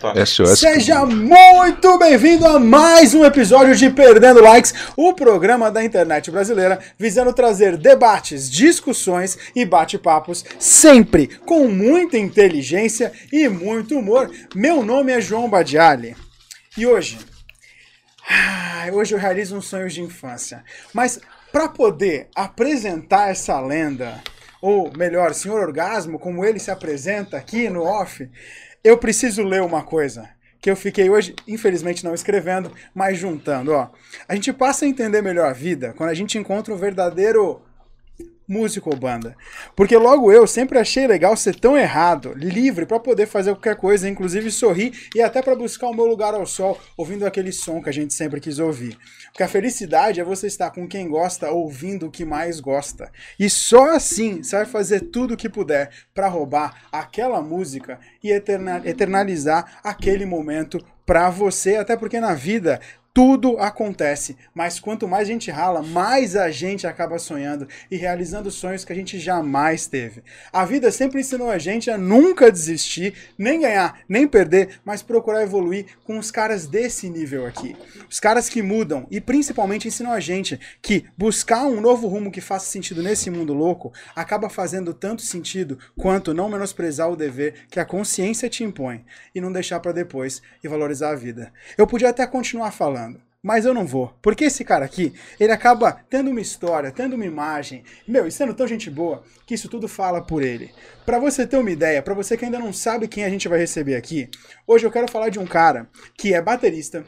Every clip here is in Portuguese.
SOS. Seja muito bem-vindo a mais um episódio de Perdendo Likes, o programa da internet brasileira visando trazer debates, discussões e bate-papos, sempre com muita inteligência e muito humor. Meu nome é João Badiali e hoje, hoje eu realizo um sonho de infância, mas para poder apresentar essa lenda, ou melhor, Senhor Orgasmo, como ele se apresenta aqui no off, eu preciso ler uma coisa que eu fiquei hoje, infelizmente não escrevendo, mas juntando, ó. A gente passa a entender melhor a vida quando a gente encontra um verdadeiro músico ou banda. Porque logo eu sempre achei legal ser tão errado, livre para poder fazer qualquer coisa, inclusive sorrir e até para buscar o meu lugar ao sol, ouvindo aquele som que a gente sempre quis ouvir. Porque a felicidade é você estar com quem gosta, ouvindo o que mais gosta. E só assim você vai fazer tudo o que puder para roubar aquela música e eternalizar aquele momento para você, até porque na vida tudo acontece, mas quanto mais a gente rala, mais a gente acaba sonhando e realizando sonhos que a gente jamais teve. A vida sempre ensinou a gente a nunca desistir, nem ganhar, nem perder, mas procurar evoluir com os caras desse nível aqui. Os caras que mudam e principalmente ensinam a gente que buscar um novo rumo que faça sentido nesse mundo louco acaba fazendo tanto sentido quanto não menosprezar o dever que a consciência te impõe e não deixar para depois e valorizar a vida. Eu podia até continuar falando mas eu não vou. Porque esse cara aqui, ele acaba tendo uma história, tendo uma imagem, meu, e sendo tão gente boa, que isso tudo fala por ele. Para você ter uma ideia, para você que ainda não sabe quem a gente vai receber aqui, hoje eu quero falar de um cara que é baterista,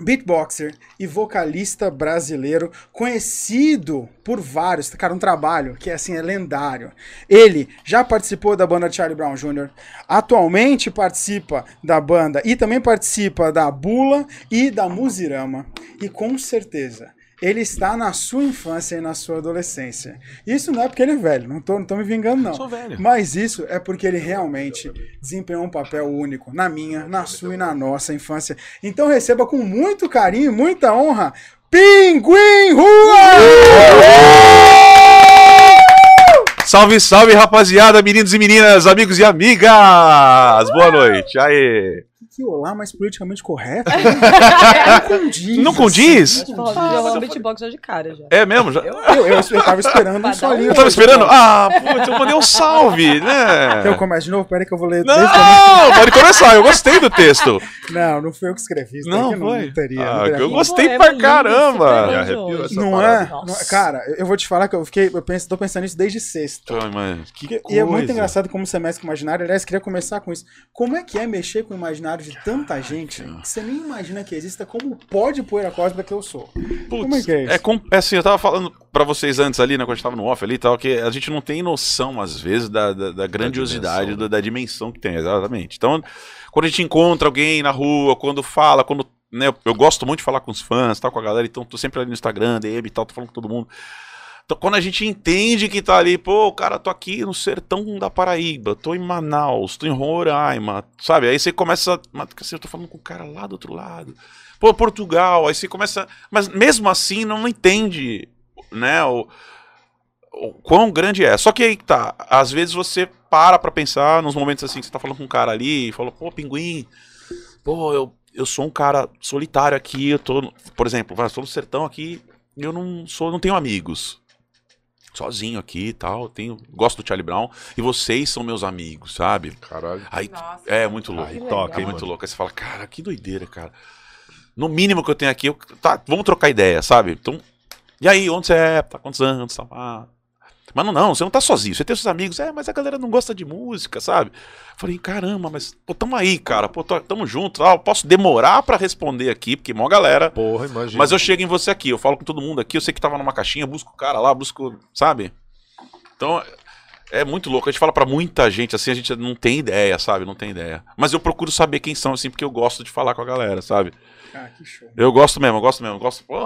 beatboxer e vocalista brasileiro, conhecido por vários, cara, um trabalho que assim é lendário. Ele já participou da banda Charlie Brown Jr., atualmente participa da banda e também participa da Bula e da Musirama. E com certeza ele está na sua infância e na sua adolescência. Isso não é porque ele é velho, não tô, não tô me vingando, não. Sou velho. Mas isso é porque ele realmente desempenhou um papel único na minha, na sua e na nossa infância. Então receba com muito carinho, muita honra, Pinguim Rua! Salve, salve, rapaziada, meninos e meninas, amigos e amigas! Boa noite, aê! Que olá mais politicamente correto? não condiz. Não condiz? Não beatbox já de cara já. É mesmo? Já? Eu, eu, eu, eu tava esperando um solinho. Eu tava esperando? Ah, putz, eu mandei um salve, né? Então eu começo de novo? Peraí que eu vou ler. Não, não pode começar, eu gostei do texto. Não, não foi eu que escrevi. Isso não, não, foi? não teria. Ah, não teria. eu gostei pra caramba. Não é? Não, cara, eu vou te falar que eu fiquei, eu penso, tô pensando nisso desde sexta. Ai, mas que e, coisa. e é muito engraçado como você mexe com o imaginário. Aliás, queria começar com isso. Como é que é mexer com o imaginário de tanta gente? que você nem imagina que exista, como pode poeira cósmica que eu sou. Putz, como é que é isso? É, com, é assim, eu tava falando pra vocês antes ali, né, quando a gente tava no off ali e tal, que a gente não tem noção, às vezes, da, da, da grandiosidade, dimensão, da, da dimensão que tem, exatamente. Então, quando a gente encontra alguém na rua, quando fala, quando. Né, eu, eu gosto muito de falar com os fãs, tal, com a galera, então tô sempre ali no Instagram, DM e tal, tô falando com todo mundo. Então, quando a gente entende que tá ali, pô, cara, tô aqui no sertão da Paraíba, tô em Manaus, tô em Roraima, sabe? Aí você começa. Mas assim, eu tô falando com o cara lá do outro lado. Pô, Portugal, aí você começa. Mas mesmo assim não entende, né? O, o quão grande é. Só que aí tá, às vezes você para pra pensar nos momentos assim que você tá falando com um cara ali e fala, pô, pinguim, pô, eu, eu sou um cara solitário aqui, eu tô. Por exemplo, eu tô no sertão aqui, eu não sou, não tenho amigos sozinho aqui e tal. Tenho, gosto do Charlie Brown. E vocês são meus amigos, sabe? Caralho. Aí, Nossa. é muito louco. Aí toca, é muito louco. Aí você fala, cara, que doideira, cara. No mínimo que eu tenho aqui, eu, tá, vamos trocar ideia, sabe? Então, e aí, onde você é? Tá quantos anos? Tá, ah. Mas não, não, você não tá sozinho, você tem seus amigos, é, mas a galera não gosta de música, sabe? Falei, caramba, mas, pô, tamo aí, cara, pô, tamo junto, tal, posso demorar pra responder aqui, porque mó galera, Porra, imagina. mas eu chego em você aqui, eu falo com todo mundo aqui, eu sei que tava numa caixinha, eu busco o cara lá, busco, sabe? Então, é muito louco. A gente fala pra muita gente assim, a gente não tem ideia, sabe? Não tem ideia. Mas eu procuro saber quem são, assim, porque eu gosto de falar com a galera, sabe? Ah, que show. Eu gosto mesmo, eu gosto mesmo. Eu gosto, pô,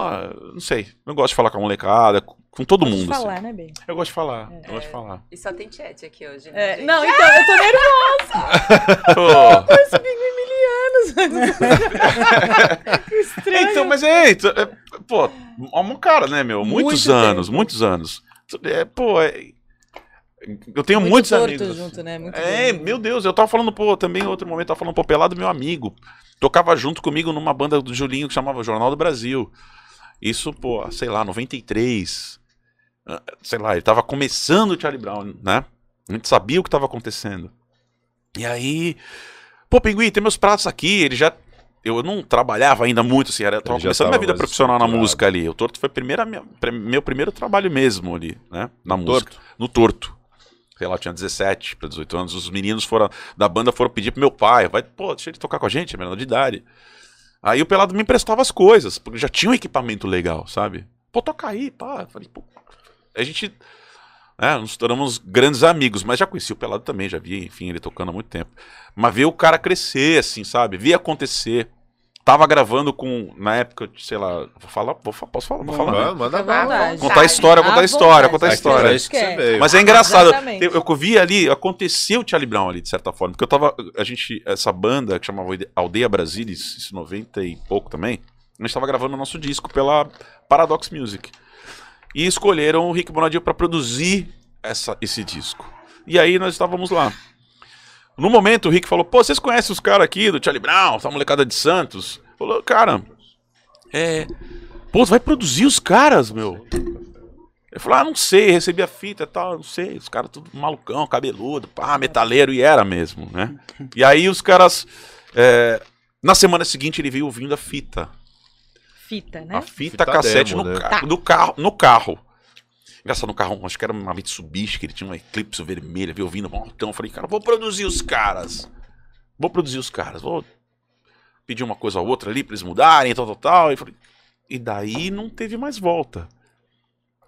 não sei. Eu gosto de falar com a molecada, com todo Gosto de mundo. falar, assim. né, bem? Eu gosto de falar, eu gosto de falar. E só tem chat aqui hoje. né, É, gente? não, então, eu tô nervosa. Pô, Esse pinguim milianos. que estranho. então, mas é, então, é, pô, é um cara, né, meu? Muitos Muito anos, tempo. muitos anos. É, pô, é, eu tenho Muito muitos amigos. junto, né? Muito É, meu Deus, eu tava falando, pô, também em outro momento, tava falando, pô, Pelado, meu amigo. Tocava junto comigo numa banda do Julinho que chamava Jornal do Brasil. Isso, pô, sei lá, 93. Ah, Sei lá, ele tava começando o Charlie Brown, né? A gente sabia o que tava acontecendo. E aí, pô, Pinguim, tem meus pratos aqui. Ele já. Eu não trabalhava ainda muito, assim, era, eu tava Ele começando minha tava vida mais profissional na música ali. O Torto foi primeira, minha- pre- meu primeiro trabalho mesmo ali, né? Na música. Torto? No Torto. Sei lá, tinha 17 para 18 anos. Os meninos foram da banda foram pedir pro meu pai, vai, pô, deixa ele tocar com a gente, é menor de idade. Aí o Pelado me emprestava as coisas, porque já tinha um equipamento legal, sabe? Pô, toca aí, pá. Eu falei, pô. A gente. É, nos tornamos grandes amigos, mas já conheci o Pelado também, já vi, enfim, ele tocando há muito tempo. Mas ver o cara crescer, assim, sabe? Vi acontecer. Tava gravando com, na época, sei lá, vou falar, vou, posso falar, vou falar. né? Manda, manda à bala. vontade. Contar a história, contar a história, contar a É história. que você veio. Mas é engraçado, Exatamente. eu, eu vi ali, aconteceu o Charlie Brown ali, de certa forma, porque eu tava, a gente, essa banda que chamava Aldeia Brasilis, isso 90 e pouco também, a gente tava gravando o nosso disco pela Paradox Music. E escolheram o Rick Bonadio pra produzir essa, esse disco. E aí nós estávamos lá. No momento o Rick falou, pô, vocês conhecem os caras aqui do Charlie Brown, essa molecada de Santos? Falou, cara, é... Pô, vai produzir os caras, meu. Ele falou, ah, não sei, recebi a fita e tal, não sei, os caras tudo malucão, cabeludo, pá, metaleiro, e era mesmo, né? E aí os caras, é, na semana seguinte ele veio ouvindo a fita, Fita, né? a fita, Fita cassete demo, no, né? ca- no carro, no carro. Engraçado, no carro, acho que era uma Mitsubishi, que ele tinha uma Eclipse vermelha, veio ouvindo, então eu falei, cara, vou produzir os caras, vou produzir os caras, vou pedir uma coisa ou outra ali pra eles mudarem, tal, tal, tal, e, falei, e daí não teve mais volta.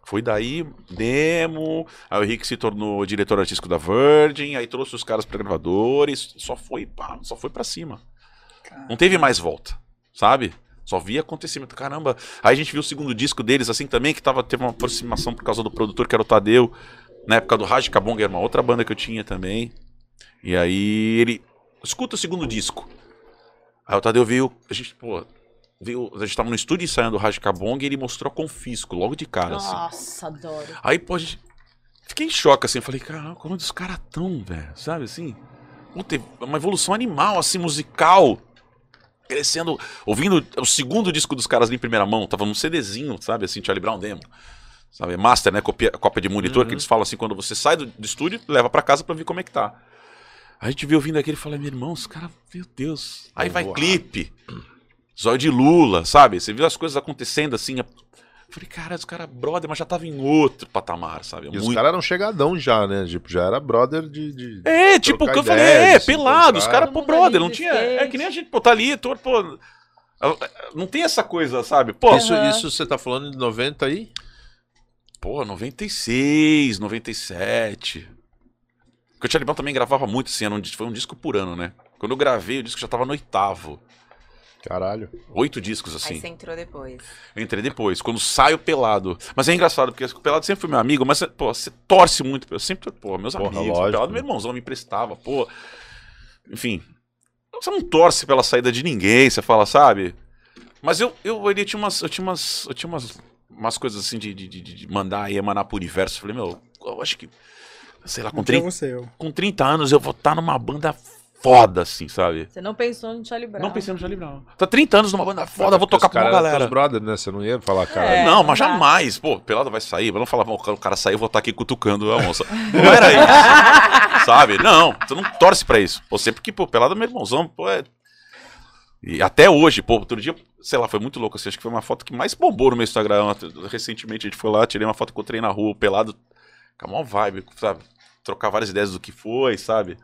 Foi daí, demo, aí o Rick se tornou diretor artístico da Virgin, aí trouxe os caras pra gravadores, só foi, pá, só foi pra cima. Não teve mais volta, sabe? Só via acontecimento. Caramba. Aí a gente viu o segundo disco deles, assim, também, que tava, teve uma aproximação por causa do produtor, que era o Tadeu. Na época do Raj Kabong, era uma outra banda que eu tinha também. E aí ele. Escuta o segundo disco. Aí o Tadeu veio. A gente, pô. Veio, a gente tava no estúdio ensaiando o Raj Kabong e ele mostrou Confisco, logo de cara, assim. Nossa, adoro. Aí, pô, a gente. Fiquei em choque, assim. Eu falei, caramba, como os caras tão, velho? Sabe assim? Puta, uma evolução animal, assim, musical. Crescendo. Ouvindo o segundo disco dos caras ali em primeira mão. Tava num CDzinho, sabe? Assim, Charlie Brown Demo. Sabe? Master, né? Copia, cópia de monitor, que eles falam assim, quando você sai do, do estúdio, leva pra casa pra ver como é que tá. A gente veio ouvindo aquele e fala, meu irmão, os caras, meu Deus. Aí vai voar. clipe. Zóio de Lula, sabe? Você viu as coisas acontecendo assim. Eu falei, cara, os caras, brother, mas já tava em outro patamar, sabe? E os caras eram chegadão já, né? Tipo, já era brother de. de- É, tipo, que eu falei, é, pelado, os caras, pô, brother, não tinha. É que nem a gente, pô, tá ali, tô, pô. Não tem essa coisa, sabe? Pô, Isso, Aham. isso você tá falando de 90 aí? pô, 96, 97. Porque o Charlie Brown também gravava muito, assim, era um, foi um disco por ano, né? Quando eu gravei, o disco já tava no oitavo. Caralho. Oito discos, Aí assim. você entrou depois. Eu entrei depois, quando saio pelado. Mas é engraçado, porque o pelado sempre foi meu amigo, mas, pô, você torce muito. Eu sempre, pô, meus Porra, amigos. lógico. O pelado, meu irmãozão me emprestava, pô. Enfim. Você não torce pela saída de ninguém, você fala, sabe? Mas eu, eu, ele tinha umas. Eu tinha umas. Eu tinha umas, umas coisas assim de, de, de- de mandar e emanar pro universo. Eu falei, meu, eu acho que. Sei lá, com, Não tinha 30, você, eu. com 30 anos eu vou estar numa banda foda, assim, sabe? Você não pensou no Charlie Brown. Não pensei no Charlie Brown. Tá 30 anos numa banda foda, vou tocar pra uma galera. brother, né? Você não ia falar, cara. É. não, mas jamais. Pô, pelada vai sair. Não falar, "Bom, o cara saiu, eu vou estar aqui cutucando a onça. Não era isso. sabe? Não, tu não torce pra isso. Pô, sempre que, pô, pelada é meu irmãozão, pô, é. E até hoje, pô, outro dia, sei lá, foi muito louco. Assim, acho que foi uma foto que mais bombou no meu Instagram. Recentemente a gente foi lá, tirei uma foto que eu encontrei na rua, pelado, com a maior vibe, sabe? Trocar várias ideias do que foi, sabe?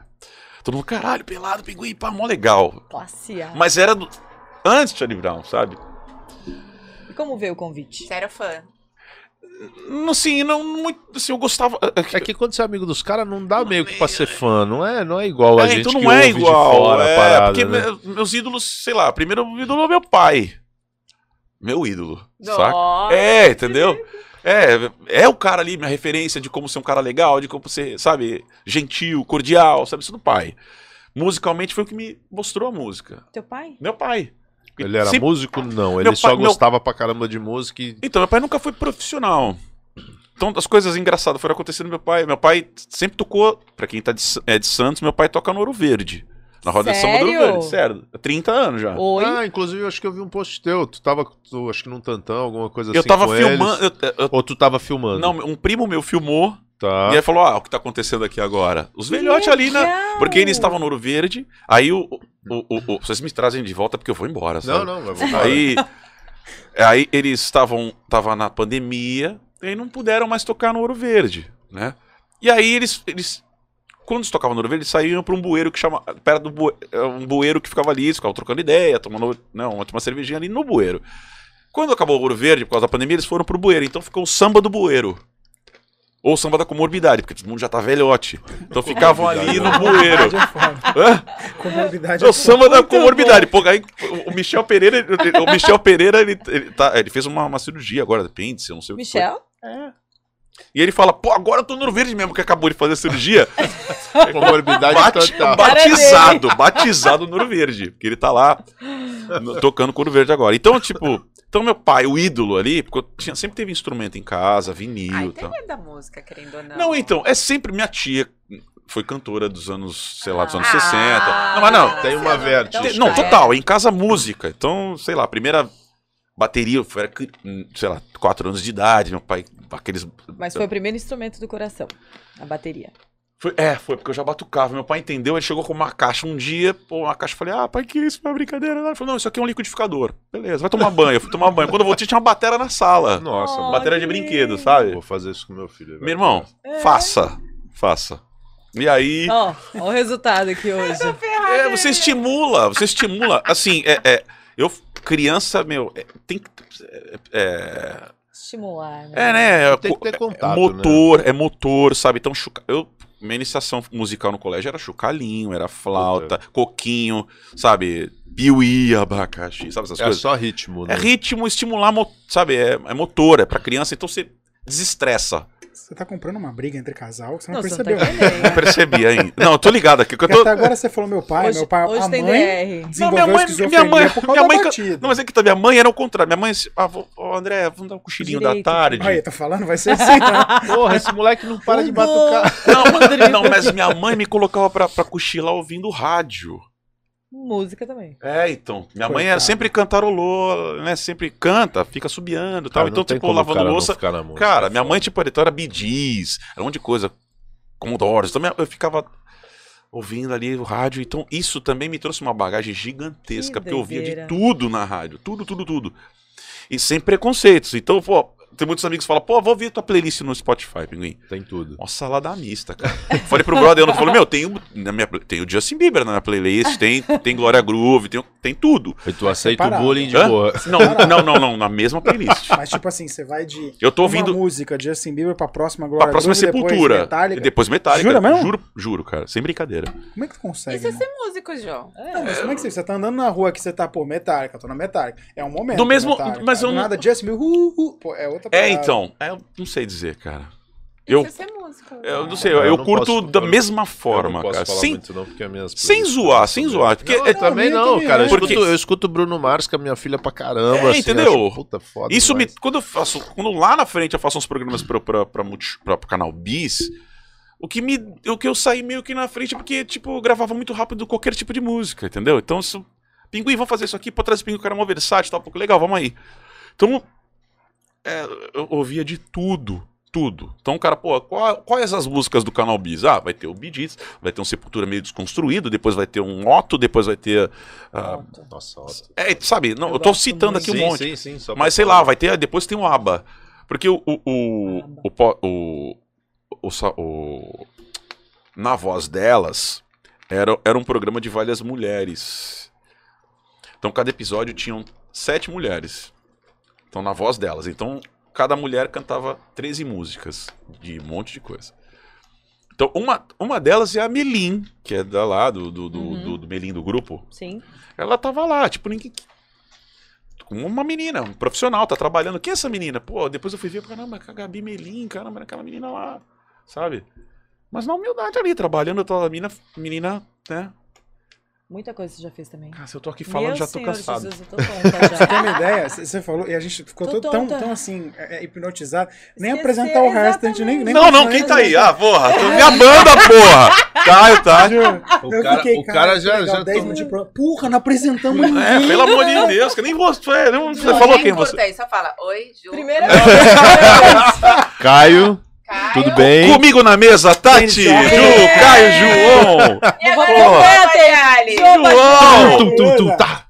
Todo mundo, caralho, pelado, pinguim, pá, mó legal. Classe A. Mas era do... antes de Charlie Brown, sabe? E como veio o convite? Você era fã. Não, Assim, não muito. Assim, eu gostava. É que quando você é amigo dos caras, não dá meio que pra ser fã, não é, não é igual a É, gente então que não é ouve igual. é, a parada, porque né? me- meus ídolos, sei lá, primeiro o ídolo é meu pai. Meu ídolo. Saca? Nossa. É, entendeu? É, é o cara ali, minha referência de como ser um cara legal, de como ser, sabe, gentil, cordial, sabe? Isso do pai. Musicalmente foi o que me mostrou a música. Teu pai? Meu pai. Ele era músico? Não, ele Meu só pai- meu- gostava pra caramba de música e... Então, meu pai nunca foi profissional. Então, as coisas engraçadas foram acontecendo. Meu pai, meu pai sempre tocou, pra quem tá de, é de Santos, meu pai toca no Ouro Verde. Na roda de samba do Sério? Sério. Há 30 anos já. Oi? Ah, inclusive eu acho que eu vi um post teu. Tu tava, tu, acho que num tantão, alguma coisa eu assim. tava com filmando. eles. eu- eu- Ou tu tava filmando? não, um primo meu filmou Tá. e aí falou: Ah, o que tá acontecendo aqui agora? Os velhotes ali. Legal! Porque eles estavam no Ouro Verde. Aí o, o, o- o- Vocês me trazem de volta porque eu vou embora, sabe? Não, não, vai voltar. Aí, aí eles estavam tava na pandemia e aí não puderam mais tocar no Ouro Verde, né? E aí eles, eles quando eles tocavam no Ouro Verde, eles saíam para um bueiro que chama perto do bue, é um bueiro que ficava ali, eles ficavam trocando ideia, tomando não, uma, uma cervejinha ali no bueiro. Quando acabou o Ouro Verde, por causa da pandemia, eles foram pro bueiro, então ficou o samba do bueiro. Ou o samba da comorbidade, porque todo mundo já tá velhote. Então ficavam ali no bueiro. Comorbidade é foda. Hã? Comorbidade É é o samba da comorbidade. Pô, aí o Michel Pereira, ele- o Michel Pereira, ele, ele, tá- ele fez uma, uma cirurgia agora, de apêndice, eu não sei o que. Michel? E ele fala, pô, agora eu tô no Ouro verde mesmo, que acabou de fazer a cirurgia. Comorbidade Bati- total. batizado, batizado no Ouro Verde. Porque ele tá lá no- tocando com o Ouro Verde agora. Então, tipo, então meu pai, o ídolo ali, porque eu tinha, sempre teve instrumento em casa, vinil Ai, tal. medo da música, querendo ou não. Não, então, é sempre minha tia. Foi cantora dos anos, sei lá, dos anos Ah, 60. Não, mas não. Tem uma. Então, Não, é. total, em casa música. Então, sei lá, a primeira bateria, foi, era, sei lá, 4 anos de idade, meu pai, aqueles. Mas foi o primeiro instrumento do coração, a bateria. Foi- é, foi porque eu já batucava. Meu pai entendeu, ele chegou com uma caixa um dia, pô, uma caixa, eu falei, ah, pai, que isso, foi uma brincadeira. Ele falou, não, isso aqui é um liquidificador. Beleza, vai tomar banho. Eu fui tomar banho. Quando eu voltei, tinha uma bateria na sala. Nossa, Oh, bateria de que brinquedo, sabe? vou fazer isso com meu filho. Meu irmão, faça, faça. E aí. Ó, ó o resultado aqui hoje. É, você estimula, você estimula. Assim, é, é, eu, criança, meu, é, tem que. É, é, Estimular, né? é, né? Tem que ter é contato, motor, é motor, sabe? Então, chuca, eu. Minha iniciação musical no colégio era chucalinho, era flauta, coquinho, sabe? Piuí, abacaxi, sabe essas É coisas? só ritmo, né? É ritmo, estimular, sabe? É, é motor, é pra criança, então você desestressa. Você tá comprando uma briga entre casal que você não, Não, você não tá percebeu. Não percebi ainda. Não, eu tô ligado aqui. que eu tô... até agora você falou meu pai, Hoje, meu pai, hoje a tem mãe DR. desenvolveu minha mãe- minha mãe- minha mãe-. Não, mas é que tá, minha mãe era o contrário. Minha mãe, assim, ah, vou, ô, André, vamos dar um cochilinho Direito. da tarde. Aí, tô falando, vai ser assim, né? Porra, esse moleque não para de batucar. Não, não, mas minha mãe me colocava pra, pra cochilar ouvindo rádio. Música também. É, então. Minha mãe Coitado. era sempre cantarolou, né? Sempre canta, fica subiando e tal. Cara, então, tipo, lavando louça. música, Cara, é minha mãe, tipo, era Bidis, era um monte de coisa. Commodores. Então, eu ficava ouvindo ali o rádio. Então, isso também me trouxe uma bagagem gigantesca, Que porque eu ouvia de tudo na rádio. Tudo, tudo, tudo. E sem preconceitos. Então, pô, tem muitos amigos que falam, pô, vou ouvir tua playlist no Spotify, Pinguim. Tem tudo. Uma salada mista, cara. Falei pro brother, eu falei, meu, tem, o- na minha, tem o Justin Bieber na minha playlist, tem, tem Glória Groove, tem, tem tudo. E tu aceita Separado. o bullying de Hã? boa. Não, não, não, não, na mesma playlist. Mas tipo assim, você vai de Eu tô uma ouvindo música de Justin Bieber pra próxima Glória pra próxima Groove, depois Sepultura. Metallica. E depois Metallica. Jura mesmo? Juro, juro, cara, sem brincadeira. Como é que tu consegue? Isso é ser músico, João. Não, mas como é que você, você tá andando na rua que você tá, pô, Metallica, tô na Metallica. É um momento. Do mesmo- Metallica. mas eu Do não- nada, Justin Bieber, uh, uh, pô, é outra É, parada. então, é, eu não sei dizer, cara. Eu, Isso é ser músico. eu não sei, eu, Eu não curto posso- da eu não- mesma Eu forma, não posso cara. falar Sem, muito não, porque as minhas sem zoar, sem zoar. Porque Não, é- eu também não, também cara. Eu é. Porque- escuto, eu escuto Bruno Mars com a minha filha pra caramba. É, assim, entendeu? eu acho, puta, foda Isso me. demais. Quando eu faço. Quando lá na frente eu faço uns programas pra, pra, pra, multi- pra- pro canal Bis, o que me. O que eu saí meio que na frente, porque, tipo, eu gravava muito rápido qualquer tipo de música, entendeu? Então, isso. Pinguim, vamos fazer isso aqui, pô, trazer Pinguim, o cara é mó versátil, tá um pouco legal, vamos aí. Então. É, eu ouvia de tudo. Tudo. Então, o cara, pô, qual- quais as músicas do canal Bis? Ah, vai ter o Gees, vai ter um Sepultura meio desconstruído, depois vai ter um Otto, depois vai ter. ah, Nossa, ótimo. é, sabe, não, Eu eu tô citando aqui um sim, monte. sim, sim. só Mas sei falar. lá, vai ter. Depois tem o ABBA. Porque o. O. O. O, o, o, o- na voz delas, era, era um programa de várias mulheres. Então cada episódio tinham sete mulheres. Então na voz delas. Então cada mulher cantava 13 músicas de um monte de coisa. Então uma, uma delas é a Melim, que é da lá, do, do, do, Uhum. do, do Melim do grupo. Sim. Ela tava lá, tipo, ninguém. Com uma menina, um profissional, tá trabalhando. Quem é essa menina? Pô, depois eu fui ver, caramba, a Gabi Melim, caramba, aquela menina lá, sabe? Mas na humildade ali, trabalhando, toda a menina, menina, né? Muita coisa você já fez também. Cara, se eu tô aqui falando, Meu já tô Senhor cansado. Jesus, eu tô tonta Você tem já. uma ideia? Você falou, e a gente ficou Tô tão, tão assim, é, é, hipnotizado. Nem apresentar o resto, a gente nem. nem Não, não, quem tá aí? Ah, porra, tô- minha banda, porra! Caio, tá? O Eu cara- fiquei, o cara que já- já 10 tô- de pro- Porra, não apresentamos ninguém. É, pelo amor de Deus, que nem você. é, não- Você Não, falou nem quem você. aí, só fala, oi, Ju. Primeira Caio, Caio. tudo bem? Comigo na mesa, Tati, Ju, Gente, Caio, João. E agora vamos ver, trabalhar ali. João! Tum, tum, tum, tá.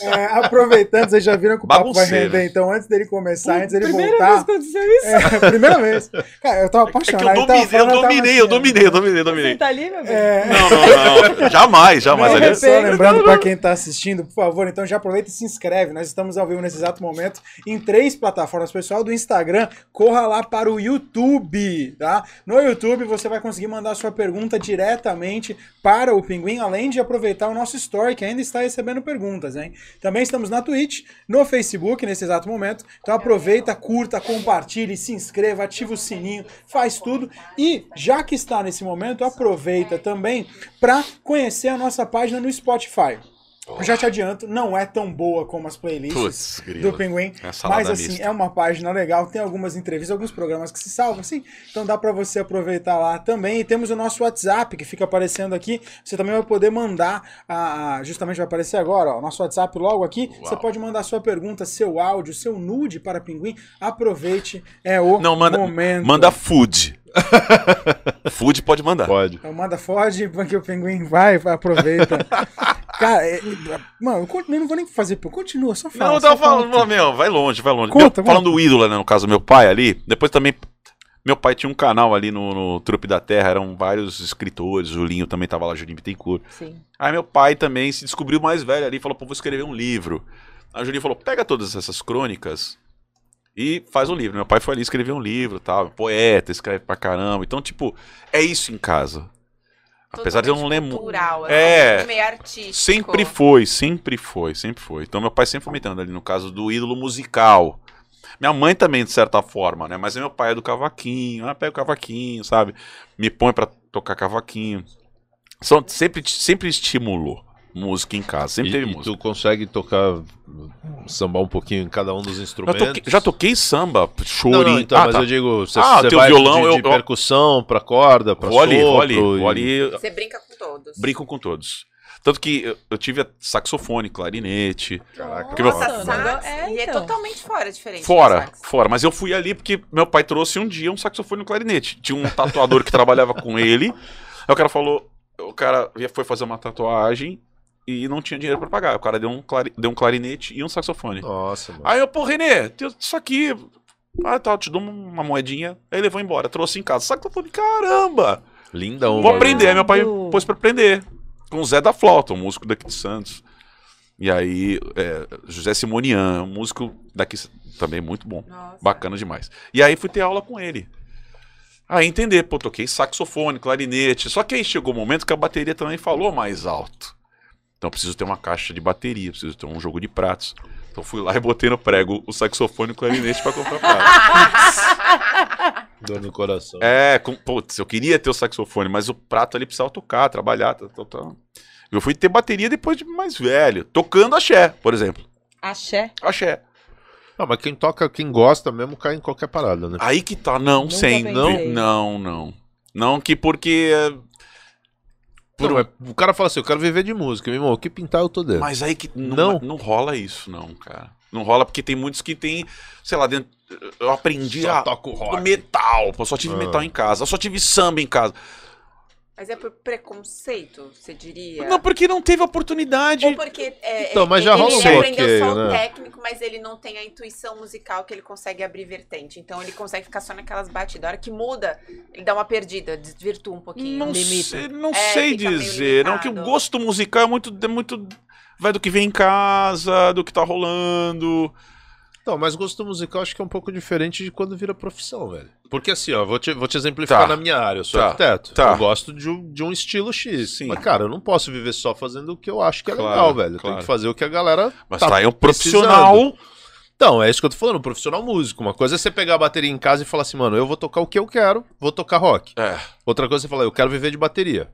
É, aproveitando, vocês já viram que o papo vai render. Então, antes dele começar, antes dele Primeira voltar. vez que aconteceu isso. É, primeira vez. Cara, eu tava É que apaixonado. eu dominei, eu falando, tava dominei, eu assim, dominei, eu dominei, eu Você dominei. tá ali, meu? É, Não, não, não. Jamais, jamais. Não, Ali- só lembrando para quem está assistindo, por favor, então já aproveita e se inscreve. Nós estamos ao vivo nesse exato momento em três plataformas. Pessoal do Instagram, corra lá para o YouTube, tá? No YouTube você vai conseguir mandar sua pergunta diretamente para o Pinguim, além de aproveitar o nosso story, que ainda está recebendo perguntas, hein? Também estamos na Twitch, no Facebook nesse exato momento. Então aproveita, curta, compartilhe, se inscreva, ativa o sininho, faz tudo. E já que está nesse momento, aproveita também para conhecer a nossa página no Spotify. Eu já te adianto, não é tão boa como as playlists grilo. do Pinguim, É mas assim, mista. é uma página legal, tem algumas entrevistas, alguns programas que se salvam, assim, então dá pra você aproveitar lá também. E temos o nosso WhatsApp que fica aparecendo aqui, você também vai poder mandar, a, a- justamente vai aparecer agora, ó, nosso WhatsApp logo aqui, você pode mandar sua pergunta, seu áudio, seu nude para Pinguim, aproveite, é o Não, manda, momento. manda food. food pode mandar. Pode. Então manda Ford, porque o pinguim vai, vai aproveita. Cara, é- mano, eu continuo- eu não vou nem fazer, pô, continua, só fala. Não, eu só tava fala falando, meu, vai longe, vai longe. Conta, Meu- falando conta. do ídolo, né, no caso do meu pai ali, depois também, meu pai tinha um canal ali no, no Trupe da Terra, eram vários escritores, o Linho também tava lá, Juninho Bittencourt. Sim. Aí meu pai também se descobriu mais velho ali, falou, pô, vou escrever um livro. Aí o Juninho falou, pega todas essas crônicas e faz um livro. Meu pai foi ali escrever um livro, tal, poeta, escreve pra caramba. Então, tipo, é isso em casa. Apesar de eu não lembrar. Cultural, É. assim, meio artístico. Sempre foi, sempre foi, sempre foi. Então meu pai sempre fomentando ali no caso do ídolo musical. Minha mãe também, de certa forma, né? Mas meu pai é do cavaquinho, ah, pega o cavaquinho, sabe? Me põe pra tocar cavaquinho. Só, sempre, sempre estimulou música em casa, sempre E, teve e música. tu consegue tocar, sambar um pouquinho em cada um dos Já instrumentos? toquei, já toquei samba, Não, chorinho. não, então, ah, mas tá. eu digo, você Ah, você teu vai violão, de, eu- de eu- percussão pra corda, pra Vou ali, vou ali, sopro e- vou ali, Você brinca com todos. brinco com todos. Tanto que eu, eu tive saxofone, clarinete. Caraca, Porque meu- Nossa, sax, é, e é então. totalmente fora, diferente. Fora, fora. Mas eu fui ali porque meu pai trouxe um dia um saxofone e um clarinete. Tinha um tatuador que trabalhava com ele. Aí o cara falou, o cara foi fazer uma tatuagem e não tinha dinheiro pra pagar. O cara deu um, clari- deu um clarinete e um saxofone. Nossa, mano. Aí eu, pô, Renê, tem isso aqui. Ah, tá, eu te dou uma moedinha. Aí ele levou embora, trouxe em casa. Saxofone, caramba! Lindão. Vou aprender. Aí meu pai pôs pra aprender. Com o Zé da Flauta, um músico daqui de Santos. E aí, é, José Simonian, um músico daqui também muito bom. Nossa. Bacana demais. E aí fui ter aula com ele. Aí entender, pô, toquei saxofone, clarinete. Só que aí chegou o momento que a bateria também falou mais alto. Então eu preciso ter uma caixa de bateria, preciso ter um jogo de pratos. Então fui lá e botei no prego o saxofone e o clarinete pra comprar prato. Dor no coração. É, com, putz, eu queria ter o saxofone, mas o prato ali precisava tocar, trabalhar. Tá, tá, tá. Eu fui ter bateria depois de mais velho, tocando axé, por exemplo. Axé. Axé. Não, mas quem toca, quem gosta mesmo, cai em qualquer parada, né? Aí que tá, não, Nunca sem, não, não, não. Não que porque é, Não, mas o cara fala assim, eu quero viver de música, meu irmão, o que pintar eu tô dentro. Mas aí que não, Não. não rola isso, não, cara. Não rola porque tem muitos que tem, sei lá, dentro. Eu aprendi Só a. toco rock. Metal. Pô, só tive Ah. metal em casa. Eu só tive samba em casa. Mas é por preconceito, você diria? Não, porque não teve oportunidade. Ou porque é, Então, mas já ele, um ele aprendeu bloqueio, só o né? técnico, mas ele não tem a intuição musical que ele consegue abrir vertente. Então ele consegue ficar só naquelas batidas. A hora que muda, ele dá uma perdida, desvirtua um pouquinho. Não sei, não É, sei dizer. Não, que o gosto musical é muito, é muito. Vai do que vem em casa, do que tá rolando. Então, mas gosto musical acho que é um pouco diferente de quando vira profissão, velho. Porque assim, ó, vou te, vou te exemplificar Tá. na minha área. Eu sou Tá. arquiteto. Tá. Eu gosto de um, de um estilo X. Sim. Mas, cara, eu não posso viver só fazendo o que eu acho que é Claro, legal, velho. Eu claro. tenho que fazer o que a galera. Mas tá tá, aí um profissional. Então, é isso que eu tô falando, um profissional músico. Uma coisa é você pegar a bateria em casa e falar assim, mano, eu vou tocar o que eu quero, vou tocar rock. É. Outra coisa é você falar, eu quero viver de bateria.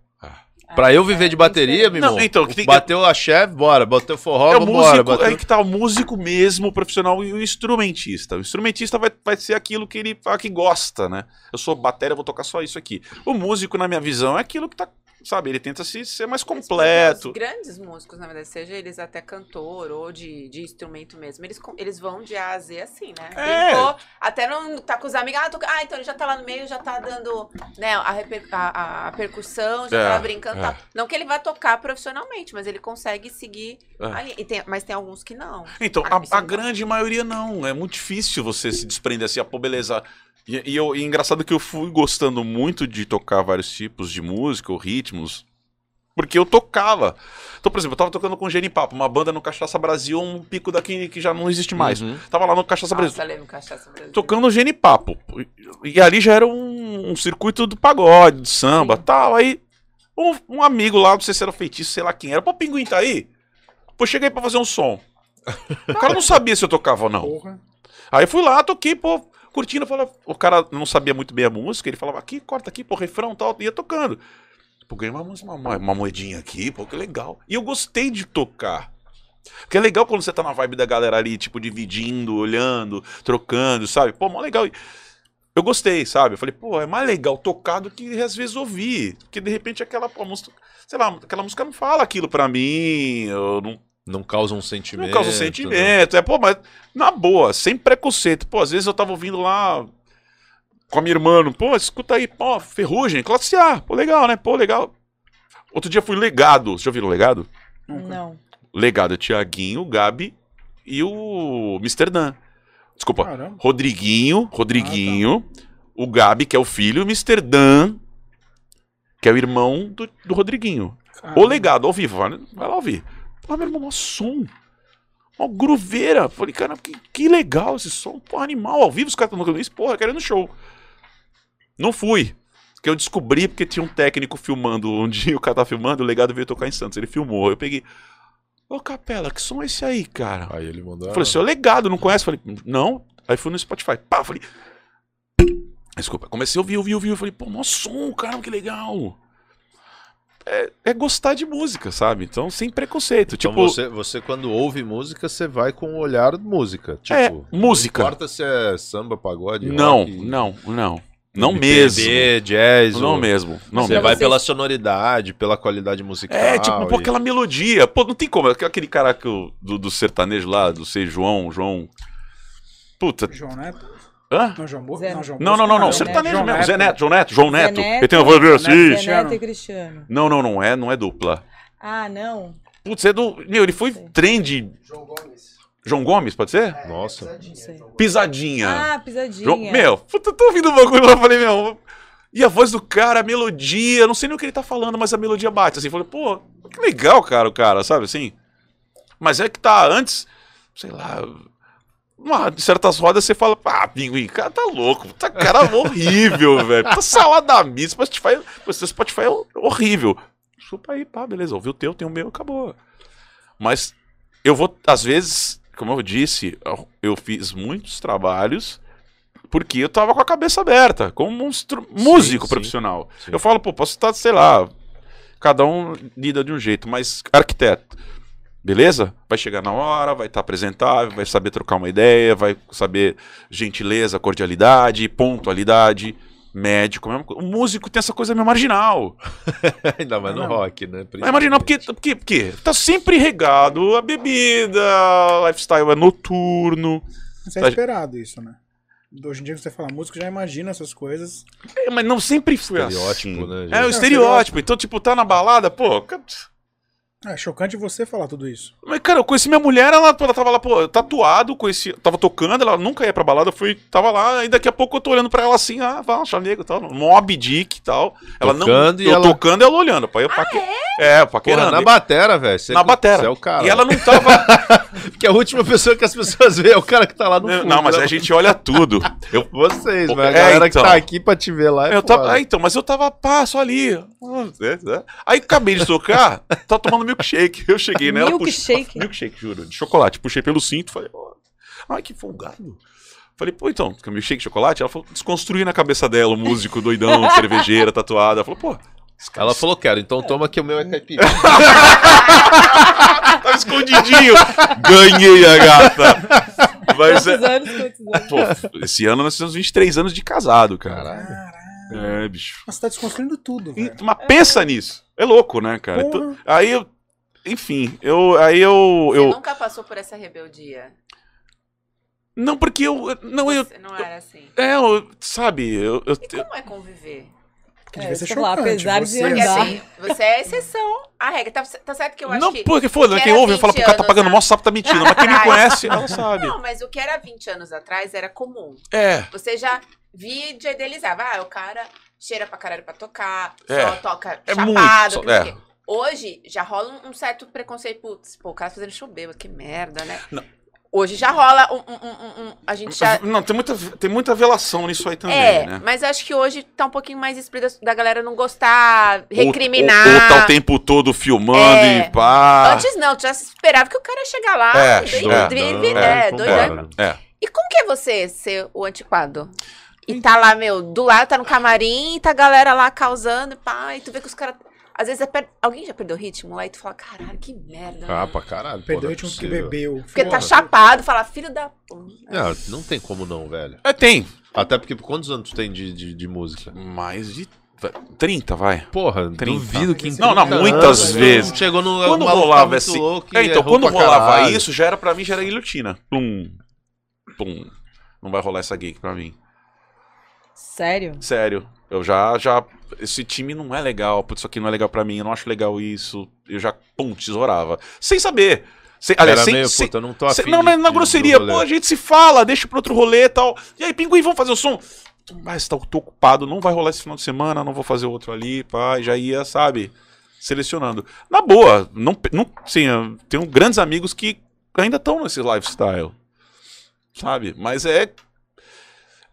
Ah. Pra eu viver de bateria, meu Não, irmão. então, que tem Bateu a chefe, bora. Bateu forró, É o músico, bateu- aí que tá o músico mesmo, o profissional e o instrumentista. O instrumentista vai, vai ser aquilo que ele que gosta, né? Eu sou bateria, vou tocar só isso aqui. O músico, na minha visão, é aquilo que tá, sabe, ele tenta se, ser mais completo. Os grandes músicos, na verdade, seja eles até cantor ou de, de instrumento mesmo, eles, eles vão de A a Z assim, né? É. Brincou, até não tá com os amigos, ah, tô- ah, então ele já tá lá no meio, já tá dando né, a, reper- a- a percussão, já É, tá brincando e é. tal. Não que ele vai tocar profissionalmente, mas ele consegue seguir É. ali. Tem- mas tem alguns que não. Então, Ah, a, a grande maioria não. É muito difícil você se desprender assim, ah, pô, beleza. E, e eu, e engraçado que eu fui gostando muito de tocar vários tipos de música ou ritmos, porque eu tocava. Então, por exemplo, eu tava tocando com o Genipapo, uma banda no Cachaça Brasil, um pico daqui que já não existe mais. Uhum. Tava lá no Cachaça Brasil. Nossa, lembro Cachaça Brasil. tocando Genipapo. E ali já era um, um circuito do pagode, do samba, tal. Aí um, um amigo lá, não sei se era feitiço, sei lá quem era. Pô, Pinguim tá aí? Pô, cheguei pra fazer um som. O cara não sabia se eu tocava ou não. Porra. Aí fui lá, toquei, pô, curtindo. Falava, o cara não sabia muito bem a música, ele falava aqui, corta aqui, pô, refrão tal, ia tocando. Pô, ganhei uma, uma, uma moedinha aqui, pô, que legal. E eu gostei de tocar. Porque é legal quando você tá na vibe da galera ali, tipo, dividindo, olhando, trocando, sabe? Pô, mó legal. E Eu gostei, sabe? Eu falei, pô, é mais legal tocar do que às vezes ouvir. Porque de repente aquela pô, música, sei lá, aquela música não fala aquilo pra mim, eu não Não causa um sentimento. não causa né? sentimento. É, pô, mas na boa, sem preconceito. Pô, às vezes eu tava ouvindo lá com a minha irmã, pô, escuta aí, pô, Ferrugem, classe A, pô, legal, né? Pô, legal. Outro dia fui Legado. Vocês já ouviram Legado? Não. Legado é Tiaguinho, o Gabi e o Mr. Dan. Desculpa, Caramba. Rodriguinho, Rodriguinho, o Gabi, que é o filho, o Mr. Dan, que é o irmão do, do Rodriguinho. O legado, ao vivo, vai, vai lá ouvir. Pô, meu irmão, mó som. Mó grooveira. Falei, cara, que, que legal esse som. Pô, animal, ao vivo os caras estão tocando isso. Porra, no show. Não fui. Que eu descobri porque tinha um técnico filmando. Um dia o cara tava filmando, o legado veio tocar em Santos. Ele filmou. Eu peguei. Ô, Capela, que som é esse aí, cara? Aí ele mandou. Falei, seu legado, não conhece? Falei, não. Aí fui no Spotify. Pá, falei. Desculpa, comecei a ouvir, ouvir, ouvir. Eu falei, pô, mó som, caramba, que legal. É, é gostar de música, sabe? Então, sem preconceito. Então tipo, você, você, quando ouve música, você vai com o olhar de música. Tipo, É, música. Não importa se é samba, pagode, não, rock, não, não. Não MPB, mesmo. jazz. Não ou- mesmo. Não Você mesmo. vai pela sonoridade, pela qualidade musical. É, tipo, pô, e- aquela melodia. Pô, não tem como. Aquele cara que eu- do, do sertanejo lá, do sei João, João. Puta. João Neto? Hã? Não, João Bo... Zé- não, João Não, não, não, não. Bosco, Zé Sertanejo João mesmo. Neto. Zé Neto, João Neto, João Neto. Neto. Ele tem uma voz assim. Zé Neto e Cristiano. Não, não, não é, não é dupla. Ah, não. Putz, é do. Meu, ele foi trend. João Gomes, pode ser? Nossa. Não sei. Pisadinha. Ah, pisadinha. João- Meu, puta, eu tô ouvindo o bagulho lá, eu falei, meu. E a voz do cara, a melodia, eu não sei nem o que ele tá falando, mas a melodia bate. Assim, falei, pô, que legal, cara, o cara, sabe assim? Mas é que tá antes, sei lá. Uma, certas rodas você fala, ah, pinguim, cara tá louco, tá cara horrível, velho. Tá salada missa, Spotify, seu Spotify é horrível. Chupa aí, pá, beleza, ouviu o teu, tem o meu, acabou. Mas eu vou, às vezes, como eu disse, eu- fiz muitos trabalhos porque eu tava com a cabeça aberta, como um músico sim. profissional. Sim. Eu falo, pô, posso estar, sei lá, cada um lida de um jeito, mas arquiteto, beleza? Vai chegar na hora, vai estar apresentável, vai saber trocar uma ideia, vai saber gentileza, cordialidade, pontualidade, médico. O músico tem essa coisa meio marginal. Ainda mais no Não. rock, né? É marginal porque, porque, porque tá sempre regado a bebida, lifestyle é noturno. Isso é Tá- esperado, isso, né? Hoje em dia que você fala música, já imagina essas coisas. É, mas não sempre foi Estereótipo, assim. né, É, o É, estereótipo. Então, tipo, tá na balada, pô. Ca- É chocante você falar tudo isso. Mas, cara, eu conheci minha mulher, ela, ela tava lá, pô, tatuado, conheci, tava tocando, ela nunca ia pra balada, fui, tava lá, e daqui a pouco eu tô olhando pra ela assim, ah, vai, chamego e tal, Mob Dick e tal. Ela Tocando não. e eu ela- tocando e ela olhando. Pô, eu paque... É, Porra, paquerando. na batera, velho. Na batera. Você é o cara. E ela não tava. Porque a última pessoa que as pessoas veem é o cara que tá lá no fundo. não, mas né? a gente olha tudo. Eu, Vocês, Pô, mas a é, galera então. que tá aqui pra te ver lá é eu tava, ah, então, mas eu tava, pá, só ali. Ah, é, é. Aí acabei de tocar, tava tomando milkshake. Eu cheguei nela. Milkshake? puxei- milkshake, juro, de chocolate. Puxei pelo cinto, falei, ó, ai, que folgado. Falei, pô, então, que milkshake de chocolate? Ela falou, desconstruí na cabeça dela o músico doidão, cervejeira, tatuada. Ela falou, pô, Ela falou, quero, então toma que o meu é caipirinha. Tá escondidinho. Ganhei a gata. Mas Quantos é, anos, quantos anos? pô, esse ano nós temos 23 anos de casado, cara. Caralho. É, bicho. Nossa, tá desconstruindo tudo, E- velho. Mas pensa nisso. É louco, né, cara? Porra. Então, aí eu. Enfim, eu. Aí eu. Você eu nunca passou por essa rebeldia. não, porque eu. Não, eu. Você não era assim. É, eu, sabe, eu. eu- E como é conviver? Porque É, ser sei lá, chocante. apesar de você- Porque andar. assim, você é exceção à regra. Tá, tá certo que eu acho não, que. porque foda, o que quem ouve fala, 20 pô, o cara tá pagando a- mó sapo, tá mentindo. Mas quem me conhece, ela sabe. Não, mas o que era 20 anos atrás era comum. É. Você já via e idealizava. Ah, o cara cheira pra caralho pra tocar, É. só toca É chapado. muito, só- que não o é. Hoje já rola um, certo preconceito. Putz, pô, o cara fazendo show bêbado, que merda, né? Não. Hoje já rola um, um- um- um- A gente já. Não, tem muita, tem muita velação nisso aí também, é, né? mas acho que hoje tá um pouquinho mais explícito da galera não gostar, Ou- recriminar. Ou, ou tá o tempo todo filmando É. e pá. Antes não, tu já se esperava que o cara ia chegar lá, É, doido, é, doido, é, é. É. E como que é você ser o antiquado? E tá lá, meu, do lado, tá no camarim, e tá a galera lá causando, pá, e tu vê que os caras. Às vezes é per- alguém já perdeu o ritmo lá e tu fala, caralho, que merda. Ah, né?" pra caralho. Perdeu não o é ritmo que bebeu. Porque tá chapado, fala, filho da. puta." Não, não tem como não, velho. É, tem. Até porque quantos anos tu tem de, de, de música? Mais de 30, vai. Porra, 30. duvido que Não, não, 30 muitas anos, vezes. Chegou no Quando rolava e É, então, quando rolava caralho. isso, já era pra mim, já era guilhotina. Pum. Pum. Não vai rolar essa gig pra mim. Sério? Sério. Eu já, já. Esse time não é legal. Putz, isso aqui não é legal pra mim. Eu não acho legal isso. Eu já, pum, tesourava. Sem saber. Sem, aliás, sem, meio, sem- puta, não tô sem- não, de- na grosseria. Pô, a gente se fala, deixa pro outro rolê e tal. E aí, pinguim, vamos fazer o som. Mas tá, tô ocupado, não vai rolar esse final de semana, não vou fazer outro ali, pá. E já ia, sabe, selecionando. Na boa, não, não sim, eu tenho grandes amigos que ainda estão nesse lifestyle. Sabe? Mas é.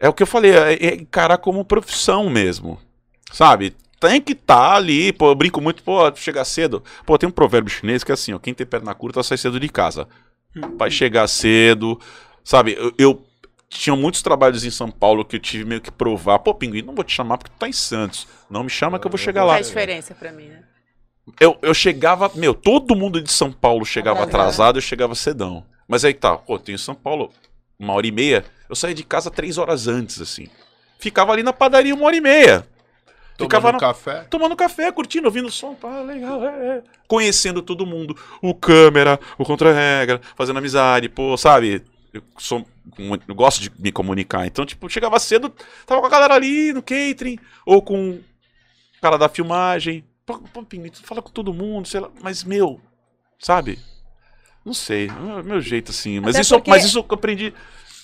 É o que eu falei, é, é encarar como profissão mesmo. Sabe? Tem que estar ali, pô, eu brinco muito, pô, chegar cedo. Pô, tem um provérbio chinês que é assim, ó, quem tem perna curta sai cedo de casa. Vai chegar cedo, sabe? Eu, eu tinha muitos trabalhos em São Paulo que eu tive meio que provar. Pô, Pinguim, não vou te chamar porque tu tá em Santos. Não me chama que eu vou chegar lá. Faz diferença pra mim, né? Eu, eu chegava, meu, todo mundo de São Paulo chegava Atrasado. atrasado, eu chegava cedão. Mas aí tá, pô, tenho São Paulo uma hora e meia, eu saía de casa três horas antes, assim. Ficava ali na padaria uma hora e meia. Ficava Tomando no- café. tomando café, curtindo, ouvindo o som, pá, legal, é, é. Conhecendo todo mundo, o câmera, o contra-regra, fazendo amizade, pô, sabe? Eu, sou, eu gosto de me comunicar, então, tipo, chegava cedo, tava com a galera ali no catering, ou com o cara da filmagem. Pô, fala com todo mundo, sei lá, mas, meu, sabe? Não sei, é o meu jeito assim, mas Até isso, porque- mas isso eu aprendi.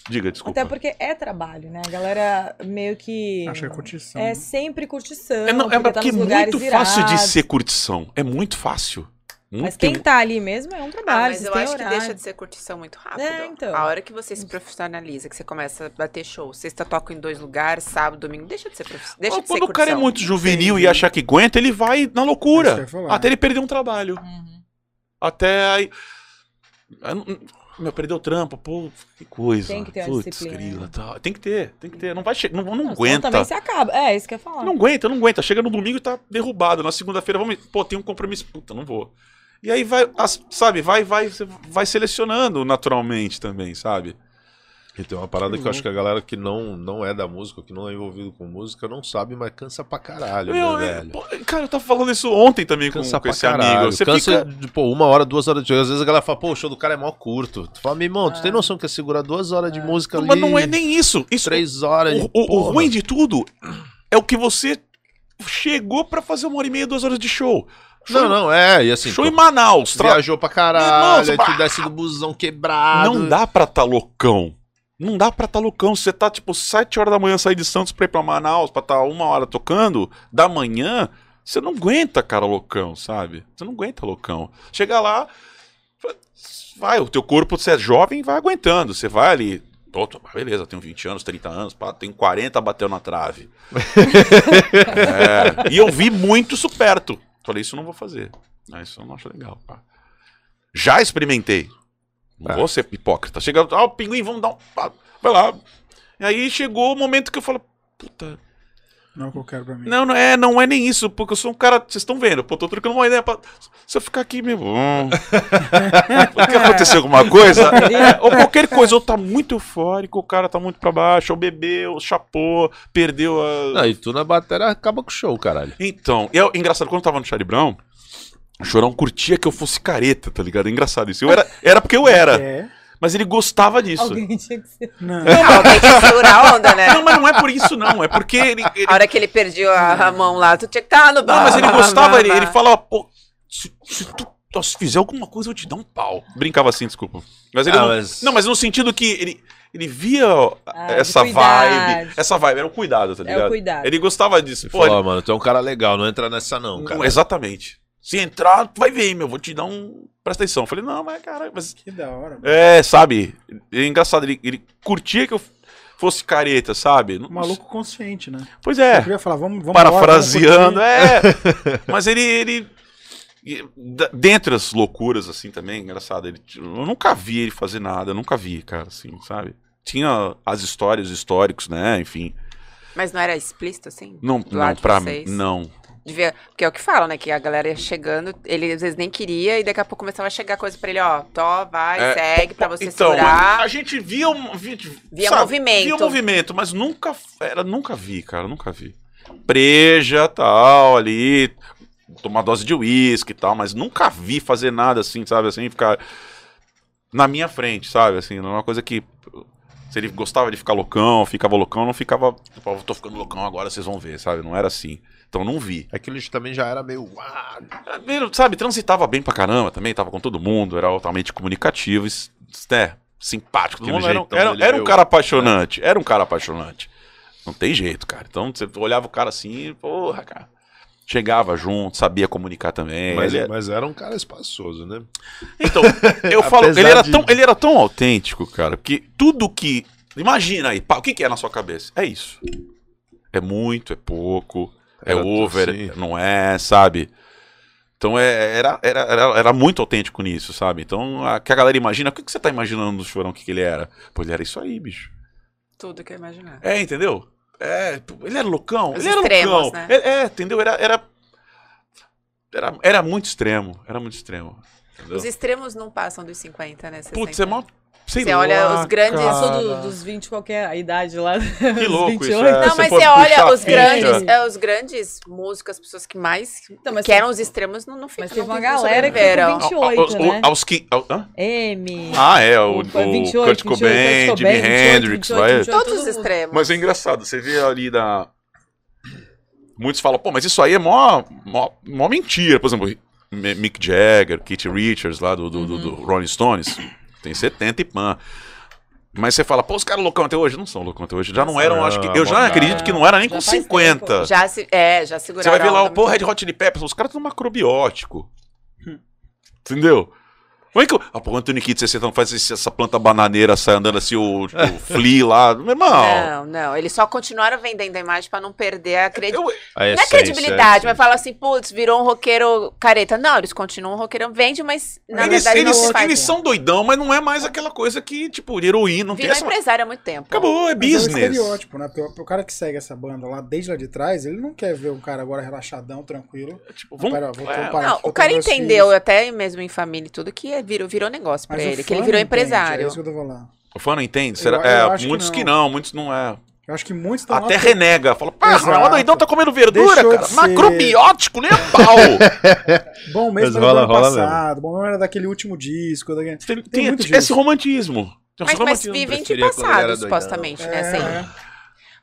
Diga, desculpa. Até porque é trabalho, né? A galera meio que. Acho que é curtição. É sempre curtição. É, não, é porque tá porque é nos lugares muito fácil de virados. ser curtição. É muito fácil. Muito, Mas quem tá ali mesmo é um Ah, trabalho. mas vocês eu acho que horário. deixa de ser curtição muito rápido. É, então. A hora que você se profissionaliza, que você começa a bater show, sexta toca em dois lugares, sábado, domingo, deixa de ser profissional. Deixa Quando de ser o cara é muito juvenil e acha que aguenta, ele vai na É que loucura. Até ele perder um trabalho. Uhum. Até aí. Meu, perdeu o trampo, pô, que coisa. Tem que ter Putz, disciplina, grila, tal. Tem que ter, tem que ter. Não vai che... não, não, Não, aguenta. também se acaba. É, isso que eu ia falar. Não aguenta, não aguenta. Chega no domingo e tá derrubado. Na segunda-feira, vamos. Pô, tem um compromisso. Puta, não vou. E aí vai, sabe, vai, vai, vai selecionando naturalmente também, sabe? E tem uma parada que eu acho que a galera que não, não é da música, que não é envolvido com música, não sabe, mas cansa pra caralho, Eu- né, eu- velho? pô, cara, eu tava falando isso ontem também com, Cansa com pra esse caralho. amigo. Você Cansa, fica. de, pô, uma hora, duas horas de Às vezes a galera fala, pô, o show do cara é mó curto. Tu fala, meu irmão, tu tem noção que é segurar duas horas de música ali? Mas não é nem isso. isso Três horas de o, o- o porra. ruim de tudo é o que você chegou pra fazer uma hora e meia, duas horas de show. Show, Não, não, é. E assim, show em Manaus. tra- viajou pra caralho, Irmão, aí bah. tu desce do busão quebrado. Não dá pra tá loucão. Não dá pra tá loucão. Você tá, tipo, sete horas da manhã sair de Santos pra ir pra Manaus, pra tá uma hora tocando, da manhã, você não aguenta, cara, loucão, sabe? Você não aguenta loucão. Chega lá, vai, o teu corpo, você é jovem, vai aguentando. Você vai ali, tô- beleza, tenho 20 anos, 30 anos, pá, tenho 40, bateu na trave. É, e eu vi muito isso perto. Falei, isso eu não vou fazer. Ah, isso eu não acho legal, pá. Já experimentei. Não É. vou ser hipócrita. Chega, ah, o pinguim, vamos dar um. Vai lá. E aí chegou o momento que eu falo, puta. Não é o que eu quero pra mim. Não, não é, não é nem isso, porque eu sou um cara. Vocês estão vendo, pô, tô trocando uma ideia pra. Se eu ficar aqui mesmo. Hum, que aconteceu alguma coisa? É, ou qualquer coisa, ou tá muito eufórico, o cara tá muito pra baixo, ou bebeu, chapou, perdeu a. Não, e tu na bateria acaba com o show, caralho. Então, e é engraçado, quando eu tava no Charlie Brown, o Chorão curtia que eu fosse careta, tá ligado? É engraçado isso. Eu era, era porque eu era, É? mas ele gostava disso. Alguém tinha que ser. Não. Não, alguém tinha que segurar a onda, né? Não, mas não é por isso, não. É porque ele. ele- A hora que ele perdia a, a mão lá, tu tinha que estar no bar. Não, mas ele gostava, ele, ele falava, pô, se, se tu se fizer alguma coisa, eu te dar um pau. Brincava assim, desculpa. Mas ele Ah, não, mas- não, mas no sentido que ele, ele via Ah, essa vibe. Essa vibe, era o cuidado, tá É o ligado? cuidado. Ele gostava disso. Ele Pô, falou, ele- mano, tu é um cara legal, não entra nessa não, cara. exatamente. Se entrar, tu vai ver, meu, vou te dar um. Presta atenção. Eu falei, não, mas caralho, mas. Que da hora. É, sabe? É engraçado, ele, ele curtia que eu fosse careta, sabe? Um maluco consciente, né? Pois Eu é. queria falar, vamos, vamos Parafraseando, é. Mas ele. ele dentre as loucuras, assim, também, engraçado, ele, eu nunca vi ele fazer nada, eu nunca vi, cara, assim, sabe? Tinha as histórias, históricos, né? Enfim. Mas não era explícito, assim? Não, não pra vocês? Não. Devia... Porque é o que falam, né? Que a galera ia chegando, ele às vezes nem queria, e daqui a pouco começava a chegar coisa pra ele, ó, tó, vai, É, segue pra você então, segurar. a gente via um. Via, Via movimento. Via movimento, mas nunca. Era, nunca vi, cara, nunca vi. Preja, tal, ali. Tomar dose de uísque e tal, mas nunca vi fazer nada assim, sabe? Assim, ficar. Na minha frente, sabe? Assim, não é uma coisa que. Se ele gostava de ficar loucão, ficava loucão, não ficava. Tipo, "Eu tô ficando loucão agora, vocês vão ver, sabe? Não era assim. Então não vi. Aquilo também já era meio. "Ah, É, meio, Sabe, transitava bem pra caramba também, tava com todo mundo, era altamente comunicativo, es- é, simpático. Todo mundo era, um- jeitão era, dele era um meio- cara apaixonante, era um cara apaixonante. Não tem jeito, cara. Então você olhava o cara assim, porra, cara. Chegava junto, sabia comunicar também. Mas, ele- é mas era um cara espaçoso, né? Então, eu falo, ele era, de- tão, ele era tão autêntico, cara, que tudo que. Imagina aí, pá, o que, que é na sua cabeça? É isso. É muito, é pouco, é Era over, assim. não é, sabe? Então é, era, era, era, era muito autêntico nisso, sabe? Então, a, que a galera imagina, o que, que você tá imaginando do chorão, o que, que ele era? Pô, ele era isso aí, bicho. Tudo que eu imaginar. É, entendeu? É, ele era loucão, Os ele era extremos, loucão. né? É, é, entendeu? Era, era, era, era muito extremo, era muito extremo. entendeu? Os extremos não passam dos 50, né? 60. Putz, é mó. Sei Você lá, olha os grandes- cara. Do- dos 20, qualquer a idade lá. Que louco isso, é. Não, Você mas você olha os grandes, é, os grandes músicos, as pessoas que mais Então, mas que eram os extremos, não, não ficam. Mas teve uma galera que ficou 28, Aos- né? Aos que. ao- hã? M. Ah, é, o, Foi o 28, Kurt 28, Cobain, Kurt Jimi Cobain, 28, Hendrix, 28, vai. 28. Todos todo os extremos. Mas é engraçado, você vê ali da. Muitos falam, pô, mas isso aí é mó, mó, mó mentira. Por exemplo, Mick Jagger, Keith Richards, lá do, do, do- do Rolling Stones, tem 70 e pan. Mas você fala, pô, os caras loucão até hoje? Não são loucão até hoje. Já não eram, acho que. Eu já acredito que não era nem já com faz 50. tempo. Já se, é, já Você seguraram. vai ver lá o pô. Red Hot Chili Peppers, os caras estão macrobiótico. Entendeu? Como é que o. Ah, pô, o Anthony Kidd 60 não faz esse- essa planta bananeira sai andando assim, o, o Flea lá. Meu irmão. Não, não. Eles só continuaram vendendo a imagem pra não perder a credibilidade. Eu, A Não é credibilidade, é mas fala assim, putz, virou um roqueiro careta. Não, eles continuam um roqueiro, vende, mas na eles, verdade eles, não eles são doidão, mas não é mais aquela coisa que, tipo, heroína. Não tem Virou essa. empresário há muito tempo. Acabou, é Mas é um business. estereótipo, né? Porque o, o cara que segue essa banda lá desde lá de trás, ele não quer ver um cara agora relaxadão, tranquilo. Tipo, Ah, vamos. pera, vou é, comparar Não, aqui, o eu cara entendeu, filhos. até mesmo em família e tudo, que é- virou, virou negócio o ele, que ele virou entende, empresário. É isso que eu tô falando. o fã não entende? Será? Eu- é, eu acho que muitos não. que não, muitos não é. Eu acho que muitos estão Até renega. Fala, pá, o doidão tá comendo verdura, Deixou cara. Macrobiótico, nem a pau. Bom mesmo Mas era do ano passado, bom mesmo era daquele último disco. Daquele... tem, Tem tem muito esse disso. romantismo. Tem Mas, mas vivem de passado, doidão. supostamente, né? É, Assim. é.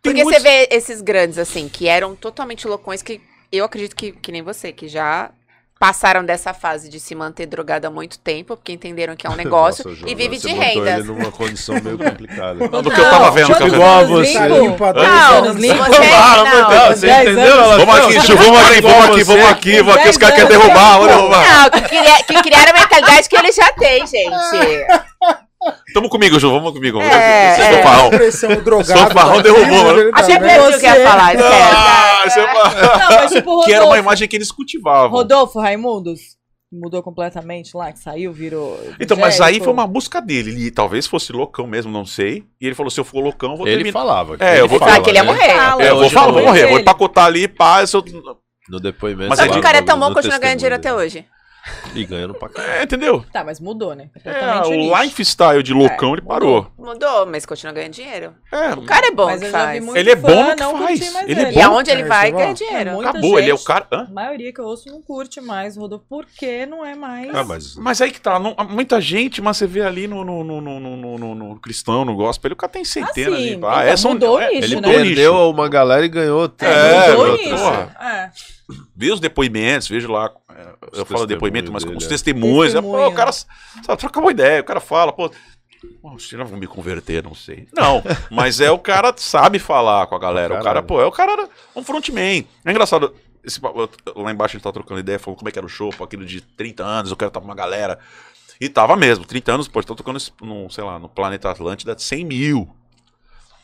Porque muitos- você vê esses grandes, assim, que eram totalmente loucões, que eu acredito que, que nem você, que já passaram dessa fase de se manter drogado há muito tempo, porque entenderam que é um negócio Nossa, João, e vive você de botou renda. ele numa condição meio complicada. Não, do que eu tava vendo, cara. Igual você. Tá Não, você não, você entendeu? Vamos aqui, Ju, vamos aqui, vamos aqui, vamos aqui, vamos aqui. Os caras querem derrubar, vamos derrubar. Não, que criaram a mentalidade que ele já tem, gente. Tamo comigo, Ju, vamos comigo. É, Esse é. é o farrão. Pressão derrubou, né? vendo? perdi o que ia falar, Ah, é o esquece. farrão. Não, mas tipo, Rodolfo. Que era uma imagem que eles cultivavam. Rodolfo, Raimundos. mudou completamente lá, que saiu, virou. Então, mas aí foi uma busca dele. Ele talvez fosse loucão mesmo, não sei. E ele falou: se eu for loucão, eu vou Ele terminar. falava. É, ele eu vou falava, falar que ele ia né? morrer. É, eu vou falar, vou morrer, vou empacotar ali, pá, se eu... No depoimento. Mas Só que o cara é tão bom, continua ganhando dinheiro até hoje. E ganhando pra caralho. É, entendeu? Tá, mas mudou, né? É, o nicho. lifestyle de loucão, ele parou. Mudou, mas continua ganhando dinheiro. É, O cara é bom Mas que faz. Ele é bom no que não faz. Ele é ele. E aonde ele É, vai, é ganha bom. dinheiro. Acabou, ele é o gente- cara... Hã? A maioria que eu ouço não curte mais Rodolfo, porque não é mais. Ah, mas Mas aí que tá, não- muita gente, mas você vê ali no, no, no, no, no, no- no cristão, no gospel, o cara tem centenas sim, de... Ah, então, são- mudou o é, nicho, ele né? mudou o perdeu uma galera e ganhou. É, É, mudou nicho. porra. É. Vê os depoimentos, vejo lá. É, Eu falo depoimento, mas dele, os é. testemunhos. é, pô, o cara só troca uma ideia, o cara fala, pô. "Pô, Os não vão me converter, não sei. Não, mas é o cara sabe falar com a galera. O cara, pô, é o cara um frontman. É engraçado. esse lá embaixo a gente tá trocando ideia, falou como é que era o show, pô, aquilo de 30 anos, eu quero estar com uma galera. E tava mesmo, 30 anos, pô, tá tocando, no, sei lá, no Planeta Atlântida, 100 mil.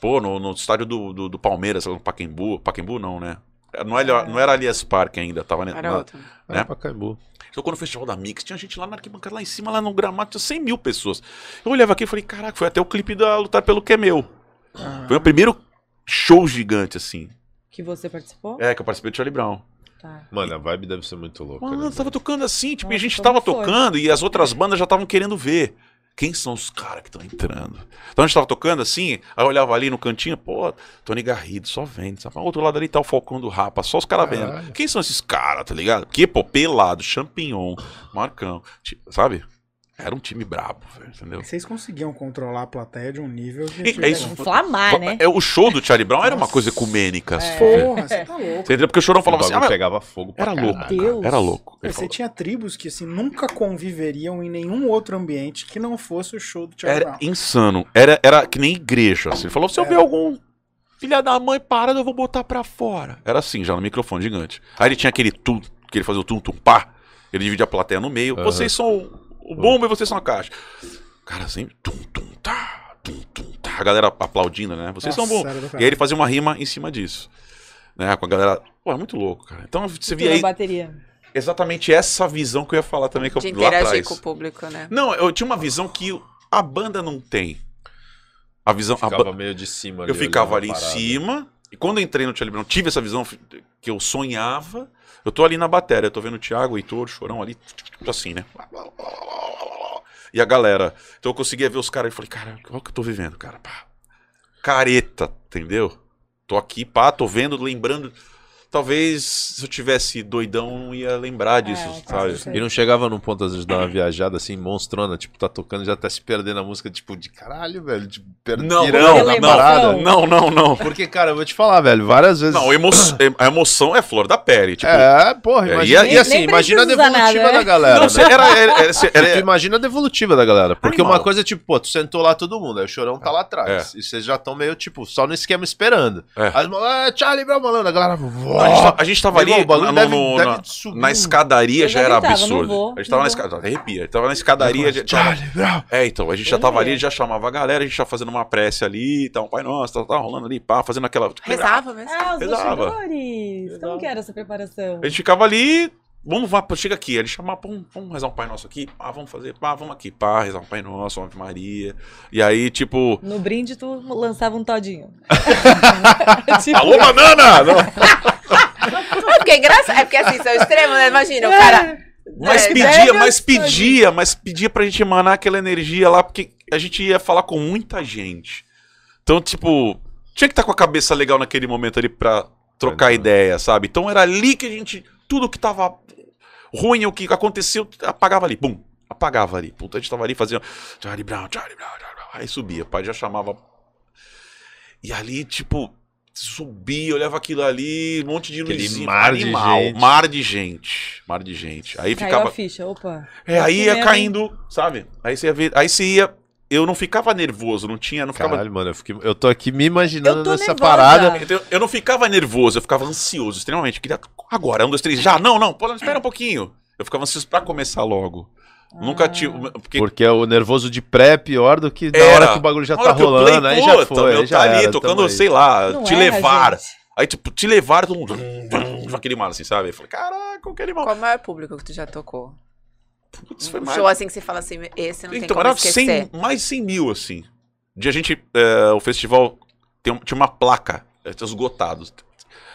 Pô, no, no estádio do, do, do Palmeiras, lá no Pacaembu. Pacaembu não, né? Não era, não era Alias Parque ainda, tava Era na, outro. né? É, Pacaembu. então, quando o festival da Mix, tinha gente lá na arquibancada, lá em cima, lá no gramado, tinha 100 mil pessoas. Eu olhava aqui e falei, caraca, foi até o clipe da Lutar Pelo Que É Meu. Ah, Foi o primeiro show gigante, assim. Que você participou? É, que eu participei do Charlie Brown. Tá. Mano, a vibe deve ser muito louca. Mano, né? tava tocando assim, tipo, e a Nossa, gente tava foi? tocando e as outras bandas já estavam querendo ver. Quem são os caras que estão entrando? Então a gente tava tocando assim, aí eu olhava ali no cantinho, pô, Tony Garrido, só vendo. Sabe? Outro lado ali tá o Falcão do Rapa, só os caras vendo. Quem são esses caras, tá ligado? Porque, pô, Pelado, Champignon, Marcão, sabe? Era um time brabo, velho, entendeu? Vocês conseguiam controlar a plateia de um nível que. E- é isso. Inflamar, né? É, o show do Charlie Brown era uma coisa ecumênica. É. Porra, você tá louco. Entendeu? Porque o Chorão O falava assim, bagulho ah, pegava fogo pra era caralho. louco, Deus. era louco. Ele Você falou, tinha tribos que assim nunca conviveriam em nenhum outro ambiente que não fosse o show do Charlie Era Brown. insano. Era, era que nem igreja. Assim. Ele falou: se eu ver algum filha da mãe parado, eu vou botar pra fora. Era assim, já no microfone gigante. Aí ele tinha aquele tum, que ele fazia o tum tum pá. Ele dividia a plateia no meio. Aham. Vocês são o bomba e vocês são a caixa. Cara, sempre tum tum tá, tum tum tá. A galera aplaudindo, né? Vocês são Nossa, bom. era do E aí ele fazia uma rima em cima disso. Né, com a galera. Pô, é muito louco, cara. Então você via aí bateria. exatamente essa visão que eu ia falar também que eu, De lá interagir atrás. com o público, né? Não, eu tinha uma visão que a banda não tem. A visão. a ba- Ficava meio de cima eu ficava ali em cima. E quando eu entrei no Brown, tive essa visão que eu sonhava. Eu tô ali na bateria, tô vendo o Thiago, o Heitor, o Chorão ali, assim, né? E a galera. Então eu conseguia ver os caras e falei, cara, olha o que eu tô vivendo, cara. Pá. Careta, entendeu? Tô aqui, pá, tô vendo, lembrando. Talvez se eu tivesse doidão, não ia lembrar disso, É, sabe? sim. E não chegava num ponto, às vezes, de dar uma viajada assim, monstrona, tipo, tá tocando e já tá se perdendo a música, tipo, de caralho, velho, de per... Não, não, parada. Não, não, não. Porque, cara, eu vou te falar, velho, várias vezes. Não, emo a emoção é flor da pele. Tipo, É, porra, É, imagina. e- E, assim, imagina a devolutiva nada, da né? galera. Não, né? era, era, era, era- Tu imagina a devolutiva da galera. Porque Animal. uma coisa é tipo, pô, tu sentou lá todo mundo, aí o chorão tá lá atrás. E vocês já estão meio, tipo, só no esquema esperando. É. Aí, ah, Charlie Brown malandro, a galera. A, gente, tá- a gente tava ali deve- no- deve na, escadaria Eu já já era gritava, absurdo. vou, a gente tava na escadaria, arrepia. A gente tava na escadaria. já-. É, então, a gente já tava ali, já chamava a galera, a gente já fazendo uma prece ali, um pai nosso, tá, tá rolando ali, pá, fazendo aquela. Rezava mesmo. Ah, os Rezava. bastidores. Como que era essa preparação? A gente ficava ali, vamos, vá, pô, chega aqui. Ele chamava, pô, vamos rezar um Pai Nosso aqui, pá, vamos fazer, pá, vamos aqui, pá, rezar um Pai Nosso, uma Ave Maria. E aí, tipo, No brinde, tu lançava um todinho. tipo, alô, banana! É porque é engraçado. É porque assim, são extremos, né? Imagina, o cara. Mas É, pedia, velho, mas pedia, mas pedia pra gente emanar aquela energia lá, porque a gente ia falar com muita gente. Então, tipo, tinha que estar com a cabeça legal naquele momento ali pra trocar É, ideia, sabe? Então era ali que a gente. Tudo que tava ruim, o que aconteceu, apagava ali, pum, apagava ali. Puta, a gente tava ali fazendo. Charlie Brown, Charlie Brown, Charlie Brown. Aí subia, o pai já chamava. E ali, tipo, subia, olhava aquilo ali, um monte de Aquele luzinha. mar de animal, gente. mar de gente. Mar de gente. Aí Caiu ficava. a ficha, opa. É, aí ia mesmo, caindo, sabe? Aí você ia ver, aí você ia. Eu não ficava nervoso, não tinha, não ficava. Caralho, mano, eu, fiquei- eu tô aqui me imaginando nessa nervosa. parada. Eu, eu não ficava nervoso, eu ficava ansioso, extremamente. Eu Queria agora, um, dois, três, já, não, não, pô, espera um pouquinho. Eu ficava ansioso pra começar logo. Nunca Ah. tive. Porque Porque o nervoso de pré é pior do que na Era. hora que o bagulho já tá rolando. play, Aí já foi. meu, aí já tá ali era, tocando, tamo aí. sei lá, Não te erra, levar. gente. Aí, tipo, te levar, todo mundo. Aquele mal assim, sabe? Eu falei, caraca, aquele mal. Qual o maior público que tu já tocou? Putz, foi Um mais. show assim que você fala assim, esse não tem Então, como era esquecer. 100, mais de 100 mil, assim. De a gente. é, o festival tem, tinha uma placa, é, tinha esgotados.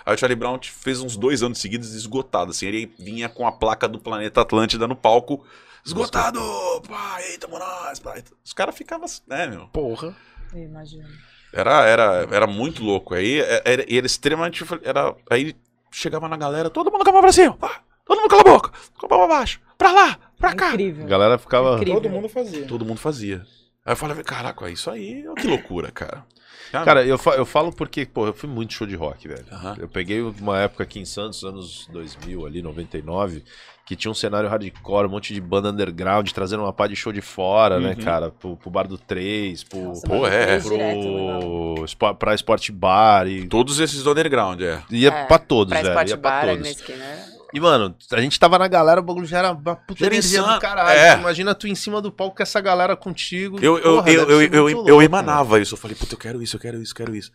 Aí o Charlie Brown fez uns dois anos seguidos esgotado, assim. Ele vinha com a placa do planeta Atlântida no palco. Esgotado! Pá, eita, nós, pá. Os caras ficavam, né, meu? Porra. Eu imagino. Era, era, era muito louco. Aí é, era, e era extremamente. Era, aí chegava na galera, todo mundo com a mão pra cima, pá, todo mundo cala a boca, com a mão pra baixo, pra lá, pra cá. A Incrível. galera ficava. Incrível. Todo mundo fazia. Todo mundo fazia. Aí eu falei, caraca, isso aí, que loucura, cara. Sabe? Cara, eu, fa- eu falo porque, pô, eu fui muito show de rock, velho. Aham. Eu peguei uma época aqui em Santos, anos 2000, ali, 99, que tinha um cenário hardcore, um monte de banda underground, trazendo uma pá de show de fora, né, Uhum. cara? Pro, pro Bar do 3, pro, Nossa, Pô, é, direto, pro Spo- pra Sport Bar e Todos esses do underground, é. ia É, pra todos, Pra velho. Sport Ia pra Bar, ali todos. né? E, mano, a gente tava na galera, o bagulho já era uma puta energia do caralho. É. Imagina tu em cima do palco com essa galera contigo. Eu, eu, Porra, eu, eu, eu, muito eu louco, emanava isso. Eu falei, puta, eu quero isso, eu quero isso, eu quero isso.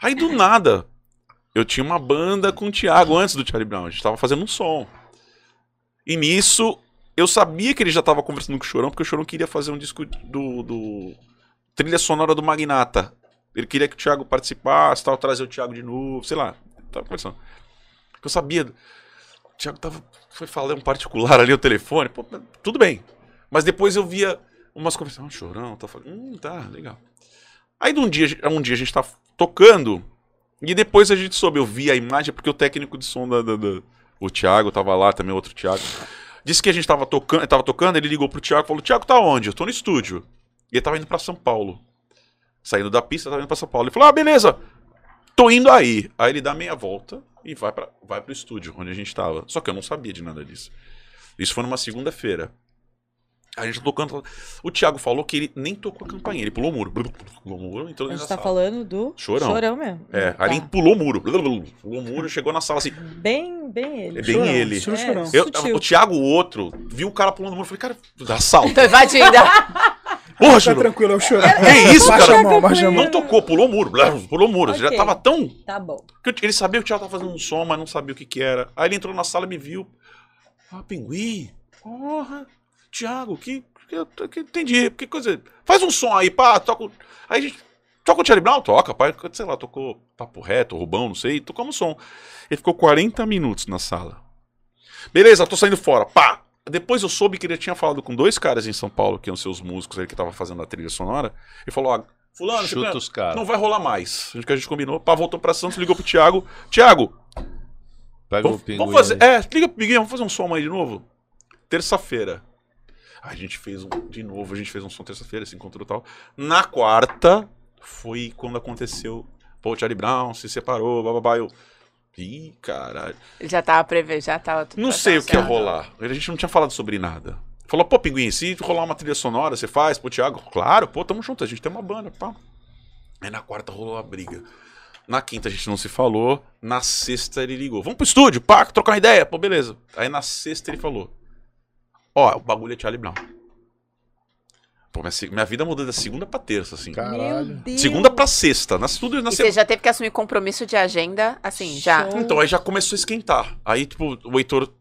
Aí do nada, eu tinha uma banda com o Thiago antes do Charlie Brown. A gente tava fazendo um som. E nisso, eu sabia que ele já tava conversando com o Chorão, porque o Chorão queria fazer um disco do. do trilha sonora do Magnata. Ele queria que o Thiago participasse, tal, trazer o Thiago de novo, sei lá. Tava conversando. Eu sabia. Thiago tava. Foi falar um particular ali, o telefone. Pô, tudo bem. Mas depois eu via umas conversas. Ah, chorão, tá falando. Hum, tá, legal. Aí de um dia, um dia a gente tá tocando. E depois a gente soube, eu vi a imagem, porque o técnico de som da. da- da- o Thiago tava lá também, outro Thiago. Disse que a gente tava tocando, tava tocando, ele ligou pro Thiago e falou: Thiago, tá onde? Eu tô no estúdio. E ele tava indo pra São Paulo. Saindo da pista, tava indo pra São Paulo. Ele falou: Ah, beleza, tô indo aí. Aí ele dá meia volta e vai, pra, vai pro estúdio, onde a gente tava. Só que eu não sabia de nada disso. Isso foi numa segunda-feira. A gente tá tocando. O Thiago falou que ele nem tocou a campainha, ele pulou o muro. Pulou o muro, entrou A gente tá sala. falando do Chorão. Chorão mesmo. É, Tá. ele pulou o muro. Pulou o muro, chegou na sala assim. Bem, bem ele. É bem Chorão, ele. estilo chorão. Eu, sutil. o Thiago, o outro, viu o cara pulando o muro. Eu falei, cara, assalto. Tô invadindo. Porra, Tá tranquilo, é o chorão. Que isso, Baixa cara? a mão, baixa a mão. Não tocou, pulou o muro. Pulou o muro. Já Ok. tava tão. Tá bom. que Ele sabia que o Thiago tava fazendo um som, mas não sabia o que que era. Aí ele entrou na sala e me viu. Ah, pinguim. Porra. Thiago, que. que, que entendi. Que coisa. Faz um som aí, pá. Toca. o- Aí a gente. Toca o Charlie Brown? Toca, pai. Sei lá, tocou Papo Reto, Rubão, não sei. Tocamos som. Ele ficou 40 minutos na sala. Beleza, tô saindo fora. Pá! Depois eu soube que ele tinha falado com dois caras em São Paulo, que iam ser os músicos aí que tava fazendo a trilha sonora. Ele falou: ó, Fulano, Chuta os caras. não vai rolar mais. Que a gente combinou. Pá, voltou pra Santos, ligou pro Thiago. Thiago, Pega o vamos, pinguim. vamos fazer. aí. É, liga pro Miguel, vamos fazer um som aí de novo? Terça-feira. Aí a gente fez um. De novo, a gente fez um som terça-feira, se encontrou e tal. Na quarta, foi quando aconteceu. Pô, o Charlie Brown se separou, bababá. Eu. Ih, caralho. Já tava prevendo, já tava tudo Não sei o que ia rolar. A gente não tinha falado sobre nada. Falou, pô, Pinguim, se rolar uma trilha sonora, você faz? Pô, Thiago, claro, pô, tamo junto, a gente tem uma banda, pá. Aí na quarta rolou a briga. Na quinta a gente não se falou. Na sexta ele ligou. Vamos pro estúdio, pá, trocar uma ideia. Pô, beleza. Aí na sexta ele falou: Ó, o bagulho é Charlie Brown. Pô, minha, minha vida mudou da segunda pra terça, assim. Meu Caralho. Deus. Segunda pra sexta. Na, tudo, na E você já teve que assumir compromisso de agenda, assim, já. Então, aí já começou a esquentar. Aí, tipo, o Heitor,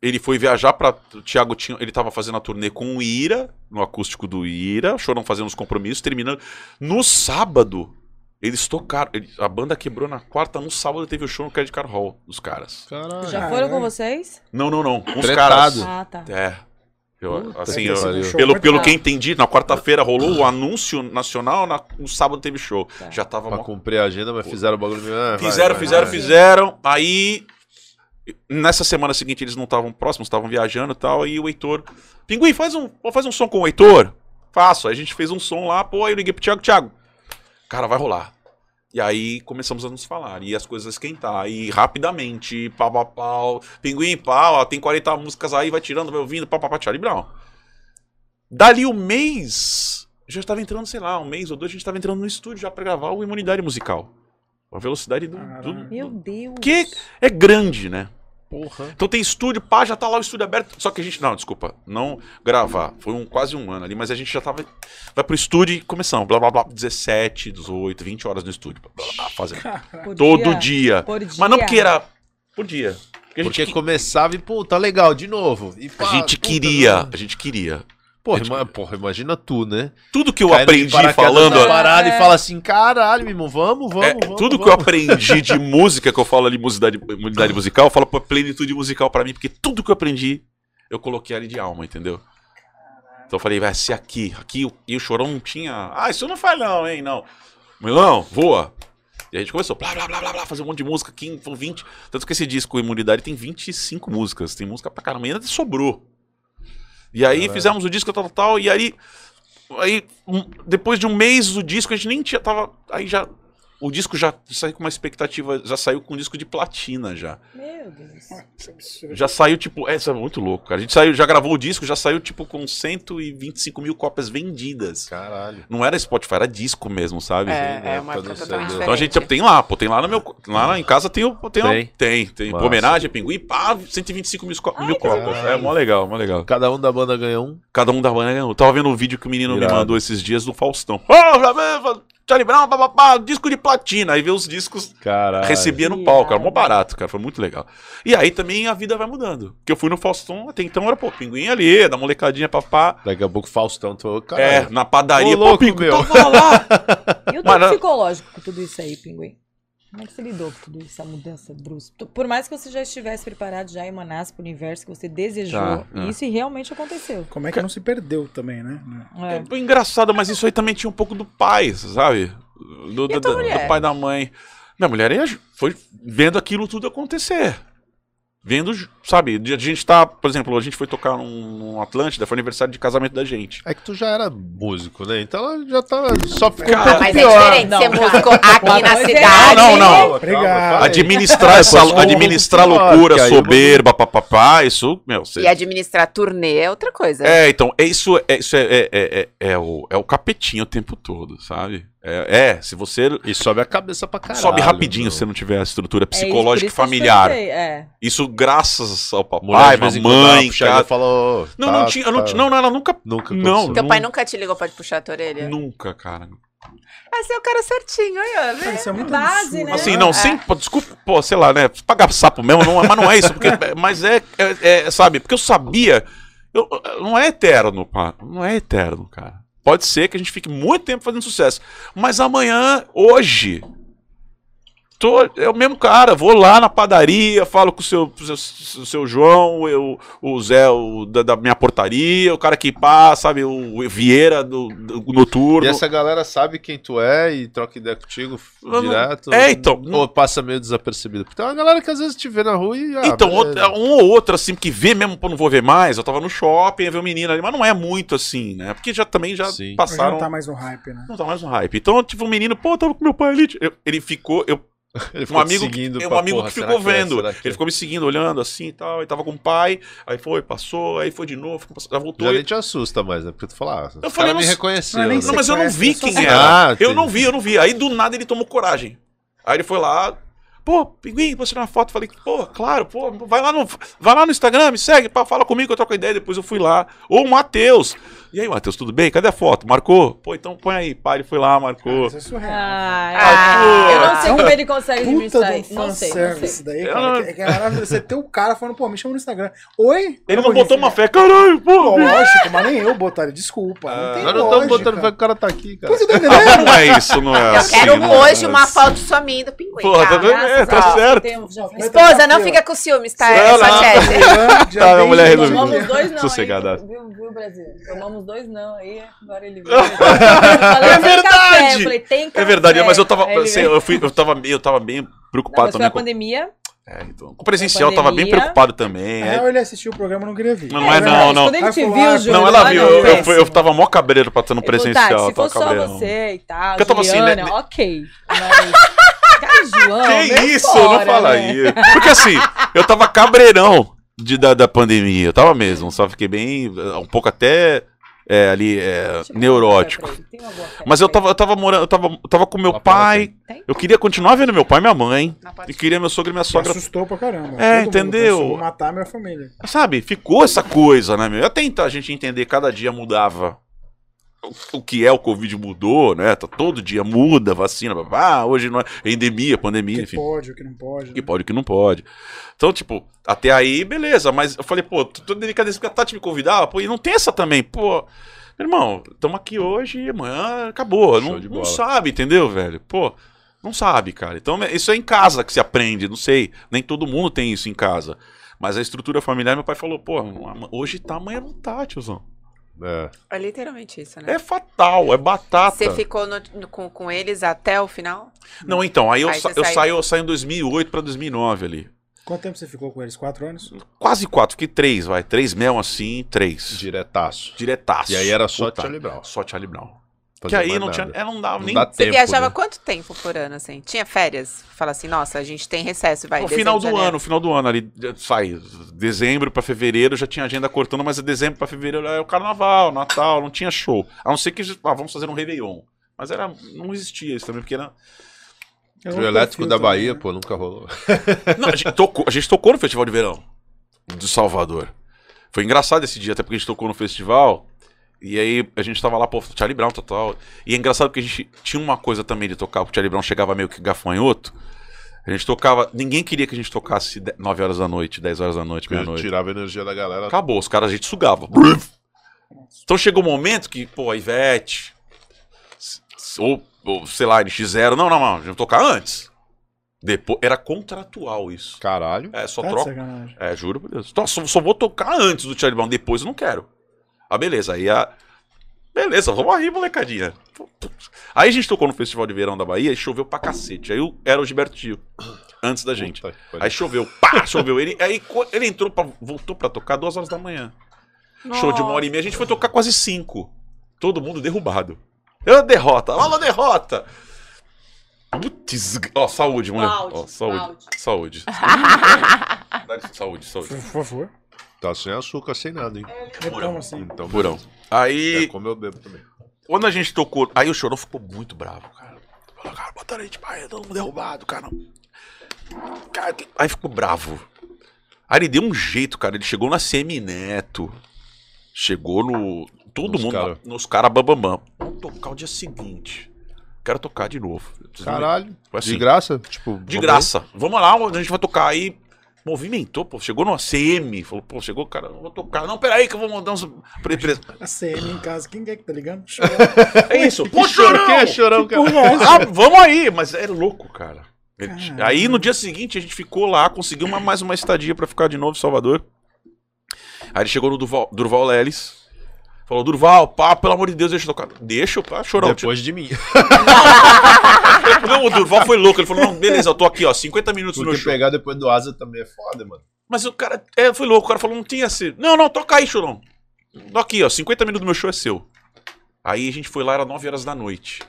ele foi viajar pra... O Thiago tinha... Ele tava fazendo a turnê com o Ira, no acústico do Ira, choram fazendo os compromissos, terminando. No sábado, eles tocaram... ele- a banda quebrou na quarta, no sábado teve o show no Credit Card Hall dos caras. Caralho. Já foram com vocês? Não, não, não. Com os Tretado. caras. Ah, tá. É. Eu, Puta assim, que eu- pelo, pelo que entendi, na quarta-feira rolou o anúncio nacional, na- no sábado teve show. Tá. Já tava Pra mó cumprir a agenda, mas fizeram o bagulho ah, Fizeram, vai, fizeram, vai. fizeram. Aí, nessa semana seguinte, eles não estavam próximos, estavam viajando e tal. Aí o Heitor. Pinguim, faz um, faz um som com o Heitor. Faço. Aí a gente fez um som lá, pô, aí eu liguei pro Thiago, Thiago. Cara, vai rolar. E aí começamos a nos falar. E as coisas a esquentar. E rapidamente, pau, pau, pau. Pinguim, pau, ó, tem 40 músicas aí, vai tirando, vai ouvindo, pau, pau, pau, Charlie Brown. Dali um mês, já estava entrando, sei lá, um mês ou dois, a gente estava entrando no estúdio já pra gravar o Imunidade Musical. A velocidade do, do, Caralho. Meu Deus. que é grande, né? Porra. Então tem estúdio, pá, já tá lá o estúdio aberto. Só que a gente. Não, desculpa. Não gravar. Foi um, quase um ano ali, mas a gente já tava. Vai pro estúdio e começamos. Blá blá blá. 17, 18, 20 horas no estúdio. Blá, blá, blá, fazendo. Por Todo dia. Por dia. Mas não porque era. Por dia. Porque a gente, Porque que- começava e, pô, tá legal, de novo. E, a pá, gente puta, queria, né? a gente queria. Porra, ima- porra, imagina tu, né? Tudo que eu aprendi falando. na parada É. e fala assim, caralho, meu irmão, vamos, vamos, É, vamos. tudo que eu vamos. aprendi de música, que eu falo ali, musicidade, imunidade musical, eu falo pra plenitude musical pra mim, porque tudo que eu aprendi, eu coloquei ali de alma, entendeu? Então eu falei, vai ser aqui, aqui, o- e o Chorão não tinha, ah, isso não faz não, hein, não. Milão, voa. E a gente começou, blá, blá, blá, blá, blá, fazer um monte de música, 15, 20, tanto que esse disco Imunidade tem 25 músicas, tem música pra caramba, e ainda sobrou. E aí Caralho. fizemos o disco, tal, tal, tal, e aí, aí um- depois de um mês do disco, a gente nem tinha, tava, aí já, o disco já saiu com uma expectativa, já saiu com um disco de platina já. Meu Deus. Que absurdo. Já saiu, tipo, é, isso é muito louco, cara. A gente saiu, já gravou o disco, já saiu, tipo, com 125 mil cópias vendidas. Caralho. Não era Spotify, era disco mesmo, sabe? É, né, é uma época totalmente. Então a gente tem lá, pô, tem lá no meu. Lá em casa tem o. Tem, Tem? tem, tem. Homenagem Pinguim, pá, 125 mil, co- mil cópias. É mó legal, mó legal. Cada um da banda ganha um. Cada um da banda ganhou. Eu tava vendo um vídeo que o menino Irado. me mandou esses dias do Faustão. Oh, Charlie Brown, papapá, disco de platina. Aí vê os discos, Caralho. recebia no palco. Era mó barato, cara. Foi muito legal. E aí também a vida vai mudando. Porque eu fui no Faustão, até então era, pô, pinguim ali, da molecadinha, papá. Daqui a pouco Faustão, tô, É, caralho. na padaria, Ô, louco, pô, pinguim, meu. tava lá. E o Mas teu não- psicológico com tudo isso aí, Pinguim? Como é que você lidou com tudo isso, essa mudança brusca? Por mais que você já estivesse preparado, já emanasse pro universo que você desejou, Tá, é. isso realmente aconteceu. Como é que não se perdeu também, né? É. É engraçado, mas isso aí também tinha um pouco do pai, sabe? Do, do, a tua do- do pai da mãe. Minha mulher foi vendo aquilo tudo acontecer. Vendo, sabe? de A gente tá, por exemplo, a gente foi tocar num, num Atlântida, foi aniversário de casamento da gente. É que tu já era músico, né? Então ela já tava. Só ficou Cara, um pouco Mas é pior. diferente Não, ser músico aqui na é- cidade. Não, não. Obrigado. Administrar essa, ficou administrar loucura, soberba, papapá, isso, meu, você E administrar turnê é outra coisa. É, então, é isso, é, isso é, é, é, é, é o, é o capetinho o tempo todo, sabe? É, é, se você E sobe a cabeça pra caralho. sobe rapidinho meu. se você não tiver a estrutura É isso, psicológica e isso que eu te familiar. É. Isso graças ao Mulher papai, quando mamãe, cara. e falou. Não, tá, não tinha, eu não, tá. tinha- não, não, ela nunca, Nunca não. Teu pai nunca te ligou pra te puxar a tua orelha? nunca, cara. É o cara certinho, aí, ó. Cara, isso é muito Base, absurdo. né? Assim, não, É. sem, pô, desculpa, pô, sei lá, né, pagar sapo mesmo, não, mas não é isso, porque, mas é, é, é, sabe, porque eu sabia, eu, não é eterno, pá, não é eterno, cara. Pode ser que a gente fique muito tempo fazendo sucesso, mas amanhã, hoje, tô, é o mesmo cara, vou lá na padaria, falo com o seu, o seu, o seu João, eu, o Zé o, da, da minha portaria, o cara que passa, sabe, o Vieira do, do noturno. E essa galera sabe quem tu é e troca ideia contigo não- direto? É, então, Ou passa meio desapercebido? Porque tem uma galera que às vezes te vê na rua e. ah, então, outra- um ou outro, assim, que vê mesmo, pô, não vou ver mais. Eu tava no shopping, ia ver o menino ali, mas não é muito assim, né? Porque já também já Sim. Passaram. não tá mais no hype, né? Não tá mais no hype. Então, tipo, um menino, pô, tava com meu pai ali. Eu- ele ficou. Eu, Ele um ficou te amigo, seguindo que, um amigo porra, que ficou que é? vendo. Que ele é? ficou me seguindo, olhando assim e tal. Aí tava com o pai, aí foi, passou, aí foi de novo, ficou já voltou. Já nem te assusta mais, né? Porque tu fala, ah, Eu falei, me não- reconheceu. não é né? Não, mas eu não vi Sequestro, quem era. Ah, eu não vi, eu não vi. Aí do nada ele tomou coragem. Aí ele foi lá, pô, pinguim, posso tirar uma foto? Falei, pô, claro, pô, vai lá no, vai lá no Instagram, me segue, pá, fala comigo eu troco ideia. Depois eu fui lá. Ô, Matheus. E aí, Matheus, tudo bem? Cadê a foto? Marcou? Pô, então põe aí. Pá, ele foi lá, marcou. Isso é surreal. Ah, Ah, eu não sei como ele consegue Puta administrar do isso. Não sei, sei. daí, Eu cara. não- Que, que é maravilhoso. Você ter o cara falando, pô, me chama no Instagram. Oi? Ele Eu não botou uma fé, caralho, pô. Lógico, mas nem eu botaria. Desculpa. Não tem Nós não estamos botando fé que o cara tá aqui, cara. Você tá entendendo? Não é isso, não é Eu assim. quero não é hoje uma assim. foto sua minha do pinguim. Porra, tá vendo? É, tá certo. Tem- Esposa, não fica com ciúmes, tá? É só Tá, vem mulher não, Sossegada. viu, Brasil? Tomamos dois não, aí agora ele veio. Falei, É "Tem verdade! café", eu falei, tem É café. verdade, mas eu tava. Assim, eu, fui, eu, tava, meio- eu tava bem Não, preocupado foi também a com. pandemia. É, então, com o presencial, eu tava bem preocupado também. Na é. real, ele assistiu o programa e não queria vir. Não, não é não, não. Quando a gente viu Júlio Não, ela viu. não, Eu, eu, eu tava mó cabreiro pra estar no falou, presencial. tá, se eu tava for só você e tal, Porque eu tava assim, Juliana, né, né- ok. Mas, cara, João, Que isso? fora, não fala né? aí. Porque assim, eu tava cabreirão de, da, da pandemia. Eu tava mesmo, só fiquei bem. Um pouco até é, ali, é, neurótico. Mas eu tava, eu tava morando, eu tava, eu tava com meu pai. Eu queria continuar vendo meu pai e minha mãe. E queria meu sogro e minha Me sogra. assustou pra caramba. É, Todo entendeu? matar minha família. Sabe, ficou essa coisa, né, meu? Até então a gente entender, cada dia mudava. O- que é o Covid mudou, né? Tá, todo dia muda, vacina, ah, hoje não é endemia, pandemia, que enfim. pode, o que não pode. O que né? pode, o que não pode. Então, tipo, até aí, beleza. Mas eu falei, pô, tô delicadeza porque a Tati me convidava, pô, e não tem essa também, pô. Meu irmão, estamos aqui hoje e amanhã acabou. Não, não sabe, entendeu, velho? Pô, não sabe, cara. Então, isso é em casa que se aprende, não sei. Nem todo mundo tem isso em casa. Mas a estrutura familiar, meu pai falou, pô, hoje tá, amanhã não tá, tiozão. É. É literalmente isso, né? É fatal, é batata. Você ficou no- no- com, com eles até o final? Não, então, aí eu, Aí sa- eu saiu. saio, eu saio em 2008 pra 2009 ali. Quanto tempo você ficou com eles? Quatro anos? Quase quatro, fiquei três, vai. Três mesmo assim, três. Diretaço. Diretaço. E aí era só Puta, Charlie Brown. Só Charlie Brown. Que aí não tinha. É, não dava Não nem. dá Você tempo, viajava né? quanto tempo por ano, assim? Tinha férias? Fala assim, nossa, a gente tem recesso, vai. No final do janeiro. ano, final do ano ali, sai. Dezembro pra fevereiro já tinha agenda cortando, mas é dezembro pra fevereiro é o carnaval, Natal, não tinha show. A não ser que ah, vamos fazer um Réveillon. Mas era, não existia isso também, porque era. É um Trio elétrico da também, Bahia, né? pô, nunca rolou. Não, a gente, tocou, a gente tocou no Festival de Verão de Salvador. Foi engraçado esse dia, até porque a gente tocou no festival. E aí a gente tava lá, pô, Charlie Brown, total. E é engraçado porque a gente tinha uma coisa também de tocar, porque o Charlie Brown chegava meio que gafanhoto. A gente tocava. Ninguém queria que a gente tocasse 9 horas da noite, 10 horas da noite, meia-noite. tirava a energia da galera. Acabou, os caras a gente sugava. Então chegou um momento que, pô, a Ivete, ou, ou sei lá, NX0, não, não, não, a gente tocar antes. Depois, era contratual isso. Caralho. É, só Tá troca. É, juro por Deus. Então, só, só vou tocar antes do Charlie Brown, depois eu não quero. Ah, beleza. Aí a. Beleza, vamos aí, molecadinha. Aí a gente tocou no Festival de Verão da Bahia e choveu pra cacete. Aí o- era o Gilberto Gil, antes da gente. Puta. Aí choveu, pá, choveu. Ele, aí ele entrou, pra, voltou pra tocar duas horas da manhã. Show de uma hora e meia, a gente foi tocar quase cinco. Todo mundo derrubado. Eu derrota, olha a derrota. Putz, ó, saúde, Ó, saúde, saúde. Saúde, saúde. Por favor. Tá sem açúcar, sem nada, hein? Então, assim. Então, Burão. É, Aí, como eu bebo também. quando a gente tocou, aí o Chorão ficou muito bravo, cara. Falou, cara, botaram a gente pra todo mundo derrubado, cara. Cara, Aí ficou bravo. Aí ele deu um jeito, cara. Ele chegou na CM Neto. Chegou no. Todo Nos mundo. cara. Nos caras bambambam. Vamos tocar o dia seguinte. Quero tocar de novo. Caralho. Assim. De graça? Tipo, De vamos graça. Vamos lá, a gente vai tocar aí. Movimentou, pô. Chegou no CM. Falou, pô, chegou, cara, eu vou tocar. Não, peraí, que eu vou mandar uns. pre- pre- A CM em casa, quem é que tá ligando? É isso. Pô, chorão! Quem é chorão, cara? Ah, vamos aí, mas é louco, cara. Caramba. Aí no dia seguinte a gente ficou lá, conseguiu uma- mais uma estadia pra ficar de novo em Salvador. Aí ele chegou no Durval, Durval Lelis. Falou, Durval, pá, pelo amor de Deus, deixa eu tocar. Deixa, pá, chorão. Depois de mim. Não, o Durval foi louco. Ele falou, não, beleza, eu tô aqui, ó, 50 minutos no Porque show. pegar depois do Asa também é foda, mano. Mas o cara é, foi louco, o cara falou, não tinha sido. Não, não, toca aí, chorão. Tô aqui, ó, 50 minutos do meu show é seu. Aí a gente foi lá, era 9 horas da noite.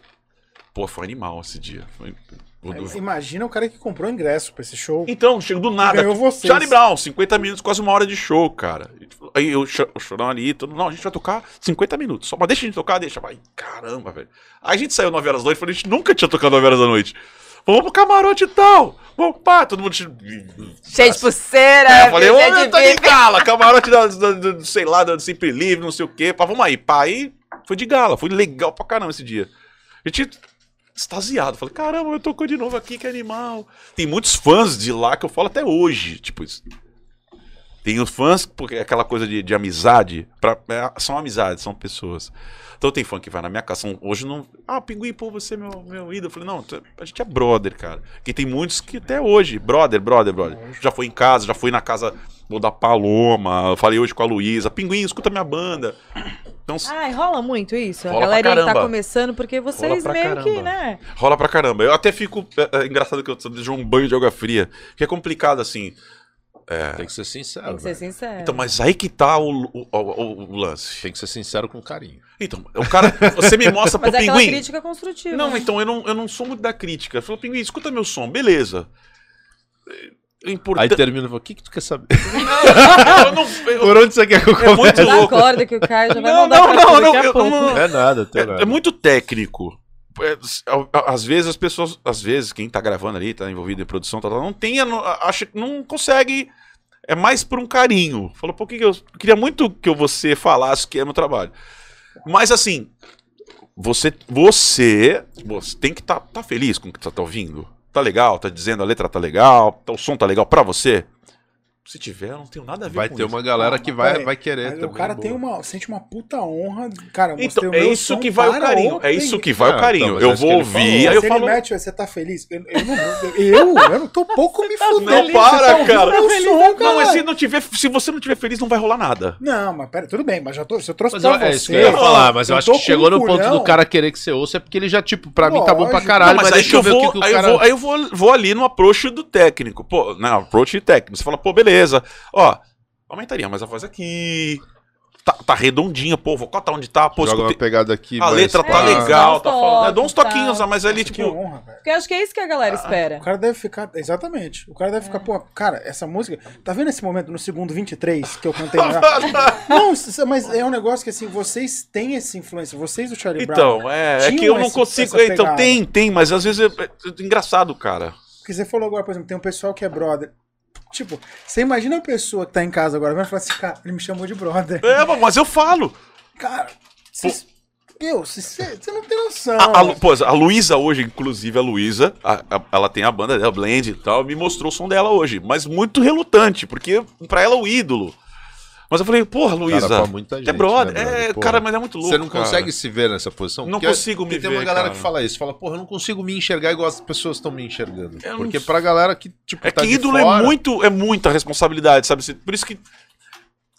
Pô, foi animal esse dia. Foi... o Durval- Imagina o cara que comprou ingresso pra esse show. Então, chegou do nada. Ganhou vocês. Charlie Brown, 50 minutos, quase uma hora de show, cara. Aí eu, cho- o chorão ali, todo, não, a gente vai tocar 50 minutos. Só, mas deixa a gente tocar, deixa. Vai, caramba, velho. Aí a gente saiu 9 horas da noite, falei, a gente nunca tinha tocado 9 horas da noite. Vamos pro camarote e tal. Vamos, pá, todo mundo. Cheio de pulseira, É, eu falei, ô, de tá de gala, camarote da, da- da- sei lá, da Sempre Livre, não sei o quê. Pá, vamos aí, pá. Aí foi de gala, foi legal pra caramba esse dia. A gente extasiado, falei, caramba, eu tocou de novo aqui, que animal. Tem muitos fãs de lá que eu falo até hoje, tipo. Tem os fãs, porque é aquela coisa de, de amizade, pra, é, são amizades, são pessoas. Então tem fã que vai na minha casa, são- hoje não. Ah, Pinguim, pô, você é meu, meu ídolo. Eu falei, não, tu- a gente é brother, cara. Que tem muitos que até hoje, brother, brother, brother. Já foi em casa, já fui na casa da Paloma, falei hoje com a Luísa, Pinguim, escuta minha banda. Então Ai, rola muito isso. Rola a galera pra que tá começando, porque vocês meio que, caramba. né? rola pra caramba. Eu até fico. É, é engraçado que eu deixo um banho de água fria. Que é complicado assim. Tem que ser sincero. Tem que ser velho. sincero. Então, mas aí que tá o, o, o- o lance. Tem que ser sincero com carinho. Então, o cara. Você me mostra pro Mas é pinguim. crítica construtiva. Não, né? então eu não, eu não sou muito da crítica. Falou, pinguim, escuta meu som, beleza. Aí termina e fala, o que, que tu quer saber? eu não, eu- Por onde você quer que eu é muito louco. corda que o Caio já vai Não, mandar não, pra não, não, daqui a eu pouco. não- É nada, É, nada. é muito técnico. É, às vezes as pessoas, às vezes quem tá gravando ali, tá envolvido em produção, tá, tá, não tem, acha que não consegue. É mais por um carinho. Falou, por que que eu queria muito que você falasse que é meu trabalho. Mas assim, você, você, você tem que estar tá, tá feliz com o que você tá ouvindo. Tá legal, tá dizendo a letra tá legal, o som tá legal pra você. Se tiver, eu não tenho nada a ver Vai com ter isso. uma galera que vai, vai querer Mas também. o cara tem uma, sente uma puta honra. Cara, eu Então, é meu isso que vai o para carinho. o É isso que vai Ah, o carinho. então, eu é vou ouvir, aí eu falo. mete, você tá feliz? Eu, eu não, eu, eu não tô pouco me fudendo. Não, para, tá cara. meu som, Não, cara. mas se, não tiver, se você não tiver feliz, não vai rolar nada. Não, mas pera, tudo bem, mas já tô, se eu trouxe Mas pra eu, você. é isso que eu ia falar, mas eu, eu acho que chegou no ponto do cara querer que você ouça, é porque ele já, tipo, pra mim tá bom pra caralho, Não, mas, deixa que eu eu ver o vou, que, o aí, cara... eu vou, aí eu vou, vou ali no approach do técnico. Pô, não, approach técnico. Você fala, pô, beleza. Ó, aumentaria mais a voz aqui. Tá, tá redondinha, pô, vou cotar onde tá, pô, Joga uma escutei. pegada aqui, A mas letra tá. É, legal, dá tá uns falando. É, dá uns toques, toquinhos, tá. mas ali, Que tipo. honra, velho. Porque eu acho que é isso que a galera espera. O cara deve ficar. Exatamente. O cara deve ficar, pô, cara, essa música. Tá vendo esse momento no segundo 23 que eu cantei lá? Não, mas é um negócio que assim, vocês têm essa influência, vocês do Charlie Brown. Então, é, é tinham que eu não esse- consigo. essa Então, pegada. tem, tem, mas às vezes é, é engraçado, cara. Porque você falou agora, por exemplo, tem um pessoal que é brother. Tipo, você imagina a pessoa que tá em casa agora, vai falar assim, cara, ele me chamou de brother. É, mas eu falo. Cara, se- meu, você não tem noção. A, a, pô, a Luísa hoje, inclusive a Luísa, ela tem a banda dela, Blend e tal, me mostrou o som dela hoje, mas muito relutante, porque pra ela é o ídolo. Mas eu falei, porra, Luísa, muita é brother. né, brother? é, Porra. cara, mas é muito louco. Você não cara. consegue se ver nessa posição? Não Porque- consigo me porque tem ver, uma galera cara. que fala isso, fala, porra, eu não consigo me enxergar igual as pessoas estão me enxergando. Eu não Porque sei. pra galera que, tipo, É tá que de ídolo fora, é muito, é muita responsabilidade, sabe? Por isso que